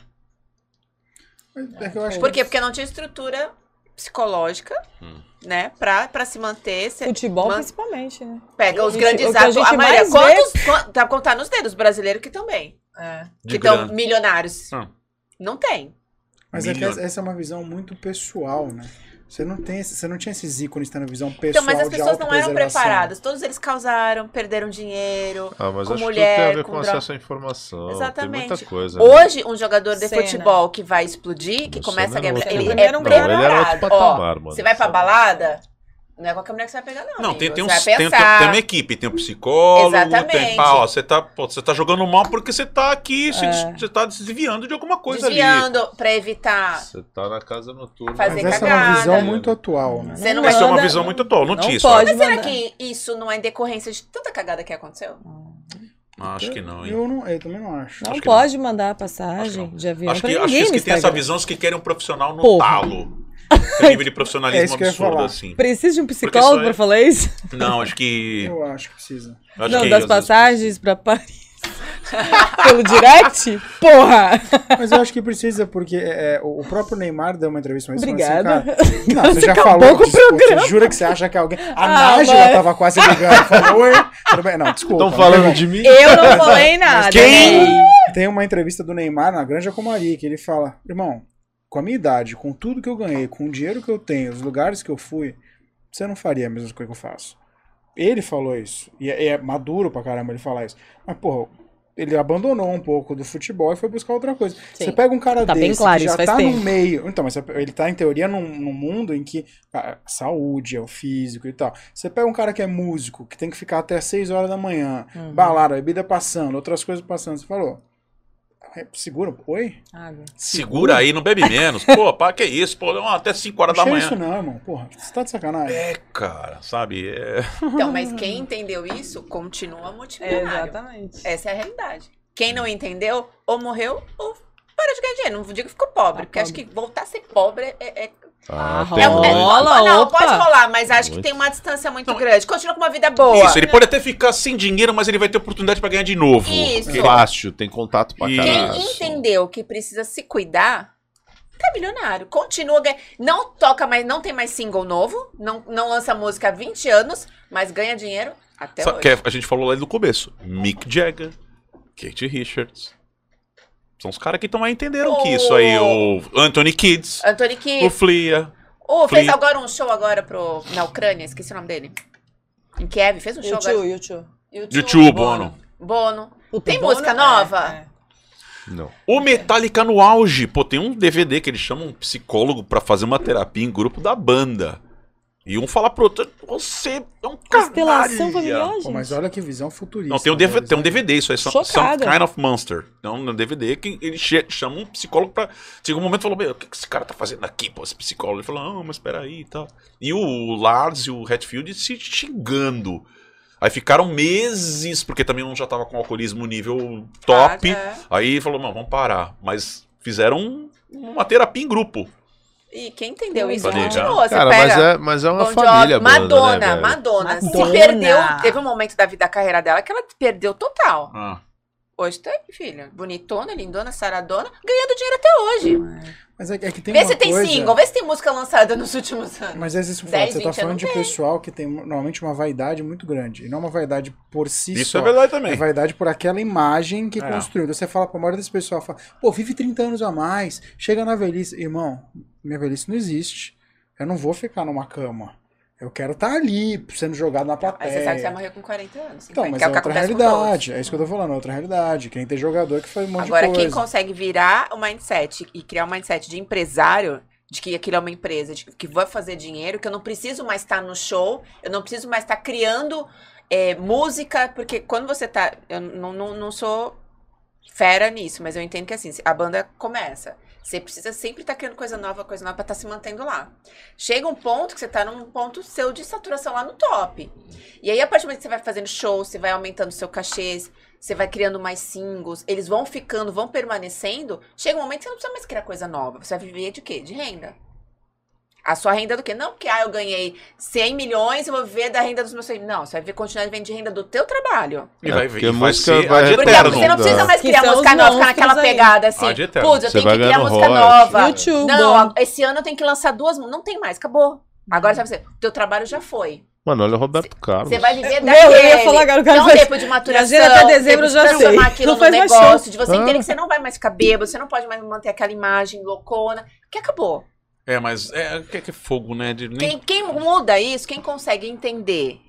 É que eu acho Por quê? Porque não tinha estrutura psicológica, Hum. né, pra, pra se manter. Cê Futebol, man- principalmente, né? Pega os que- grandes a gente A maioria. vê- Quantos, pra contar nos dedos brasileiros que também. É. Que estão milionários. Ah. Não tem. Mas é que essa é uma visão muito pessoal, né? Você não tem, esse- você não tinha esses ícones tendo visão pessoal Então, mas as de pessoas não eram preparadas. Todos eles causaram, perderam dinheiro. Ah, mas Com acho mulher, que tem a ver com com, droga. acesso à informação. Exatamente. Tem muita coisa. né? Hoje, um jogador de Cena. futebol que vai explodir, que O começa a era ganhar. Ele Ele é era um Não, ele era outro preparado. Ó, patamar, mano. Você vai pra balada, não é qualquer mulher que você vai pegar, não. Não, amigo. tem, tem, Você uns, vai tem, pensar. tem uma equipe, tem um psicólogo, Exatamente. tem pá, ó, você tá, pô, você tá jogando mal porque você tá aqui, se- É. você tá desviando de alguma coisa ali. desviando pra evitar. Você tá na casa noturna. Fazer Mas essa é uma visão muito atual, né? Você não Essa é uma manda- visão muito atual, Não notícia. pode Mas será que isso não é decorrência de tanta cagada que aconteceu? Ah, acho que não, hein? Eu, não, eu também não acho. Não Acho pode mandar passagem de avião Acho que, acho que que tem essa visão, os que querem um profissional no Porra. talo. Tem nível de É profissionalismo isso que eu ia absurdo, falar. assim. Precisa de um psicólogo é- pra falar isso? Não, acho que. Eu acho que precisa. Acho não, que das às vezes- passagens pra Paris. Pelo direct? Porra! Mas eu acho que precisa, porque é, o o próprio Neymar deu uma entrevista mas falou Obrigada. Assim, cara, não, você, já acabou falou com o disso, pô, Você jura que você acha que alguém. A Ah, Nájila mas- tava quase ligando. Falou, oi? Tudo bem? Não, desculpa. Estão falando não. de mim? Eu não falei nada. quem? né? Tem uma entrevista do Neymar na Granja Comari que ele fala: irmão, com a minha idade, com tudo que eu ganhei, com o dinheiro que eu tenho, os lugares que eu fui, você não faria a mesma coisa que eu faço. Ele falou isso. E é, é maduro pra caramba ele falar isso. Mas, porra, ele abandonou um pouco do futebol e foi buscar outra coisa. Sim. Você pega um cara Tá bem desse claro, que já tá tempo. no meio. Então, mas ele tá, em teoria, num, num mundo em que a saúde é o físico e tal. Você pega um cara que é músico, que tem que ficar até 6 horas da manhã, Uhum. balada, bebida passando, outras coisas passando. Você falou. É, segura. Oi? Água. Segura aí, não bebe menos. Pô, pá, que isso? Pô, não, até 5 horas da Não manhã. isso não, irmão. Porra, você tá de sacanagem. É, cara, sabe? É... Então, mas quem entendeu isso, continua multimilionário. Exatamente. Essa é a realidade. Quem não entendeu, ou morreu, ou para de ganhar dinheiro. Não digo que ficou pobre, Tá porque acho que voltar a ser pobre é. é- Ah, é- rola. é- não, opa. pode rolar, mas acho que tem uma distância muito grande. Continua com uma vida boa. Isso, ele pode até ficar sem dinheiro, mas ele vai ter oportunidade pra ganhar de novo. Isso. Porque- Fácil, tem contato pra caralho. Quem entendeu que precisa se cuidar, tá milionário. Continua ganhando. Não toca mais, não tem mais single novo, não, não lança música há 20 anos, mas ganha dinheiro até Sabe hoje. que a gente falou lá no começo. Mick Jagger, Kate Richards. São os caras que também entenderam que isso aí. O Anthony Kids, Anthony o Kidd. Flia. Oh, fez Flea. agora um show agora pro, na Ucrânia, esqueci o nome dele. Em Kiev, fez um show YouTube, agora. YouTube. YouTube, Bono. Bono. Puta, Tem Bono música é- nova? é. Não. O Metallica no auge. Pô, tem um DVD que eles chamam um psicólogo pra fazer uma terapia em grupo da banda. E um fala pro outro, você é um Constelação familiar, gente. Pô, mas olha que visão futurista. Não, tem um, DVD, deles, tem um né? DVD, isso aí, some, some Chocada. Kind of Monster. Então, no DVD, que ele chama um psicólogo pra. Chega um momento e falou: Meu, o que, esse cara tá fazendo aqui, pô, esse psicólogo? Ele falou: Não, mas peraí e tal. E o Lars e o Hatfield se xingando. Aí ficaram meses, porque também um já tava com alcoolismo nível top. Ah, é. Aí falou: Não, vamos parar. Mas fizeram um- uma terapia em grupo. E quem entendeu isso continua. Você Cara, pega mas é, mas é uma Bon família, banda, Madonna, né, velho? Madonna, Se Madonna. perdeu. Teve um momento da vida da carreira dela que ela perdeu total. Ah. Hoje tá aí, filha. Bonitona, lindona, saradona, ganhando dinheiro até hoje. Mas é, que- é que tem vê uma se tem coisa... single, vê se tem música lançada nos últimos anos. Mas é isso que eu 10, falo, você tá 20 falando de tem. pessoal que tem normalmente uma vaidade muito grande. E não uma vaidade por si Isso só. é verdade É também. vaidade por aquela imagem que É. construiu. Você fala pra maioria desse pessoal, fala, pô, vive 30 anos a mais, chega na velhice. Irmão, minha velhice não existe. Eu não vou ficar numa cama. Eu quero estar ali, sendo jogado na Aí plateia. você sabe que você vai morrer com 40 anos. 50, Então, mas que é é outra realidade. É isso que eu tô falando, é outra realidade. Quem tem jogador que foi um monte Agora, de quem coisa. consegue virar o mindset e criar um mindset de empresário, de que aquilo é uma empresa, de que vai fazer dinheiro, que eu não preciso mais estar no show, eu não preciso mais estar criando é, música, porque quando você tá. Eu não, não, não sou fera nisso, mas eu entendo que assim, a banda começa. Você precisa sempre estar criando coisa nova, coisa nova pra estar se mantendo lá. Chega um ponto que você tá num ponto seu de saturação lá no top. E aí, a partir do momento que você vai fazendo show, você vai aumentando seu cachê, você vai criando mais singles, eles vão ficando, vão permanecendo, chega um momento que você não precisa mais criar coisa nova. Você vai viver de quê? De renda. A sua renda do quê? Não porque ah, eu ganhei 100 milhões, eu vou viver da renda dos meus 100 Não, você vai viver, continuar vivendo de renda do teu trabalho. E vai, porque e a vai ser vai Porque eterno. você não precisa mais Que criar música nova, ficar naquela aí. pegada assim. Putz, eu Você tenho que criar música royalties. nova. YouTube. Não, esse ano eu tenho que lançar duas. Não tem mais, acabou. Agora sabe você, teu trabalho já foi. Mano, olha o Roberto Carlos. Você vai viver Meu, daquele. eu ia falar agora, o cara um faz- tempo de maturação. Até dezembro de eu já transformar sei. aquilo Não faz mais negócio, de você Ah. entender que você não vai mais ficar bêbado, você não pode mais manter aquela imagem loucona, que acabou. É, mas é que, que é fogo, né? De, nem... Quem, quem muda isso, quem consegue entender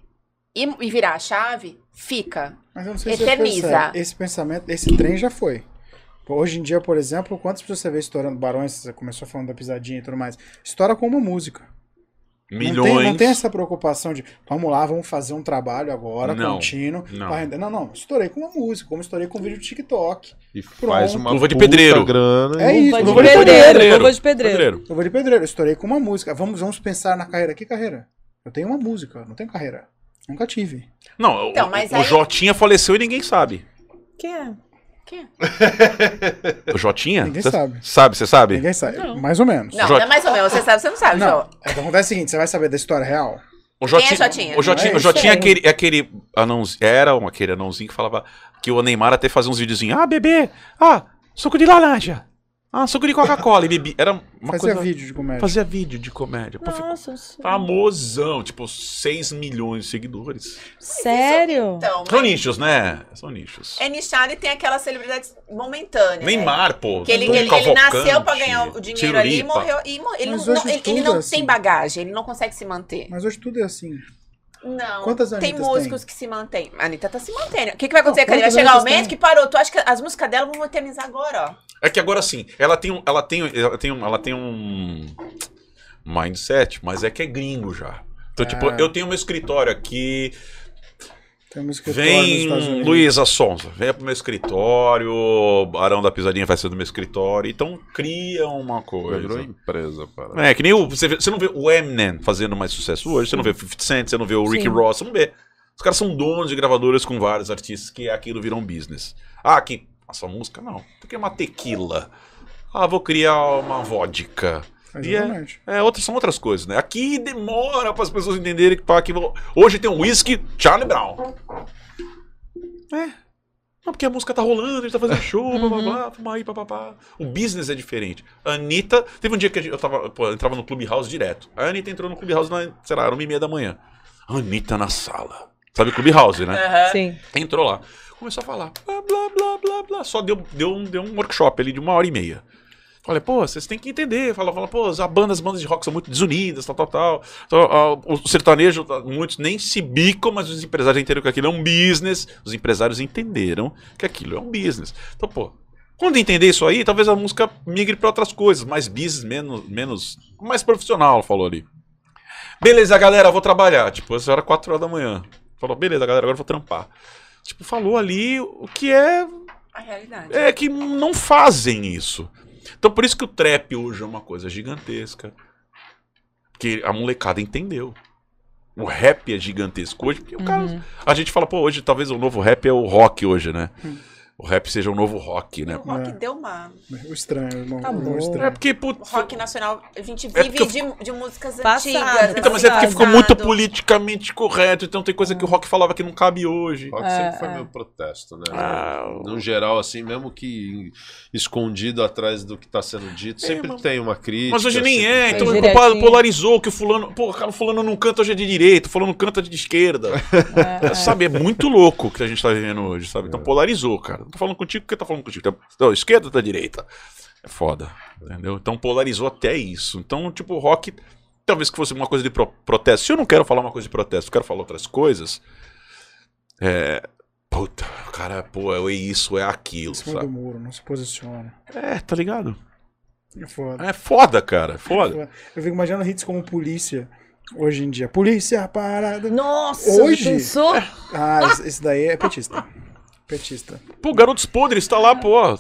e, e virar a chave, fica. Mas eu não sei se Eterniza. você percebe, esse pensamento, esse trem já foi. Hoje em dia, por exemplo, quantas pessoas você vê estourando Barões, você começou falando da pisadinha e tudo mais, estoura com uma música. Milhões. Não tem, não tem essa preocupação de, vamos lá, vamos fazer um trabalho agora, Não, contínuo. não. pra render. não, não, estourei com uma música, como estourei com um vídeo de TikTok. E faz Pronto. uma Luva de pedreiro. grana. É isso, Luva de luva de pedreiro, luva de pedreiro. Eu vou de pedreiro, estourei com uma música. Vamos, vamos pensar na carreira. Que carreira? Eu tenho uma música, não tenho carreira. Nunca tive. Não, Então, o, mas o aí- Jotinha faleceu e ninguém sabe. Quem é? Quem? O Jotinha? Ninguém Cê sabe. Sabe, você sabe? Ninguém sabe. Mais ou menos. Não, Jo- não é mais ou menos. Você sabe, você não sabe, Não, João. é acontece o seguinte, você vai saber da história real? O Quem é Jotinha, Jotinha? o Jotinha, Não é o Jotinha é aquele, é aquele anãozinho, era um, aquele anãozinho que falava que o Neymar até fazia uns videozinhos. Ah, bebê, ah, suco de laranja, ah, suco de Coca-Cola. e bebia. Era uma Fazia coisa... vídeo de comédia. Fazia vídeo de comédia. Pô, Nossa, famosão, tipo 6 milhões de seguidores. sério? Então, São nichos, né? São nichos. é nichado e tem aquelas celebridades momentâneas. né? Neymar, pô. Que ele, Tom ele, ele nasceu pra ganhar o dinheiro ali e morreu. E mor- ele, Mas não, hoje não- ele, ele não é assim. tem bagagem, ele não consegue se manter. Mas hoje tudo é assim. Não. Quantas tem Anitas músicos que se mantêm. A Anitta tá se mantendo. O que, que vai acontecer ela? Vai chegar o momento tem? que parou. Tu acha que as músicas dela vão eternizar agora, ó. É que agora sim, ela tem um, ela tem, ela tem um, ela tem um mindset, mas é que é gringo já. Então, tipo, Ah. eu tenho meu escritório aqui. Tem um escritório nos Estados Vem. Luísa Sonza, venha pro meu escritório, Arão da Pisadinha vai ser do meu escritório, então cria uma Virou coisa. empresa, para. É, que nem o, você, vê- você não vê o Eminem fazendo mais sucesso hoje, você não vê o 50 Cent, você não vê o Ricky Sim. Ross, você não vê. Os caras são donos de gravadoras com vários artistas que aquilo virou um business. Ah, que essa música não. Tem que uma tequila. Ah, vou criar uma vodka. E é, é, outras, são outras coisas, né? Aqui demora para as pessoas entenderem que, pá, que hoje tem um whisky Charlie Brown. É. Não, porque a música tá rolando, a gente tá fazendo show, blá blá blá, vamos aí, papapá. O business é diferente. A Anitta, teve um dia que eu tava, pô, eu entrava no Clubhouse direto. A Anitta entrou no Clubhouse, na, sei lá, era uma e meia da manhã. Anitta na sala. Sabe Clubhouse, né? Aham. Sim. Entrou lá. Começou a falar. Blá, blá, blá, blá, blá. Só deu, deu, um, deu um workshop ali de uma hora e meia. Falei, pô, vocês têm que entender. Fala, fala, pô, as bandas, as bandas de rock são muito desunidas, tal, tal, tal. Então, o sertanejo, ah, muitos nem se bicam, mas os empresários entenderam que aquilo é um business. Os empresários entenderam que aquilo é um business. Então, pô, quando entender isso aí, talvez a música migre pra outras coisas, mais business, menos, menos mais profissional, falou ali. Beleza, galera, vou trabalhar. Tipo, isso era 4 horas da manhã. Falou, beleza, galera, agora eu vou trampar. Tipo, falou ali o que é A realidade. é que não fazem isso. Então por isso que o trap hoje é uma coisa gigantesca. Que a molecada entendeu. O rap é gigantesco hoje, porque o cara. A gente fala, pô, hoje talvez o novo rap é o rock hoje, né? O rap seja o novo rock, né? O rock É. deu uma. O estranho, irmão. Tá o bom. É estranho. porque, O putz. rock nacional, a gente É vive porque eu- de, de músicas Passado. antigas. Então, mas é porque ficou muito politicamente correto, então tem coisa que o rock falava que não cabe hoje. Rock É, sempre foi é. meio protesto, né? Ah, No geral, assim, mesmo que escondido atrás do que tá sendo dito, sempre mas- tem uma crítica. Mas hoje nem é, então o polarizou que o fulano. Pô, cara, o fulano não canta hoje é de direita, o fulano canta de esquerda. É, é. Sabe, é muito louco o que a gente tá vivendo hoje, sabe? Então polarizou, cara. Não tô falando contigo porque tá falando contigo. Tá- Não, esquerda ou da direita? É foda, entendeu? Então polarizou até isso. Então, tipo, o rock, talvez que fosse uma coisa de pro- protesto. Se eu não quero falar uma coisa de protesto, eu quero falar outras coisas. É. Puta, o cara, pô, é isso, é aquilo, Em cima do sabe? muro, não se posiciona. É, tá ligado? É foda. É foda, cara, é foda. Eu fico imaginando hits como polícia hoje em dia. Polícia parada. Nossa, Hoje? pensou? Ah, esse daí é petista. Petista. Pô, Garotos Podres tá lá, pô.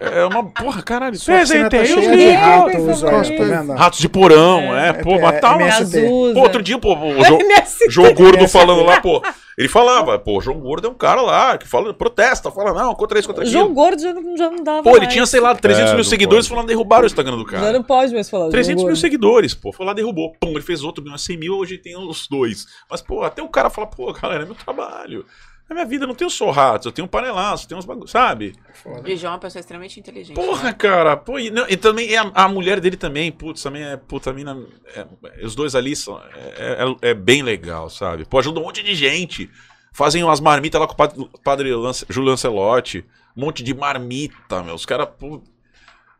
É uma porra, caralho. Sua piscina tá Presentei os livros. ratos, ó, tá? Ratos de porão, é, pô, é, matar uma. MS. Azusa. Pô, outro dia, pô, o João, MST. João Gordo falando lá, pô. Ele falava, pô, o João Gordo é um cara lá que fala, protesta, fala, não, contra isso, contra O aquilo. João Gordo já não, já não dava Pô, ele mais. tinha, sei lá, 300 É, mil seguidores, pode. falando derrubaram o Instagram do Já cara. não pode mais falar. do 300 João mil seguidores, pô. Foi lá, derrubou. Pum, ele fez outro, ganhou 100 mil, hoje tem os dois. Mas, pô, até o cara fala, pô, galera, é meu trabalho. É minha vida, eu não tenho só ratos, eu tenho um panelaço, eu tenho uns bagulhos, sabe? Foda. E o João é uma pessoa extremamente inteligente. Porra, né? cara, pô, e, não, e também e a, a mulher dele também, putz, também é, puta, a mina, é, os dois ali são, é, é- é bem legal, sabe? Pô, ajuda um monte de gente, fazem umas marmitas lá com o padre, padre Lance, Júlio Lancelotti, um monte de marmita, meu, os caras, pô,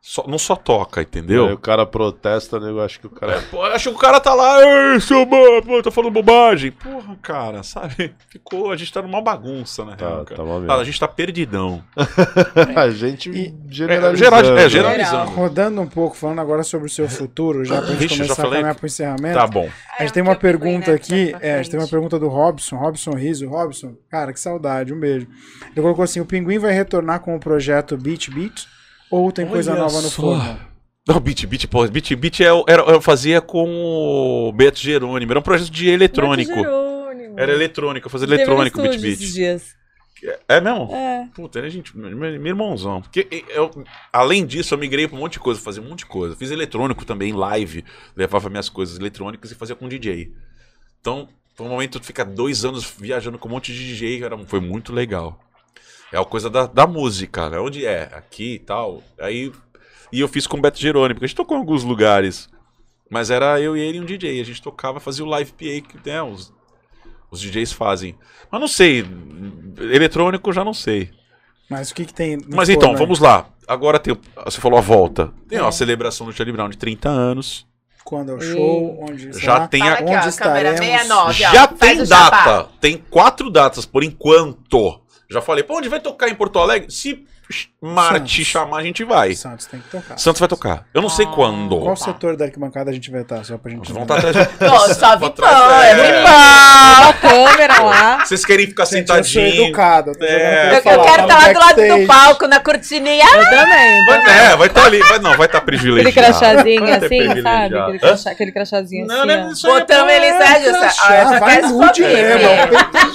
só- não só toca, entendeu? Aí o cara protesta, né? Eu acho que o cara. Pô, eu acho que o cara tá lá, ei, seu mano, pô, tá falando bobagem. Porra, cara, sabe? Ficou, a gente tá numa bagunça, né? Tá, cara? tá uma Ah, merda. a gente tá perdidão. a gente E- É, generalizando. geral, é, né? generalizando. Rodando um pouco, falando agora sobre o seu futuro, já pra gente Vixe, já começar a caminhar pro encerramento. Tá bom. A gente É, tem uma aí, pergunta né, aqui, é, a gente tem uma pergunta do Robson, Robson Riso. Robson, cara, que saudade, um beijo. Ele colocou assim, o Pinguim vai retornar com o projeto Beat Beat ou tem coisa Olha nova no só. forno? Não, Beat Beat, pô, Beat Beat é, era, eu fazia com o Beto Jerônimo, era um projeto de eletrônico. Beto Jerônimo. Era eletrônico, eu fazia Teve eletrônico, Beat Beat. dias. É mesmo? É. Puta, era gente, meu, meu irmãozão. Porque eu, além disso, eu migrei pra um monte de coisa, fazia um monte de coisa. Fiz eletrônico também, live, levava minhas coisas eletrônicas e fazia com DJ. Então, foi um momento de ficar dois anos viajando com um monte de DJ, era, foi muito legal. É a coisa da, da música, né? Onde é? Aqui e tal. Aí, e eu fiz com o Beto Jerônimo, porque a gente tocou em alguns lugares. Mas era eu e ele e um DJ. A gente tocava, fazia o live PA que né, os, os DJs fazem. Mas não sei. Eletrônico já não sei. Mas o que que tem Mas então, vamos lá. Agora tem. o- Você falou a volta. Tem É. uma celebração do Charlie Brown de 30 anos. Quando é o show, onde Já tem Fala a- aqui, Onde ó, estaremos? 69, ó, Já tem jabá. data. Tem quatro datas por enquanto. Já falei, pô, onde vai tocar em Porto Alegre? Se Marte Santos. chamar, a gente vai. Santos tem que tocar. Santos vai tocar. Eu não sei quando. Qual setor da arquibancada a gente vai estar? Só pra gente. Vamos estar atrás. Pô, só atrás- é é. vipão. a câmera lá. Vocês querem ficar Gente, eu sou sentadinho? educado. eu tô É. jogando Eu, eu falar, quero tá estar lá do lado do palco, na cortininha. Eu também. Vai, é, vai estar ali. Vai, não, vai estar Aquele privilegiado. crachazinho Vai ter assim, sabe? privilegiado. Aquele, Hã? crachá, aquele crachazinho Não, assim. não, ó. isso aí é Botamos pra- ele, Sérgio. Ah, eu só vai quero nude fotinho. mesmo.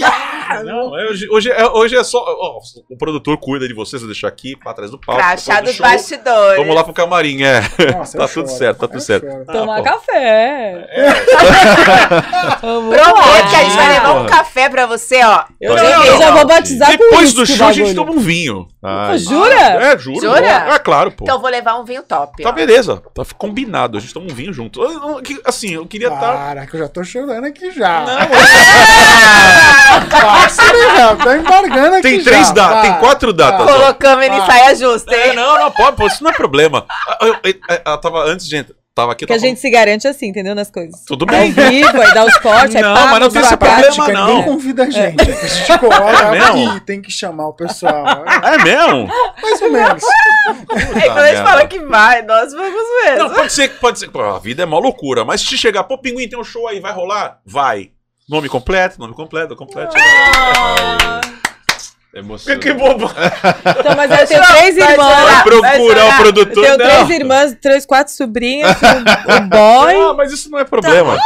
Não, é, hoje, hoje, é, hoje é só. ó, o produtor cuida de vocês, eu aqui pra trás do palco. Crachá depois do dos show, bastidores. Vamos lá pro camarim, é. Nossa, tá eu tudo choro. certo, tá tudo Eu certo. choro. Tomar pô. café. Vamos Prometo que a gente vai levar um café pra você, ó. Eu, não, eu já vou batizar com Depois isso. do show a gente toma um vinho. Ai, Jura? É, juro. Jura? É claro, pô. Então eu vou levar um vinho top. Tá ó. beleza, tá combinado, a gente toma um vinho junto. Eu Assim, eu queria estar. Para, que eu já tô chorando aqui já. Não, Parceiro, já tá embargando aqui tem três datas, tem quatro datas. Colocamos ele em Ah. saia justa, É, hein? não, não, pode, pô, isso não é problema. Eu, eu- eu- eu tava antes, gente, tava aqui. Que a tava gente se garante assim, entendeu? Nas coisas. Tudo Ao bem. vivo, aí dá os cortes, aí Não, mas não tem esse problema, Prática, não. ninguém convida a gente. A gente coloca É aqui, tem que chamar o pessoal. É mesmo? Mais ou menos. Aí quando a gente fala que vai, nós vamos mesmo. Não, pode ser, pode ser. Pô, a vida é uma loucura, mas se chegar, pô, pinguim, tem um show aí, vai rolar? Vai. Nome completo, nome completo, completo. Que, emocionante. que bobo. Então, mas eu tenho três irmãs. Vai procurar o Eu produtor. tenho não. três irmãs, três, quatro sobrinhas, um, um boy. Ah, mas isso não é problema.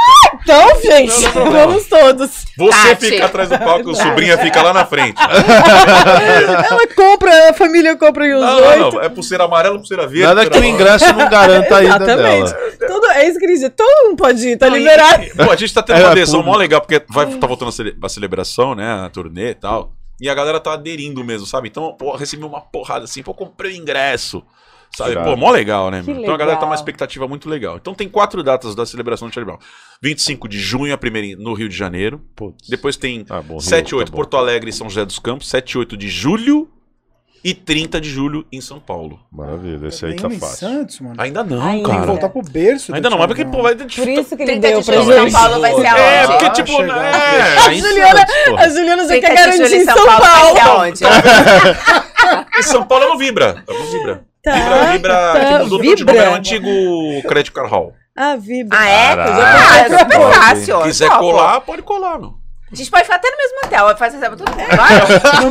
Então, gente, Não, não é vamos todos. Você Tati. fica atrás do palco, o sobrinha fica lá na frente. Ela compra, a família compra os Não, oito. não, não. É pulseira amarela, pulseira verde. Nada que o ingresso não garanta a ida Exatamente. dela. Todo, é isso que ele diz, todo mundo pode ir, tá Não, liberado. e- Pô, a gente tá tendo É, uma adesão público. mó legal, porque vai, tá voltando a, cele- a celebração, né? A turnê e tal. E a galera tá aderindo mesmo, sabe? Então, pô, recebi uma porrada assim, pô, comprei o ingresso. Sabe? Pô, mó legal, né? Meu? Então a galera tá legal. uma expectativa muito legal. Então tem quatro datas da celebração do Charlie Brown. 25 de junho, a primeira no Rio de Janeiro. Putz. Depois tem Ah, bom, Rio, 7 e 8 tá. Porto Alegre e São José dos Campos. 7 e 8 de julho. E 30 de julho em São Paulo. Maravilha, esse aí Nem tá em fácil. Santos, mano. Ainda não, Ainda. Tem que cara. voltar pro berço. Ainda do não, mas porque, pô, vai Por isso que ele 30 deu de pra São gente. Paulo vai ser É, aonde? porque, Ah, tipo, chegou. é, A Aí Juliana, a Juliana já 30 quer garantir em São São Paulo vai Paulo. ser aonde? Em São Paulo não vibra. Não vibra. Tá, Vibra, vibra. tá, mudou de vibra. era o antigo Credit Card Hall. Ah, vibra. Ah, é? Caraca. Ah, é super Pode. fácil. Quiser Topo. colar, pode colar, meu. A gente pode ficar até no mesmo hotel. Vai fazer tudo. Vai. Ó,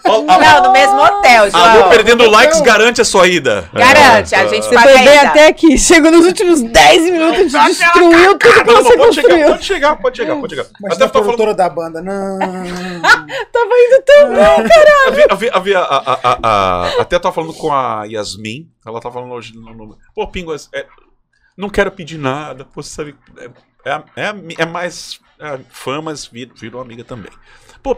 a- Não, no mesmo hotel, Alô, João. perdendo likes garante a sua ida. Garante, a gente Você paga foi bem até aqui. Chegou nos últimos 10 minutos, destruiu tudo que Não, você pode chegar, construiu. pode chegar, pode chegar, pode chegar. Mas Até a tá falando. produtora da banda, não. Tava indo tão bem, cara. Havia, havia, havia a, a, a, a- até tava falando com a Yasmin. Ela tá falando hoje no. no pô, Pinguas, é, não quero pedir nada. Pô, você sabe. É, é, a- é, a é mais é, fã, mas vir- virou amiga também. Pô,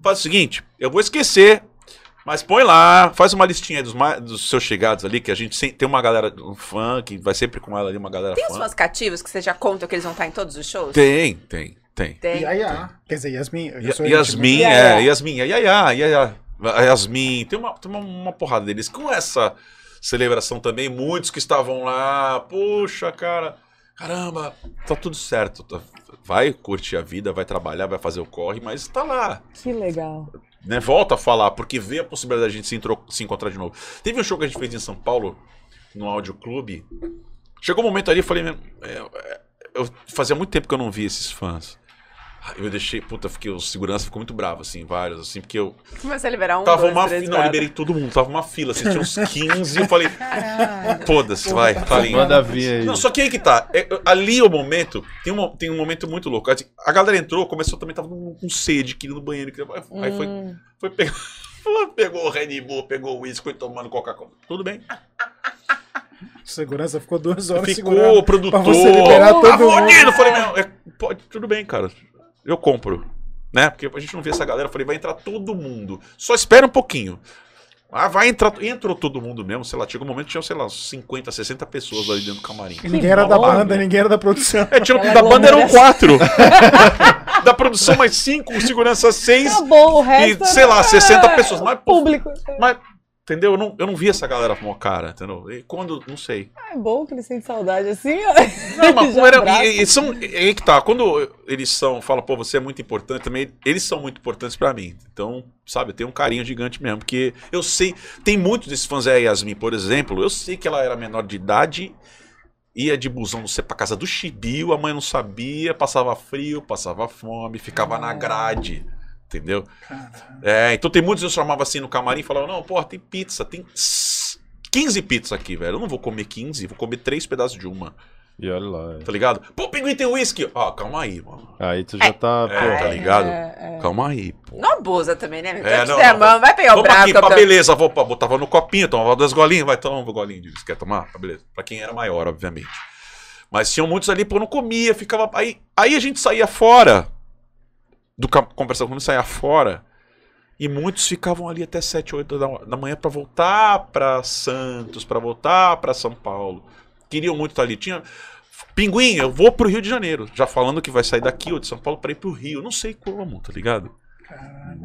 faz o seguinte: eu vou esquecer. Mas põe lá, faz uma listinha aí dos, dos seus chegados ali, que a gente tem uma galera um fã, que vai sempre com ela ali, uma galera Tem os fã. fãs cativos que você já conta que eles vão estar em todos os shows? Tem, tem, tem. Tem. Yaya. Quer dizer, Yasmin. eu sou Yasmin, é, Yasmin, a Yaya, a Yaya, a Yasmin, tem uma, tem uma, uma porrada deles. Com essa celebração também, muitos que estavam lá, poxa, cara, caramba, tá tudo certo, tá- vai curtir a vida, vai trabalhar, vai fazer o corre, mas tá lá, Que legal. né? Volta a falar, porque vê a possibilidade da gente se, entro- se encontrar de novo. Teve um show que a gente fez em São Paulo, no Áudio Clube, chegou um momento ali, eu falei, "Meu, é, é, eu fazia muito tempo que eu não via esses fãs. Eu deixei, puta, fiquei, o segurança ficou muito bravo, assim, vários, assim, porque eu. Começa a liberar um, Tava dois, uma três, fila, não, eu liberei todo mundo, tava uma fila, assim, tinha uns 15, eu falei, foda-se, vai, tá ali. Manda vir aí. Não, só que aí que tá. é, ali o momento, tem um, tem um momento muito louco. Assim, A galera entrou, começou também, tava com sede, querendo no banheiro. queria- Aí foi, Hum. foi pegar. Pegou o Red Bull, pegou o uísque, foi tomando Coca-Cola. Tudo bem. Segurança ficou duas horas Ficou produtor. pra você liberar todo tá mundo. fodido. Eu Falei, meu, é, pode, tudo bem, cara. Eu compro. Né? Porque a gente não vê essa galera. Eu falei, vai entrar todo mundo. Só espera um pouquinho. Ah, vai entrar. Entrou todo mundo mesmo, sei lá. Chegou um momento que tinha, sei lá, uns 50, 60 pessoas ali dentro do camarim. E ninguém era da banda, ninguém era da produção. É, tinha, Aquela da banda eram quatro. da produção mais cinco, segurança seis. Tá bom, o resto. E, sei lá, 60 pessoas. Mas, Público. mas Entendeu? Eu não, eu não vi essa galera com cara, entendeu? E quando, não sei. É bom que ele sente saudade assim, ó. Não, mas era, e, e são, aí que tá, quando eles são, fala, pô, você é muito importante também, eles são muito importantes pra mim. Então, sabe, tem um carinho gigante mesmo, porque eu sei, tem muitos desses fãs, é a Yasmin, por exemplo, eu sei que ela era menor de idade, ia de busão você pra casa do Chibio, a mãe não sabia, passava frio, passava fome, ficava na grade. Entendeu? É, então tem muitos que eu chamava assim no camarim e falavam, não, porra, tem pizza, tem 15 pizzas aqui, velho. Eu não vou comer 15, vou comer três pedaços de uma, E olha lá. é. tá ligado? Pô, pinguim tem uísque. Ó, calma aí, mano. Aí tu já tá. É, tá pô, ligado? É, é. Calma aí, pô. Não abusa também, né? É, É, não, não, mão, vai pegar o braço. aqui, pá, beleza, vou, pá, botava no copinho, tomava duas golinhas, vai, toma um golinho disso. Quer tomar? Tá, beleza. Pra quem era maior, obviamente. Mas tinham muitos ali, pô, não comia, ficava. Aí, aí a gente saía fora do conversando quando saía fora. E muitos ficavam ali até 7, 8 da, da manhã pra voltar pra Santos, pra voltar pra São Paulo. Queriam muito estar ali. Tinha. Pinguim, eu vou pro Rio de Janeiro. Já falando que vai sair daqui ou de São Paulo pra ir pro Rio. Não sei como, tá ligado?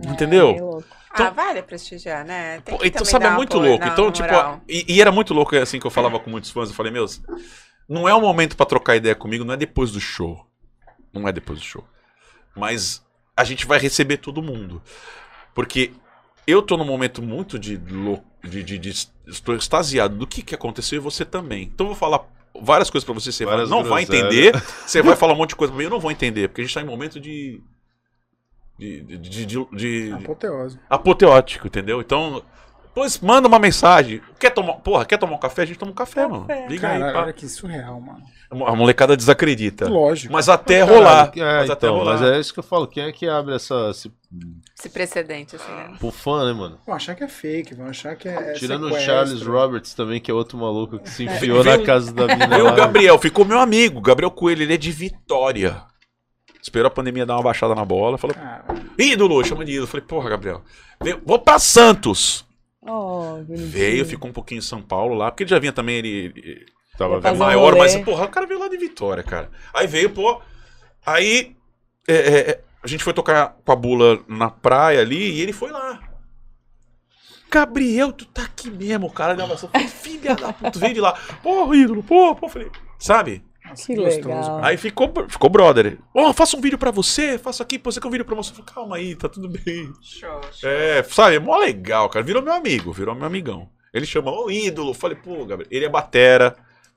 Entendeu? É, louco. Ah, vale prestigiar, né? Tem Pô, que então, sabe, dar é muito apoio, louco. na Então, tipo, e, e era muito louco, assim, que eu falava com muitos fãs. Eu falei, meus, não é o momento pra trocar ideia comigo, não é depois do show. Não é depois do show. Mas a gente vai receber todo mundo. Porque eu tô num momento muito de louco, de, de, de- estou extasiado do que, que aconteceu e você também. Então eu vou falar várias coisas pra você, você vai- Várias não vai entender, você vai falar um monte de coisa pra mim, eu não vou entender, porque a gente tá em momento de. de, de, de, de- de- Apoteose. apoteótico, entendeu? Então, pois manda uma mensagem. Quer tomar, porra, quer tomar um café? A gente toma um café, Café. mano. Liga Caralho, aí, pá. olha que surreal, mano. A molecada desacredita. Lógico. Mas até Caralho, rolar. É, mas até então, rolar. mas é isso que eu falo. Quem é que abre essa. Esse, Esse precedente, assim, né? pro fã, né, mano? Vão achar que é fake, vão achar que é. é Tirando o sequestro. Charles Roberts também, que é outro maluco que se enfiou Veio- na casa da mina. O lá. Gabriel, ficou meu amigo. Gabriel Coelho, ele é de Vitória. Esperou a pandemia dar uma baixada na bola. Falou, Caralho. ídolo, chama de ídolo. Falei, porra, Gabriel. vou pra Santos. Oh. Veio, ficou um pouquinho em São Paulo lá. Porque ele já vinha também, ele, ele- Tava vendo. maior, mas, porra, o cara veio lá de Vitória, cara. Aí veio, pô. Aí é, é, é, a gente foi tocar com a bula na praia ali e ele foi lá. Gabriel, tu tá aqui mesmo, cara. Abraçou, falei, filha da puta, tu veio de lá. Pô, ídolo, pô, pô, falei, sabe? Que gostoso, legal. Aí ficou, ficou brother. Ó, faça um vídeo pra você, faço aqui, pô, você quer um vídeo pra você? Eu falei, calma aí, tá tudo bem. Show, show. É, sabe, é mó legal, cara. Virou meu amigo, virou meu amigão. Ele chama, ô ídolo. Falei, pô, Gabriel, ele é batera.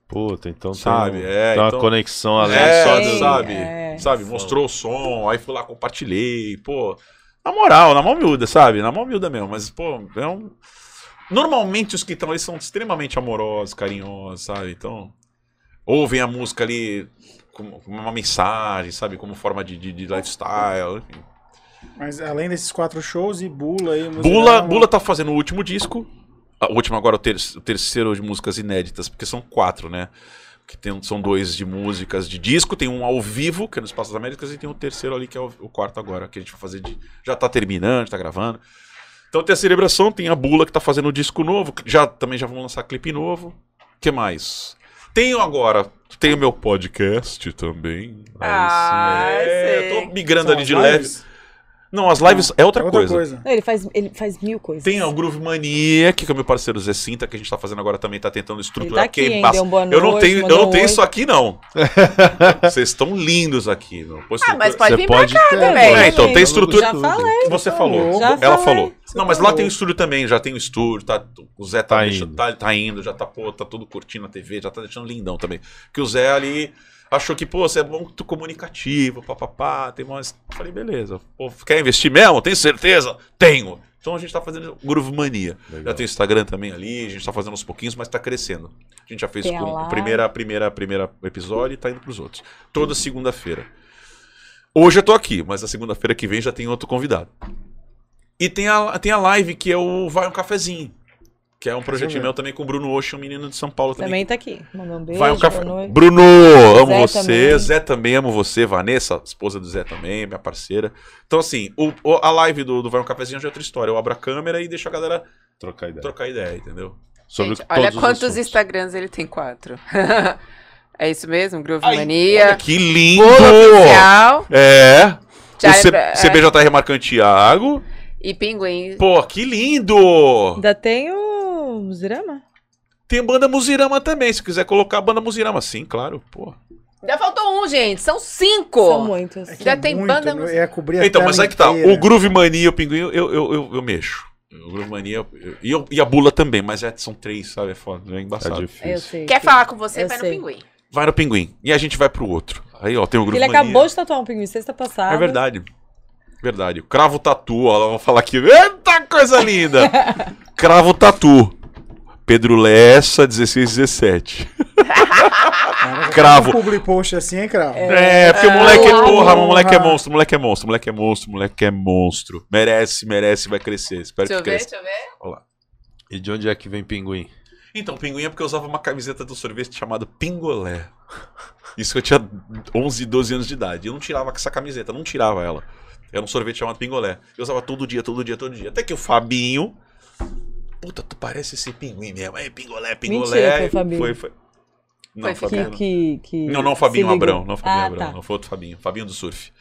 Puta, então tem, Sabe, um- é, tem uma então- conexão além É, só do. sabe? é. Sabe, mostrou o som, aí fui lá, compartilhei, pô. Na moral, na mão miúda, sabe? Na mão miúda mesmo, mas, pô, é um. Normalmente os que estão ali são extremamente amorosos, carinhosos, sabe? Então, ouvem a música ali como como uma mensagem, sabe? Como forma de, de, de lifestyle. enfim. Mas além desses quatro shows e Bula aí. Bula, Bula tá fazendo o último disco. Ah, O último agora, o, ter- o terceiro de músicas inéditas, porque são quatro, né? Que tem, são dois de músicas de disco, tem um ao vivo, que é no Espaço das Américas, e tem o terceiro ali, que é o, o quarto agora, que a gente vai fazer de. Já tá terminando, tá gravando. Então tem a celebração, tem a Bula que tá fazendo o disco novo, que já também já vão lançar clipe novo. O que mais? Tenho agora, tenho meu podcast também. Aí Ah, sim. É, tô migrando São ali de leve. Não, as lives é outra, É coisa. Não, ele, faz, ele faz mil coisas. Tem o Groove Mania, que é o meu parceiro Zé Cinta, que a gente tá fazendo agora também, tá tentando estruturar. Ele tá aqui, é massa. Um eu não tenho, eu não tenho isso aqui, não. Vocês estão lindos aqui. Pô, Ah, mas pode Você vir pode pra cá também. É, então, tem Já estrutura. falei. Você falou. Já Ela falei. falou. Você Não, mas lá tem o estúdio também, já tem o estúdio, tá, o Zé tá, Tá deixa- indo. tá, tá indo, já tá, pô, tá tudo curtindo a TV, já tá deixando lindão também. Que o Zé ali achou que, pô, você é muito comunicativo, papapá, tem mais. Falei, beleza. Pô, quer investir mesmo? Tem certeza? Tenho. Então a gente tá fazendo Groove Mania. Já tem o Instagram também ali, a gente tá fazendo aos pouquinhos, mas tá crescendo. A gente já fez o primeira, primeira, primeira episódio e tá indo pros outros. Toda segunda-feira. Hoje eu tô aqui, mas na segunda-feira que vem já tem outro convidado. E tem a, tem a live que é o Vai um Cafezinho. Que é um projetinho meu também com o Bruno Osh, um menino de São Paulo também. Também tá aqui. Mandou um beijo. Vai um café. Bruno, amo Zé você. também. Zé também amo você. Vanessa, esposa do Zé também, minha parceira. Então, assim, o, o- a live do, do Vai um Cafezinho já é outra história. Eu abro a câmera e deixo a galera Trocar ideia. trocar ideia, entendeu? Sobre Gente, todos olha os quantos. Instagrams ele tem. Quatro. é isso mesmo? Groove Ai, Mania. olha que lindo! Oficial. É. Já o C- é- CBJR marcando Thiago. E Pinguim. Pô, que lindo! Ainda tem o Muzirama? Tem banda Muzirama também, se quiser colocar a banda Muzirama. Sim, claro, pô. Já faltou um, gente. São cinco. São muitos. É Já é tem muito, banda não- mus- É cobrir a Então, mas aí que tá. O Groove Mania e o Pinguim, eu, eu, eu, eu mexo. O Groove Mania eu- e, eu- e a Bula também, mas é, são três, sabe? É foda, é É embaçado. Eu difícil. sei. Quer que- falar com você, Eu vai sei. no pinguim. vai no Pinguim. E a gente vai pro outro. Aí, ó, tem o Groove Ele Mania. acabou de tatuar um pinguim sexta passada. É verdade. Verdade. Cravo Tatu, ó, ela vai falar aqui. Eita, coisa linda! Cravo Tatu. Pedro Lessa, 1617. Caraca, Cravo. Um public post assim, hein, Cravo? É, porque o moleque é Ah, porra, o moleque é monstro, moleque é monstro, moleque é monstro, moleque é monstro. Merece, merece, vai crescer. Espero Deixa eu que ver, cresça. deixa eu ver. Olha lá. E de onde é que vem pinguim? Então, pinguim é porque eu usava uma camiseta do sorvete chamado Pingolé. Isso que eu tinha 11, 12 anos de idade. Eu não tirava essa camiseta, não tirava ela. Era um sorvete chamado Pingolé. Eu usava todo dia, todo dia, todo dia. Até que o Fabinho. Puta, tu parece esse pinguim mesmo. É, Pingolé, Pingolé. Mentira, foi o Fabinho. Foi, foi. Não, Foi Fabinho. Que, que, que Não, não o Fabinho. Abrão, não o Fabinho ah, Abrão, tá. não foi outro Fabinho, Fabinho do surf.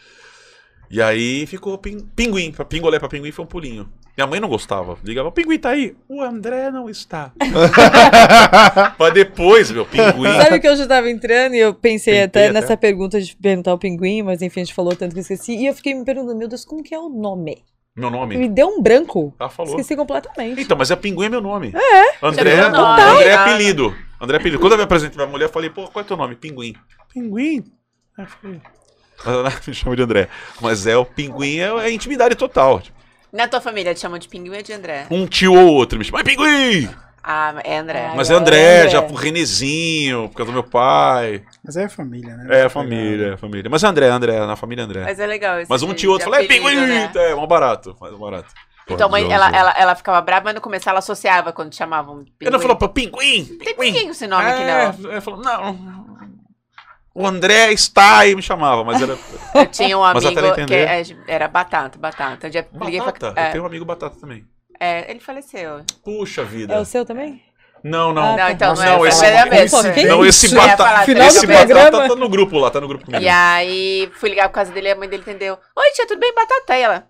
E aí ficou pin, pinguim, pra pingolé pra pinguim foi um pulinho. Minha mãe não gostava, ligava, o pinguim tá aí, o André não está. pra depois, meu, pinguim. Sabe que hoje eu tava entrando e eu pensei até até. nessa pergunta de perguntar o pinguim, mas enfim, a gente falou tanto que eu esqueci. E eu fiquei me perguntando, meu Deus, como que é o nome? Meu nome? Me deu um branco. Ah, falou. Esqueci completamente. Então, mas é pinguim é meu nome. É. André, Já André, o nome? André é apelido. André é apelido. Quando eu me apresentei pra mulher, eu falei, pô, qual é teu nome? Pinguim. Pinguim? Aí eu falei. Mas ela me chama de André. Mas é o pinguim, é, é intimidade total. Na tua família te chamam de pinguim ou de André? Um tio ou outro me chama, "Ai, pinguim! Ah, é André. Mas é André, é André. já por Renezinho, por causa do meu pai. Mas é família, né? É, família, é família. Mas é André, André, na família André. Mas é legal esse Mas um tio outro fala, é pinguim! né? É, um barato, mais um barato. Então, mãe, João, ela, ela, ela ficava brava, mas no começo ela associava quando chamavam pinguim. Ele não falou, pô, pinguim, Tem pinguim. pinguim com esse nome aqui, É, não. Ele falou, não. O André está aí, me chamava, mas era. Eu tinha um amigo ela que é- era Batata, Batata. Eu já liguei pra- Batata. é, Eu tenho um amigo batata também. é, ele faleceu. Puxa vida. É o seu também? Não, não. Ah, Não, tá. então Nossa, não, não, é, esse- é que não, esse batata. Final esse do batata programa. tá no grupo lá, tá no grupo comigo. E aí, fui ligar por causa dele, a mãe dele entendeu. Oi, tia, tudo bem? Batata. Aí ela,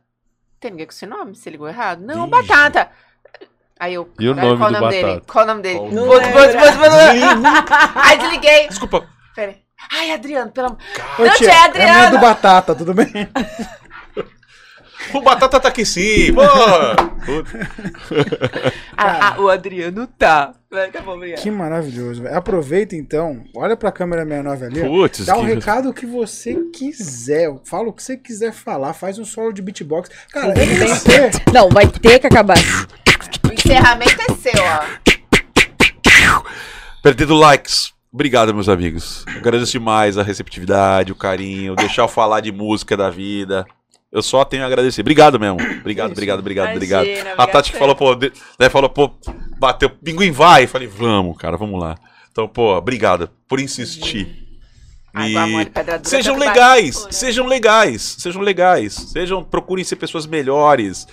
tem ninguém com esse nome? Você ligou errado? Não, Vixe. Batata. Aí eu, E o nome qual do dele? Batata? Qual o nome dele? Não putz. Aí desliguei. Desculpa. Pera aí. Ai, Adriano, pelo amor. Não, tia, tia, é Adriana. mãe do Batata, tudo bem? O batata tá aqui sim. Ah, ah, o Adriano tá. Vai, Tá bom, obrigado. Que maravilhoso, velho. Aproveita então, olha pra câmera 69 ali. Putz, Dá o que- recado que você quiser. Fala o que você quiser falar. Faz um solo de beatbox. Cara, eu nem sei. Não, vai ter que acabar. O encerramento é seu, ó. Perdendo likes. Obrigado, meus amigos. Agradeço demais a receptividade, o carinho, deixar eu falar de música da vida. Eu só tenho a agradecer. Obrigado mesmo. Obrigado, obrigado, obrigado, obrigado. Imagina, A Tati que falou, pô, de- né, falou, pô, bateu, pinguim vai. Eu falei, vamos, cara, vamos lá. Então, pô, obrigado por insistir. E mole, pedra dura, sejam legais, bate, sejam legais, sejam legais, sejam, procurem ser pessoas melhores,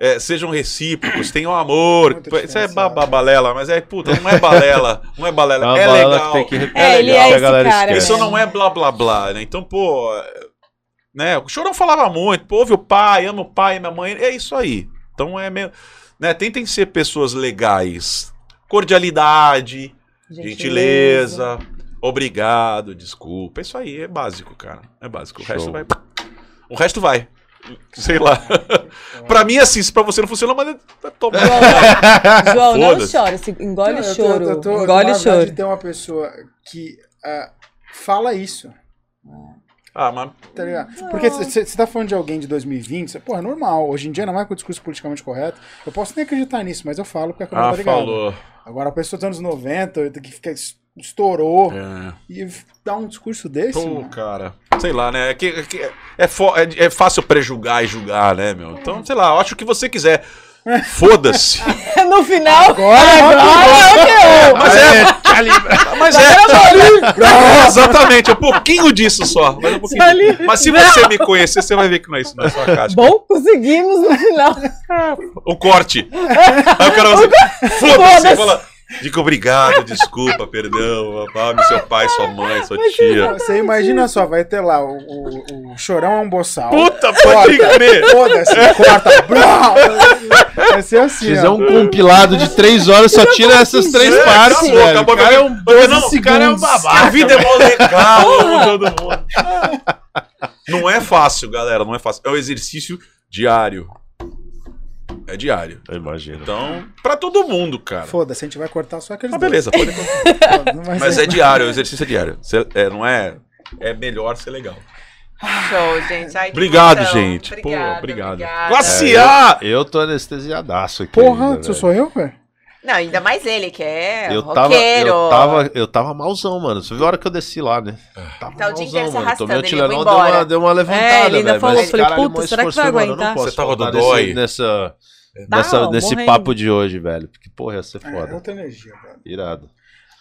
é, sejam recíprocos, tenham amor. Isso é balela, mas é, puta, não é balela, não é balela, É é balela legal. que tem que. É, ele legal. é esse cara. Isso né? não é blá blá blá, né? Então, pô, né? O Chorão falava muito, pô, ouve o pai, ama o pai, minha mãe, é isso aí. Então é meio, né? Tentem ser pessoas legais, cordialidade, gentileza, obrigado, desculpa, isso aí é básico, cara, é básico. O resto Show. vai, o resto vai. Sei lá. pra mim, assim, se pra você não funciona, mas toma. João, não chora, se- engole o eu tô- choro. eu tô- engole o verdade, choro. Tem uma pessoa que ah, fala isso. Ah, mas Tá ligado? Porque você tá falando de alguém de 2020, cê, pô, é normal. Hoje em dia, não é com o discurso politicamente correto. Eu posso nem acreditar nisso, mas eu falo porque a câmera ah, tá ligada. falou. Agora, a pessoa dos anos 90, que fica, estourou É. e dá um discurso desse, Pô, mano. cara. Sei lá, né? É, que, é, é, é- é fácil prejugar e julgar, né, meu? Então, sei lá, acho o que você quiser. Foda-se. no final, Agora, Mas é. Mas é. Exatamente, é um pouquinho disso só. Mas, é um pouquinho. Mas se você me conhecer, você vai ver que não é isso, não é só a casca. bom, conseguimos no final. O corte. Aí o cara vai assim, foda-se. Fala, diga obrigado, desculpa, perdão, ame seu pai, sua mãe, sua tia. Você imagina só, vai ter lá, o, o, o chorão é um boçal. Puta, pode crer. Foda-se, corta. brau. Vai ser assim, Fizer ó. um compilado de três horas, só tira essas três É, partes, acabou, velho. acabou, o cara é um acabou. 12 Não, o cara é um babaca. A vida é mó legal, todo mundo. Não é fácil, galera, não é fácil. É um exercício diário. É diário. Eu imagino. Então, pra todo mundo, cara. Foda-se, a gente vai cortar só aqueles dois. beleza, pode. Foda, não vai Mas é diário, o exercício é diário. Cê- é, não é. É melhor ser legal. Show, gente. Ai, Obrigado, emoção. gente. Pô, Obrigada, obrigado. obrigada. Classe A! Eu tô anestesiadaço aqui. Porra, ainda, sou eu, velho? Não, ainda mais ele, que é Eu tava, roqueiro. eu, tava, eu tava malzão, mano. Você viu a hora que eu desci lá, né? Tava Tá o dia inteiro se mano. arrastando, Tomei o Tilenol, deu uma, deu uma levantada, É, ele ainda velho, falou, falei, puta, será que vai mano, eu não aguentar? posso Você tava dodói. nesse, nessa, Tá, nessa, nesse morrendo. papo de hoje, velho. Porque, porra, ia ser É, foda. outra energia, brother. Irado.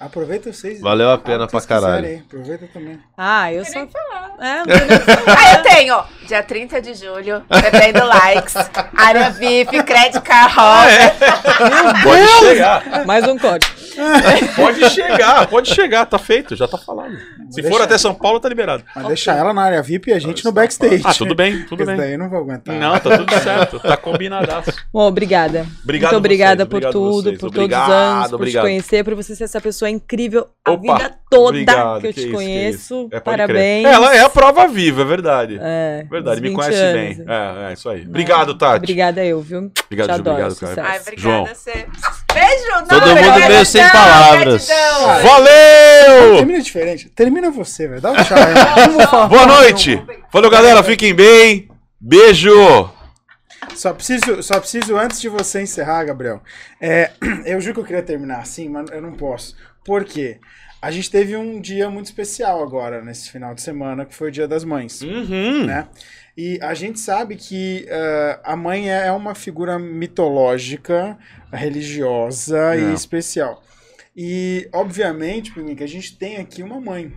Aproveita vocês. Valeu a pena Ah, que pra caralho. aí, Aproveita também. Ah, eu sou. É, não o que falar. Ah, eu tenho, ó. Dia 30 de julho, bebendo likes, área VIP, crédito carro. Pode chegar. Mais um código. Pode chegar, pode chegar, tá feito, já tá falado. Se for até São Paulo, tá liberado. Mas deixa ela na área VIP e a gente no backstage. Ah, tudo bem, tudo bem. daí eu não vou aguentar. Não, tá tudo certo, tá combinadaço. Bom, obrigada. Obrigado Muito obrigada vocês, por obrigado tudo, vocês. por Obrigado, todos os anos, por obrigado. te conhecer, por você ser essa pessoa incrível a Opa, vida toda obrigado, que eu que te isso, conheço. É, Parabéns. crer. Ela é a prova viva, é verdade. É, Verdade, me 20 conhece anos. bem. É, é isso aí. Obrigado, Tati. Obrigada eu, viu? Obrigado, Te Ju, adoro, obrigado, cara. Ai, obrigada João. a você. Beijo, Todo não, mundo gratidão, meio sem palavras. gratidão. Valeu! Termina diferente. Termina você, velho. Dá um tchau. falar. Boa noite! Valeu, galera, fiquem bem. Beijo! Só preciso, só preciso, antes de você encerrar, Gabriel. é, eu juro que eu queria terminar assim, mas eu não posso. Por quê? A gente teve um dia muito especial agora, nesse final de semana, que foi o Dia das Mães. Uhum. né? E a gente sabe que eh, a mãe é uma figura mitológica, religiosa e É. especial. E, obviamente, Pimica, a gente tem aqui uma mãe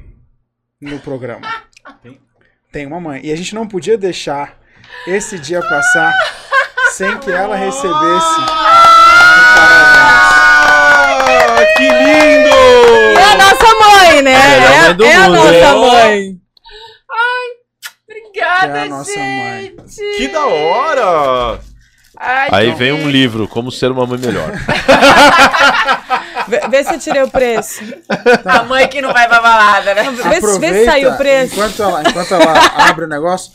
no programa. Tem? Tem uma mãe. E a gente não podia deixar esse dia passar sem que ela recebesse um parabéns. Ah, que lindo! É a nossa mãe, né? É, mãe do é a mundo, nossa né? mãe. Obrigada, Que é a nossa mãe. gente. Que da hora! Ai, Aí vem um livro, Como Ser Uma Mãe Melhor. Vê, vê se eu tirei o preço. A mãe que não vai pra balada, né? Vê, se- vê se saiu o preço. Enquanto ela, enquanto ela abre o negócio.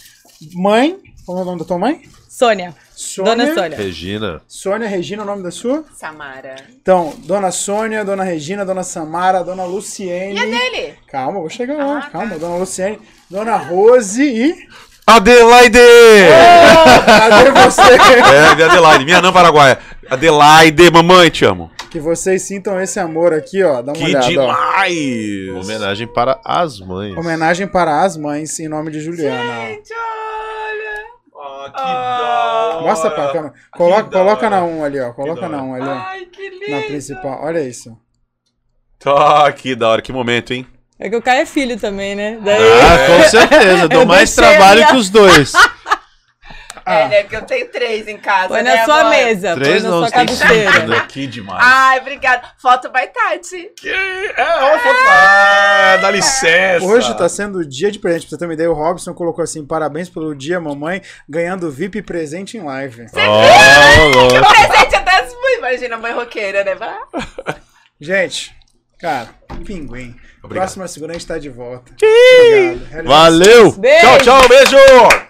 Mãe, como é o nome da tua mãe? Sônia. Sônia. Dona Sônia. Regina. Sônia Regina, o nome da sua? Samara. Então, Dona Sônia, Dona Regina, Dona Samara, Dona Luciene. E a dele? Calma, vou chegar lá. Ah, tá. calma, Dona Luciene, Dona Rose e. Adelaide! Cadê você? É, de Adelaide, minha não paraguaia. Adelaide, mamãe, te amo. que vocês sintam esse amor aqui, ó. Dá uma Que olhada. ó. demais! Homenagem para as mães. Homenagem para as mães em nome de Juliana. ó. Gente, olha. Ah, que Ah. da Mostra pra câmera. Coloca, coloca hora. na 1 ali, ó. Coloca na hora. 1 ali, ó. Ai, que lindo. Na principal. Olha isso. Tá, que da hora, que momento, hein? É que o Caio é filho também, né? Daí... Ah, com certeza. Dou mais trabalho ó. que os dois. É, né? Porque eu tenho três em casa. Põe né, na sua amor? mesa, Três põe na não, sua tem cinco, cabeceira. Que demais. Ai, obrigada. Foto by Tati. Que... É, ó, foto. Ah, dá licença. Hoje tá sendo o dia de presente. Pra você ter uma ideia, o Robson colocou assim: parabéns pelo dia, mamãe, ganhando VIP presente em live. Ó, louco. Presente até as mães. Imagina, mãe roqueira, né? Gente, cara, pinguim. Obrigado. Próxima segunda a gente tá de volta. Obrigado. Valeu! Beijo! Tchau, tchau, beijo!